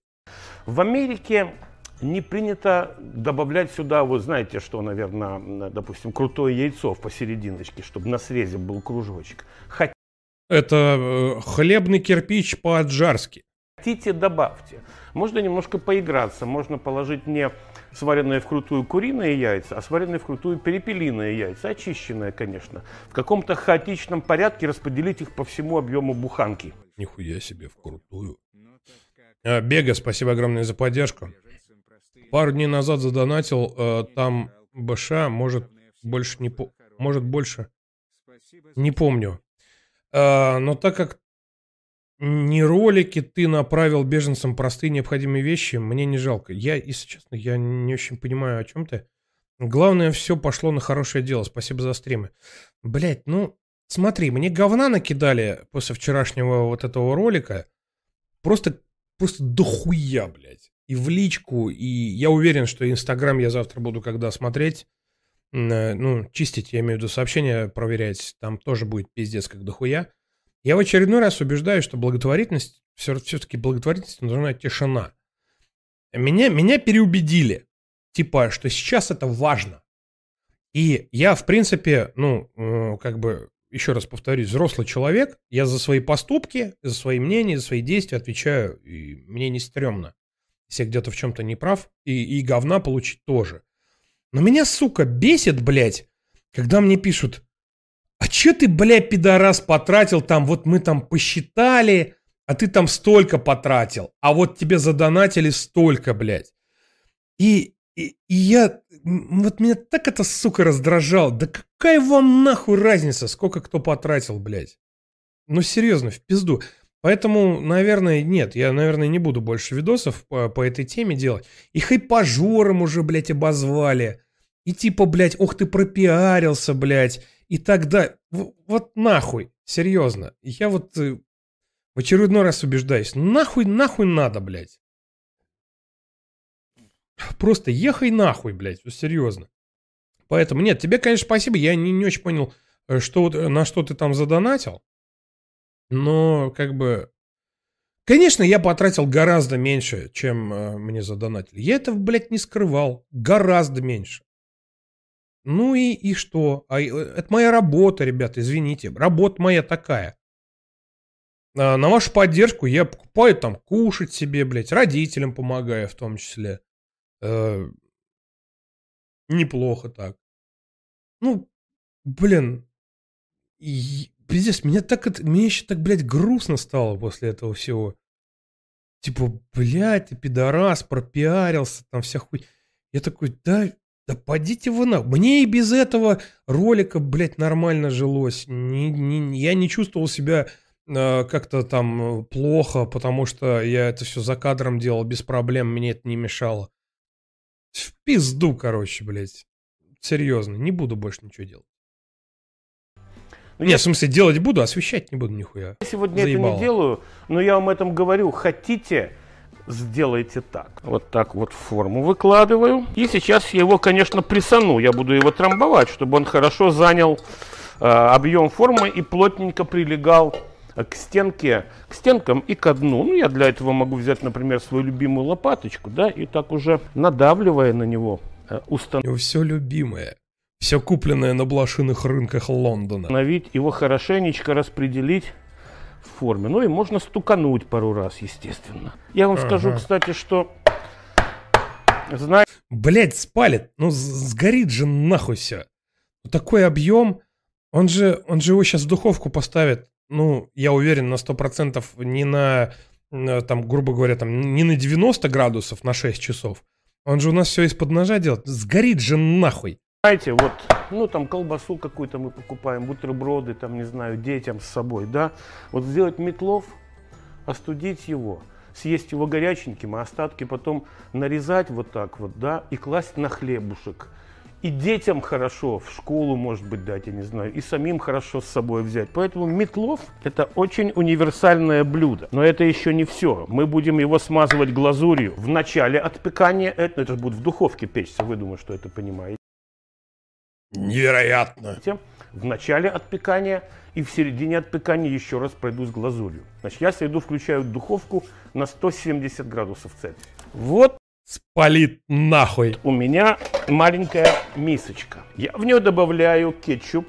В Америке не принято добавлять сюда, вот знаете, что, наверное, допустим, крутое яйцо в посерединочке, чтобы на срезе был кружочек. Это э, хлебный кирпич по-аджарски. Хотите, добавьте. Можно немножко поиграться. Можно положить не сваренные вкрутую куриные яйца, а сваренные вкрутую перепелиные яйца, очищенные, конечно. В каком-то хаотичном порядке распределить их по всему объему буханки. Нихуя себе, вкрутую. А, Бега, спасибо огромное за поддержку. Пару дней назад задонатил, э, там БШ, может больше не по... может больше, не помню. А, но так как не ролики ты направил беженцам простые необходимые вещи, мне не жалко. Я, если честно, я не очень понимаю, о чем ты. Главное, все пошло на хорошее дело. Спасибо за стримы. Блять, ну, смотри, мне говна накидали после вчерашнего вот этого ролика. Просто, просто дохуя, блядь. И в личку, и я уверен, что Инстаграм я завтра буду когда смотреть. э, Ну, чистить, я имею в виду сообщения проверять. Там тоже будет пиздец как дохуя. Я в очередной раз убеждаюсь, что благотворительность, все, все-таки благотворительности нужна тишина. Меня, меня переубедили. Типа, что сейчас это важно. И я, в принципе, ну, э, как бы, еще раз повторюсь, взрослый человек, я за свои поступки, за свои мнения, за свои действия отвечаю, и мне не стрёмно. Если где-то в чем-то не прав, и, и говна получить тоже. Но меня, сука, бесит, блядь, когда мне пишут, а че ты, блядь, пидорас, потратил там, вот мы там посчитали, а ты там столько потратил, а вот тебе задонатили столько, блядь. И, и, и я, вот меня так это, сука, раздражал. Да какая вам нахуй разница, сколько кто потратил, блядь. Ну, серьезно, в пизду. Поэтому, наверное, нет, я, наверное, не буду больше видосов по, по этой теме делать. И хайпажором уже, блядь, обозвали. И типа, блядь, ох ты пропиарился, блядь. И тогда, вот нахуй, серьезно. Я вот э, в очередной раз убеждаюсь, нахуй, нахуй надо, блядь. Просто ехай нахуй, блядь, серьезно. Поэтому, нет, тебе, конечно, спасибо, я не, не очень понял, э, что, на что ты там задонатил. Но, как бы, конечно, я потратил гораздо меньше, чем э, мне задонатили. Я это, блядь, не скрывал. Гораздо меньше. Ну и, и что? А, э, это моя работа, ребята, извините. Работа моя такая. А, на вашу поддержку я покупаю там кушать себе, блядь, родителям помогаю в том числе. Э, неплохо так. Ну, блин, и, пиздец, меня так это, мне еще так, блядь, грустно стало после этого всего. Типа, блядь, ты пидорас, пропиарился, там вся хуй. Я такой, да, да подите вы на... Мне и без этого ролика, блядь, нормально жилось. Не, не, я не чувствовал себя э, как-то там плохо, потому что я это все за кадром делал без проблем, мне это не мешало. В пизду, короче, блядь. Серьезно, не буду больше ничего делать. Ну, Нет, в смысле, делать буду, освещать не буду нихуя. Я сегодня Заебало. это не делаю, но я вам этом говорю. Хотите, сделайте так. Вот так вот форму выкладываю. И сейчас я его, конечно, прессану. Я буду его трамбовать, чтобы он хорошо занял э, объем формы и плотненько прилегал к стенке, к стенкам и к дну. Ну, я для этого могу взять, например, свою любимую лопаточку, да, и так уже надавливая на него, э, установить. Все любимое. Все купленное на блошиных рынках Лондона. Установить его хорошенечко распределить форме. Ну и можно стукануть пару раз, естественно. Я вам ага. скажу, кстати, что... Знаете... Блять, спалит. Ну, сгорит же нахуй все. Такой объем. Он же, он же его сейчас в духовку поставит ну, я уверен на 100% не на, там, грубо говоря, там, не на 90 градусов на 6 часов. Он же у нас все из-под ножа делает. Сгорит же нахуй. Знаете, вот, ну, там, колбасу какую-то мы покупаем, бутерброды, там, не знаю, детям с собой, да. Вот сделать метлов, остудить его, съесть его горяченьким, а остатки потом нарезать вот так вот, да, и класть на хлебушек – и детям хорошо, в школу, может быть, дать, я не знаю, и самим хорошо с собой взять. Поэтому метлов – это очень универсальное блюдо. Но это еще не все. Мы будем его смазывать глазурью в начале отпекания. Это, это же будет в духовке печься, вы думаете, что это понимаете. Невероятно. В начале отпекания и в середине отпекания еще раз пройду с глазурью. Значит, я среду включаю духовку на 170 градусов Цельсия. Вот Спалит нахуй. У меня маленькая мисочка. Я в нее добавляю кетчуп.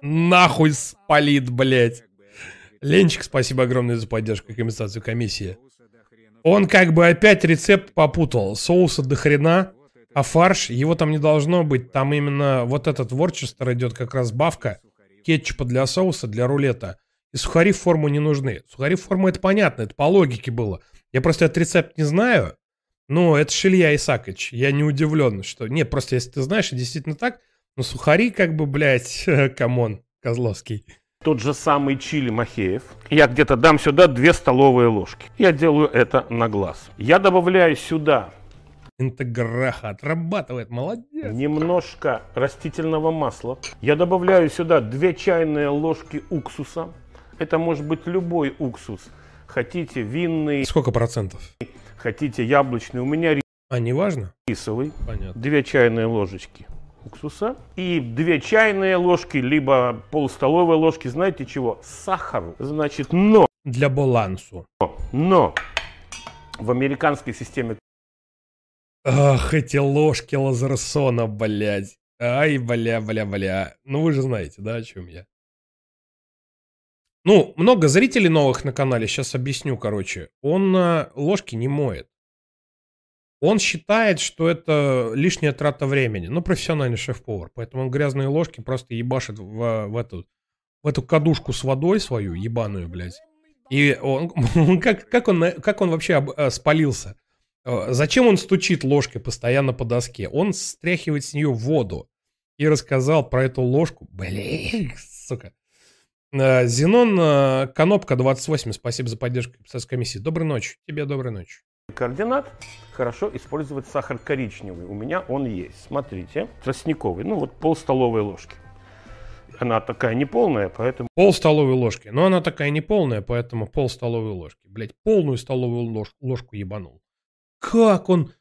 Нахуй спалит, блядь. Ленчик, спасибо огромное за поддержку и компенсацию комиссии. Он как бы опять рецепт попутал. Соуса до хрена, а фарш, его там не должно быть. Там именно вот этот ворчестер идет как раз бавка. Кетчупа для соуса, для рулета. И сухари в форму не нужны. Сухари в форму это понятно, это по логике было. Я просто этот рецепт не знаю. Ну, это Шилья Исакович. Я не удивлен, что... Нет, просто если ты знаешь, действительно так. Ну, сухари как бы, блядь, камон, Козловский. Тот же самый чили Махеев. Я где-то дам сюда две столовые ложки. Я делаю это на глаз. Я добавляю сюда Интеграха отрабатывает, молодец. Немножко растительного масла. Я добавляю сюда 2 чайные ложки уксуса. Это может быть любой уксус. Хотите винный. Сколько процентов? хотите яблочный, у меня а не важно? рисовый, Понятно. две чайные ложечки. уксуса и две чайные ложки, либо полстоловой ложки, знаете чего? Сахару. Значит, но... Для балансу. Но в американской системе... Ах, эти ложки Лазерсона, блядь. Ай, бля, бля, бля. Ну вы же знаете, да, о чем я. Ну, много зрителей новых на канале, сейчас объясню, короче. Он э, ложки не моет. Он считает, что это лишняя трата времени. Ну, профессиональный шеф-повар. Поэтому он грязные ложки просто ебашит в, в, эту, в эту кадушку с водой свою, ебаную, блядь. И он, как, как, он, как он вообще об, э, спалился? Э, зачем он стучит ложкой постоянно по доске? Он стряхивает с нее воду. И рассказал про эту ложку. Блин, сука. Э, Зенон э, Конопка 28, спасибо за поддержку писательской комиссии. Доброй ночи. Тебе доброй ночи. Координат хорошо использовать сахар коричневый. У меня он есть. Смотрите, тростниковый. Ну вот пол столовой ложки. Она такая неполная, поэтому... Пол столовой ложки. Но она такая неполная, поэтому пол столовой ложки. Блять, полную столовую ложку, ложку ебанул. Как он...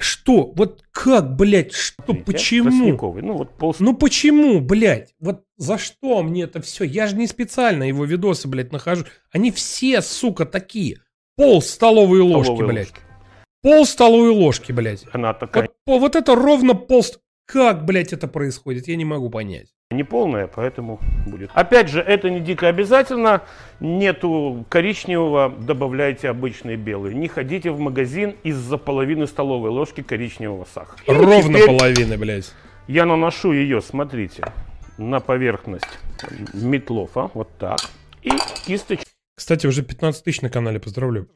Что? Вот как, блядь, что? Смотрите, почему? Ну, вот пол... ну почему, блядь? Вот за что мне это все? Я же не специально его видосы, блядь, нахожу. Они все, сука, такие. Пол столовой ложки, столовой блядь. Ложки. Пол столовой ложки, блядь. Она такая... Вот, вот это ровно пол... Как, блядь, это происходит? Я не могу понять. Не полная, поэтому будет. Опять же, это не дико обязательно. Нету коричневого, добавляйте обычный белый. Не ходите в магазин из-за половины столовой ложки коричневого сахара. Ровно половины, блядь. Я наношу ее, смотрите, на поверхность метлофа, вот так. И кисточкой. Кстати, уже 15 тысяч на канале, поздравляю.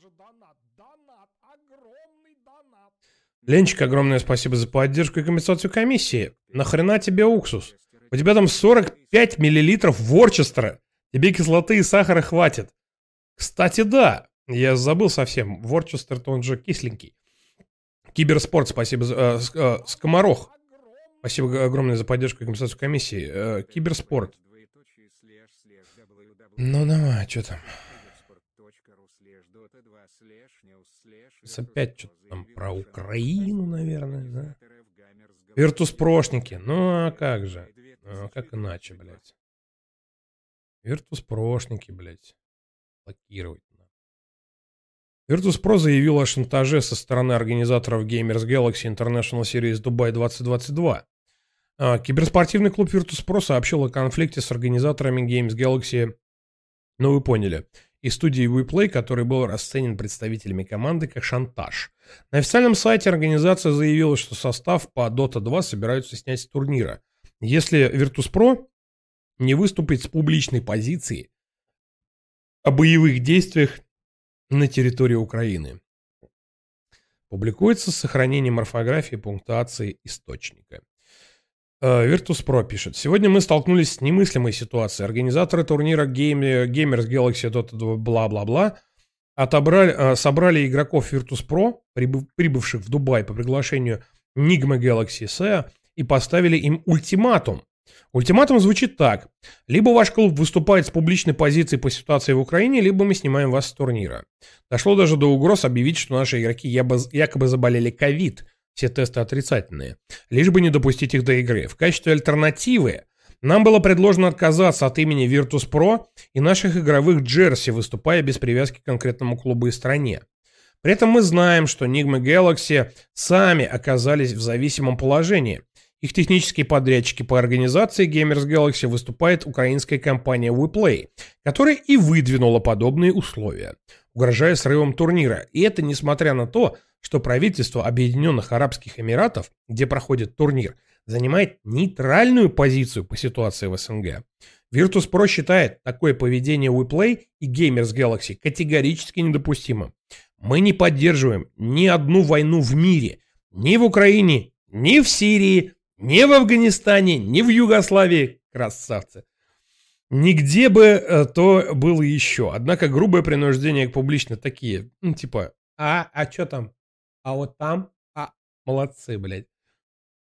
Ленчик, огромное спасибо за поддержку и компенсацию комиссии. Нахрена тебе уксус? У тебя там 45 миллилитров ворчестера. Тебе кислоты и сахара хватит. Кстати, да. Я забыл совсем. Ворчестер-то он же кисленький. Киберспорт, спасибо за... Э, э, скоморох. Спасибо огромное за поддержку и компенсацию комиссии. Э, киберспорт. Ну давай, что там? Опять что-то там про Украину, наверное, да? Виртус-прошники. Ну а как же? А как иначе, блядь? Virtus.прошники, блядь. Блокировать надо. Virtus.pro заявил о шантаже со стороны организаторов Gamers Galaxy International Series Dubai 2022. А, киберспортивный клуб Virtus.pro сообщил о конфликте с организаторами Games Galaxy, ну вы поняли, и студией WePlay, который был расценен представителями команды как шантаж. На официальном сайте организация заявила, что состав по Dota 2 собираются снять с турнира – если Virtus.pro не выступит с публичной позиции о боевых действиях на территории Украины. Публикуется с сохранением орфографии, пунктуации источника. Э, Virtus.pro пишет. Сегодня мы столкнулись с немыслимой ситуацией. Организаторы турнира Game, Gamers Galaxy Dota 2 бла-бла-бла отобрали, э, собрали игроков Virtus.pro, прибывших в Дубай по приглашению Nigma Galaxy SEA, и поставили им ультиматум. Ультиматум звучит так. Либо ваш клуб выступает с публичной позицией по ситуации в Украине, либо мы снимаем вас с турнира. Дошло даже до угроз объявить, что наши игроки якобы заболели ковид, все тесты отрицательные, лишь бы не допустить их до игры. В качестве альтернативы нам было предложено отказаться от имени Virtus.pro и наших игровых джерси, выступая без привязки к конкретному клубу и стране. При этом мы знаем, что Nigma Galaxy сами оказались в зависимом положении. Их технические подрядчики по организации Gamers Galaxy выступает украинская компания WePlay, которая и выдвинула подобные условия, угрожая срывом турнира. И это несмотря на то, что правительство Объединенных Арабских Эмиратов, где проходит турнир, занимает нейтральную позицию по ситуации в СНГ. Virtus.pro считает такое поведение WePlay и Gamers Galaxy категорически недопустимым. Мы не поддерживаем ни одну войну в мире, ни в Украине, ни в Сирии, ни в Афганистане, ни в Югославии. Красавцы. Нигде бы э, то было еще. Однако грубое принуждение к публично такие, ну, типа, а, а что там? А вот там? А, молодцы, блядь.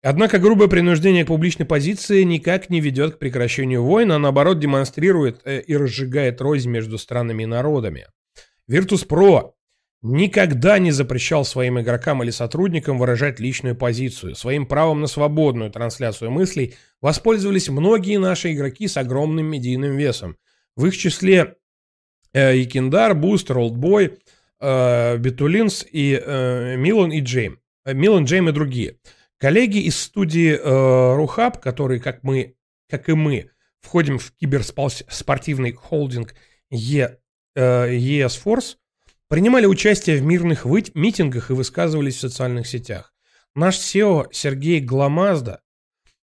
Однако грубое принуждение к публичной позиции никак не ведет к прекращению войн, а наоборот демонстрирует э, и разжигает рознь между странами и народами. Virtus.pro никогда не запрещал своим игрокам или сотрудникам выражать личную позицию. Своим правом на свободную трансляцию мыслей воспользовались многие наши игроки с огромным медийным весом. В их числе э, Якиндар, Бустер, Олдбой, э, Бетулинс и э, Милан и Джейм. Э, Милан, Джейм и другие. Коллеги из студии э, Рухаб, которые, как мы, как и мы, входим в киберспортивный холдинг Е, э, ES Force, принимали участие в мирных митингах и высказывались в социальных сетях. Наш SEO Сергей Гламазда,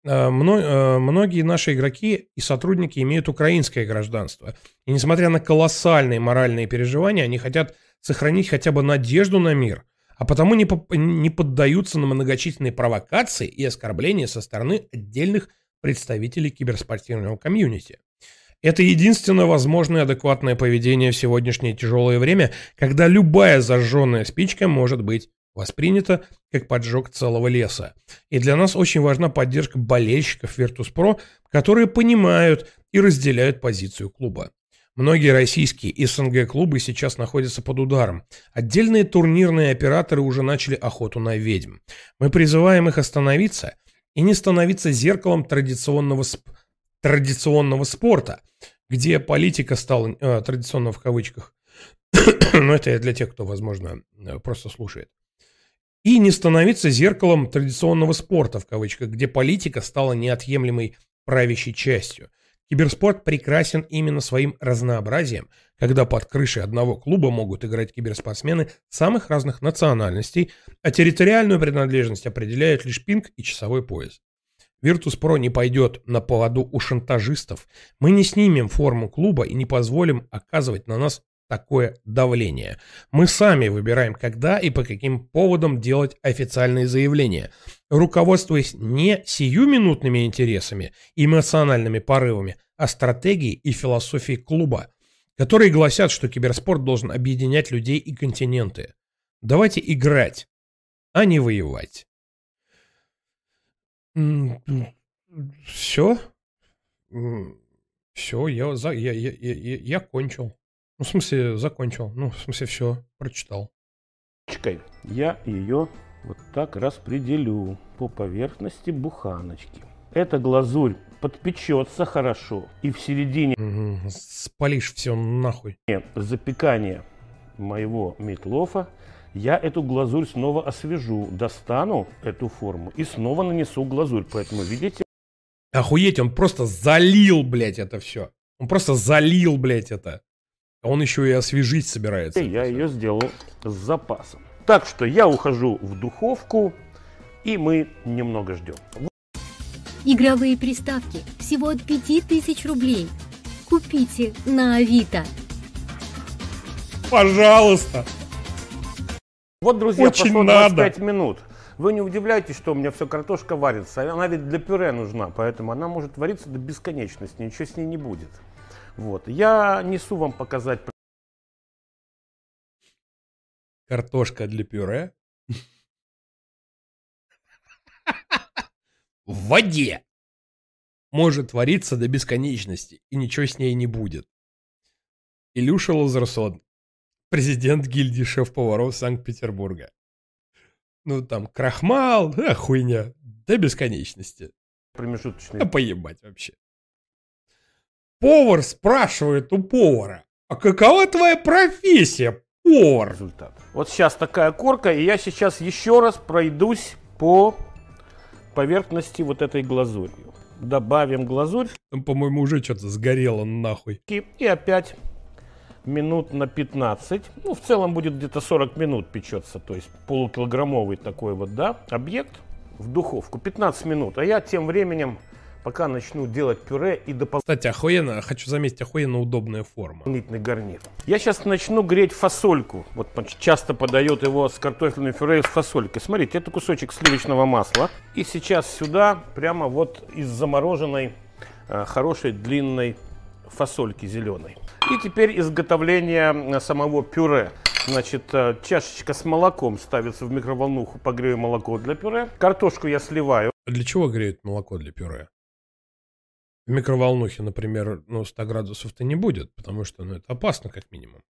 э, многие наши игроки и сотрудники имеют украинское гражданство. И несмотря на колоссальные моральные переживания, они хотят сохранить хотя бы надежду на мир, а потому не, по не поддаются на многочисленные провокации и оскорбления со стороны отдельных представителей киберспортивного комьюнити. Это единственное возможное адекватное поведение в сегодняшнее тяжелое время, когда любая зажженная спичка может быть воспринята как поджог целого леса. И для нас очень важна поддержка болельщиков Virtus.pro, которые понимают и разделяют позицию клуба. Многие российские и СНГ клубы сейчас находятся под ударом. Отдельные турнирные операторы уже начали охоту на ведьм. Мы призываем их остановиться и не становиться зеркалом традиционного, сп... традиционного спорта, где политика стала э, традиционно в кавычках. Но это для тех, кто, возможно, э, просто слушает. И не становиться зеркалом традиционного спорта в кавычках, где политика стала неотъемлемой правящей частью. Киберспорт прекрасен именно своим разнообразием, когда под крышей одного клуба могут играть киберспортсмены самых разных национальностей, а территориальную принадлежность определяют лишь пинг и часовой пояс. Virtus.pro не пойдет на поводу у шантажистов. Мы не снимем форму клуба и не позволим оказывать на нас такое давление. Мы сами выбираем, когда и по каким поводам делать официальные заявления, руководствуясь не сиюминутными интересами, эмоциональными порывами, а стратегией и философией клуба, которые гласят, что киберспорт должен объединять людей и континенты. Давайте играть, а не воевать. Все? Все, я, я, я, я, я кончил. Ну, в смысле, закончил. Ну, в смысле, все, прочитал. Я ее вот так распределю по поверхности буханочки. Эта глазурь подпечется хорошо. И в середине... Угу, спалишь все нахуй. Запекания моего метлофа я эту глазурь снова освежу, достану эту форму и снова нанесу глазурь. Поэтому, видите... Охуеть, он просто залил, блядь, это все. Он просто залил, блядь, это. А он еще и освежить собирается. Я ее сделал с запасом. Так что я ухожу в духовку, и мы немного ждем. Игровые приставки всего от 5000 рублей. Купите на Авито. Пожалуйста. Вот, друзья, Очень прошло надо. 25 минут. Вы не удивляйтесь, что у меня все картошка варится. Она ведь для пюре нужна, поэтому она может вариться до бесконечности. Ничего с ней не будет. Вот. Я несу вам показать... Картошка для пюре? В воде! Может твориться до бесконечности, и ничего с ней не будет. Илюша Лазерсон, президент гильдии шеф-поваров Санкт-Петербурга. Ну, там, крахмал, а, хуйня, до бесконечности. Промежуточный. А поебать вообще. Повар спрашивает у повара, а какова твоя профессия, повар? Результат. Вот сейчас такая корка, и я сейчас еще раз пройдусь по поверхности вот этой глазурью. Добавим глазурь. Там, по-моему, уже что-то сгорело нахуй. И, и опять минут на 15. Ну, в целом будет где-то 40 минут печется. То есть полукилограммовый такой вот, да, объект в духовку. 15 минут. А я тем временем пока начну делать пюре и дополнительный Кстати, охуенно, хочу заметить, охуенно удобная форма. гарнир. Я сейчас начну греть фасольку. Вот часто подает его с картофельным пюре и с фасолькой. Смотрите, это кусочек сливочного масла. И сейчас сюда прямо вот из замороженной э, хорошей длинной фасольки зеленой. И теперь изготовление самого пюре. Значит, э, чашечка с молоком ставится в микроволнуху, погрею молоко для пюре. Картошку я сливаю. А для чего греют молоко для пюре? В микроволнухе, например, ну, 100 градусов-то не будет, потому что ну, это опасно как минимум.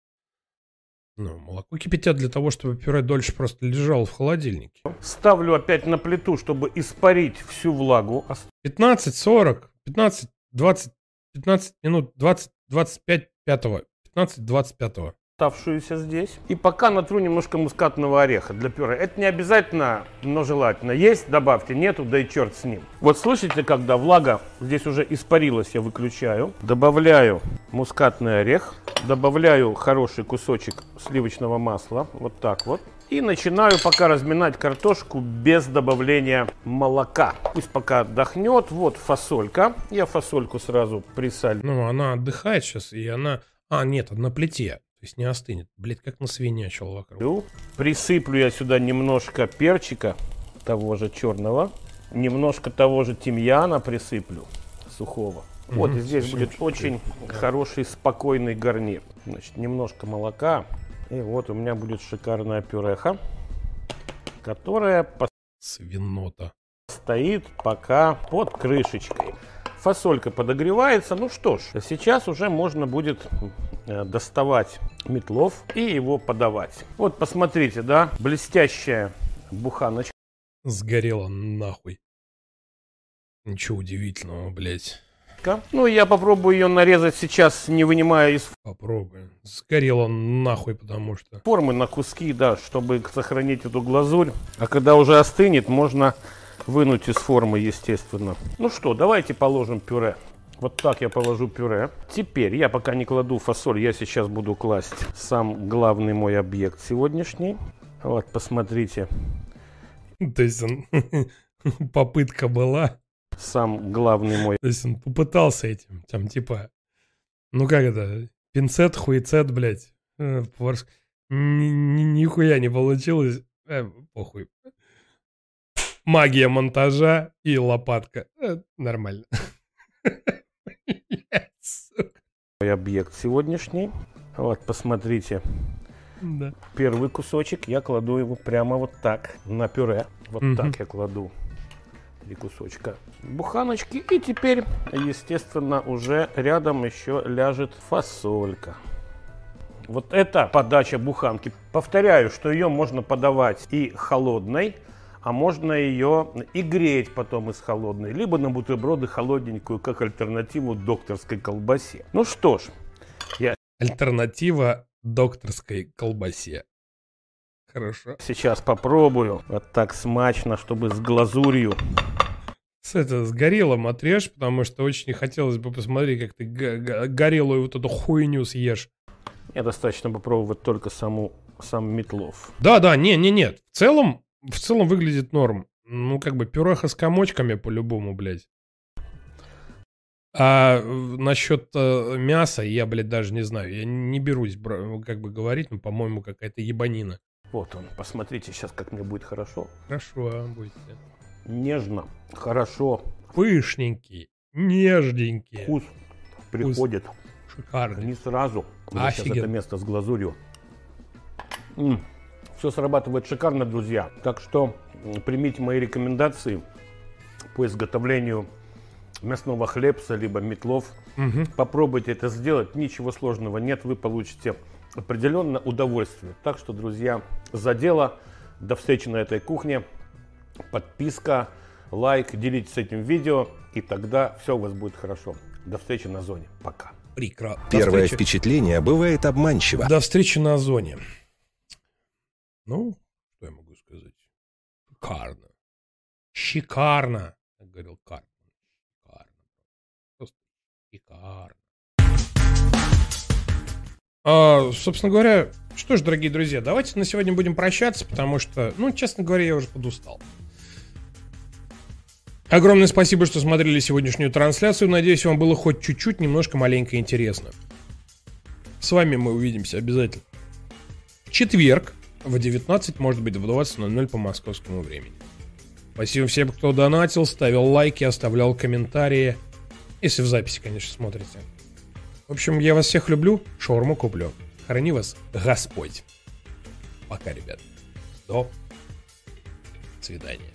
Ну, молоко кипятят для того, чтобы пюре дольше просто лежало в холодильнике. Ставлю опять на плиту, чтобы испарить всю влагу. 15, 40, 15, 20, 15 минут, 20, 25, 5, 15, 25. Оставшуюся здесь. И пока натру немножко мускатного ореха для пюре. Это не обязательно, но желательно. Есть, добавьте, нету, да и черт с ним. Вот слышите, когда влага здесь уже испарилась, я выключаю. Добавляю мускатный орех. Добавляю хороший кусочек сливочного масла. Вот так вот. И начинаю пока разминать картошку без добавления молока. Пусть пока отдохнет. Вот фасолька. Я фасольку сразу присолю. Ну, она отдыхает сейчас, и она... А, нет, на плите. То есть не остынет. Блять, как насвинячил вокруг. Присыплю я сюда немножко перчика, того же черного. Немножко того же тимьяна присыплю, сухого. Вот Мгм, и здесь совсем будет чуть-чуть, очень хороший, спокойный гарнир. Значит, немножко молока. И вот у меня будет шикарная пюреха, которая Свинота. стоит пока под крышечкой. Фасолька подогревается. Ну что ж, сейчас уже можно будет э, доставать метлов и его подавать. Вот посмотрите, да, блестящая буханочка. Сгорела нахуй. Ничего удивительного, блядь. Ну, я попробую ее нарезать сейчас, не вынимая из Попробуем. Сгорела нахуй, потому что... формы на куски, да, чтобы сохранить эту глазурь. А когда уже остынет, можно вынуть из формы, естественно. Ну что, давайте положим пюре. Вот так я положу пюре. Теперь я пока не кладу фасоль, я сейчас буду класть сам главный мой объект сегодняшний. Вот, посмотрите. То есть он... Попытка была. Сам главный мой. То есть он попытался этим, там типа... Ну как это? Пинцет, хуйцет, блядь. Э, поварс- Ни- ни- Нихуя не получилось. Э, похуй. Магия монтажа и лопатка. Э, Нормально. Объект сегодняшний. Вот, посмотрите. Да. Первый кусочек я кладу его прямо вот так на пюре. Вот Мгм. так я кладу три кусочка буханочки. И теперь, естественно, уже рядом еще ляжет фасолька. Вот это подача буханки. Повторяю, что ее можно подавать и холодной, а можно ее и греть потом из холодной, либо на бутерброды холодненькую, как альтернативу докторской колбасе. Ну что ж, я Альтернатива докторской колбасе. Хорошо. сейчас попробую вот так смачно, чтобы с глазурью. С это, с горелым отрежь, потому что очень хотелось бы посмотреть, как ты горелую вот эту хуйню съешь. Мне достаточно попробовать только саму, сам метлов. Да, да, не, не, нет. В целом, в целом выглядит норм. Ну, как бы пюреха с комочками по-любому, блядь. А насчет э, мяса я, блядь, даже не знаю. Я не берусь бра- как бы говорить, но, по-моему, какая-то ебанина. Вот он, посмотрите сейчас, как мне будет хорошо. Хорошо, а, будет. Нежно, хорошо. Пышненький, нежненький. Вкус приходит. Шикарно. Не сразу. Вот сейчас Офигенно. это место с глазурью. Все срабатывает шикарно, друзья. Так что примите мои рекомендации по изготовлению мясного хлебца, либо метлов. Мгм. Попробуйте это сделать. Ничего сложного нет. Вы получите определенное удовольствие. Так что, друзья, за дело. До встречи на этой кухне. Подписка, лайк, делитесь этим видео. И тогда все у вас будет хорошо. До встречи на зоне. Пока. Прекрасно. Первое встречи. впечатление бывает обманчиво. До встречи на зоне. Ну, что я могу сказать? Шикарно. Шикарно, как говорил Карпман. Шикарно. Просто шикарно. А, собственно говоря, что ж, дорогие друзья, давайте на сегодня будем прощаться, потому что, ну, честно говоря, я уже подустал. Огромное спасибо, что смотрели сегодняшнюю трансляцию. Надеюсь, вам было хоть чуть-чуть, немножко маленько интересно. С вами мы увидимся обязательно в четверг в 19, может быть в 20.00 по московскому времени. Спасибо всем, кто донатил, ставил лайки, оставлял комментарии. Если в записи, конечно, смотрите. В общем, я вас всех люблю, шаурму куплю. Храни вас Господь. Пока, ребят. До свидания.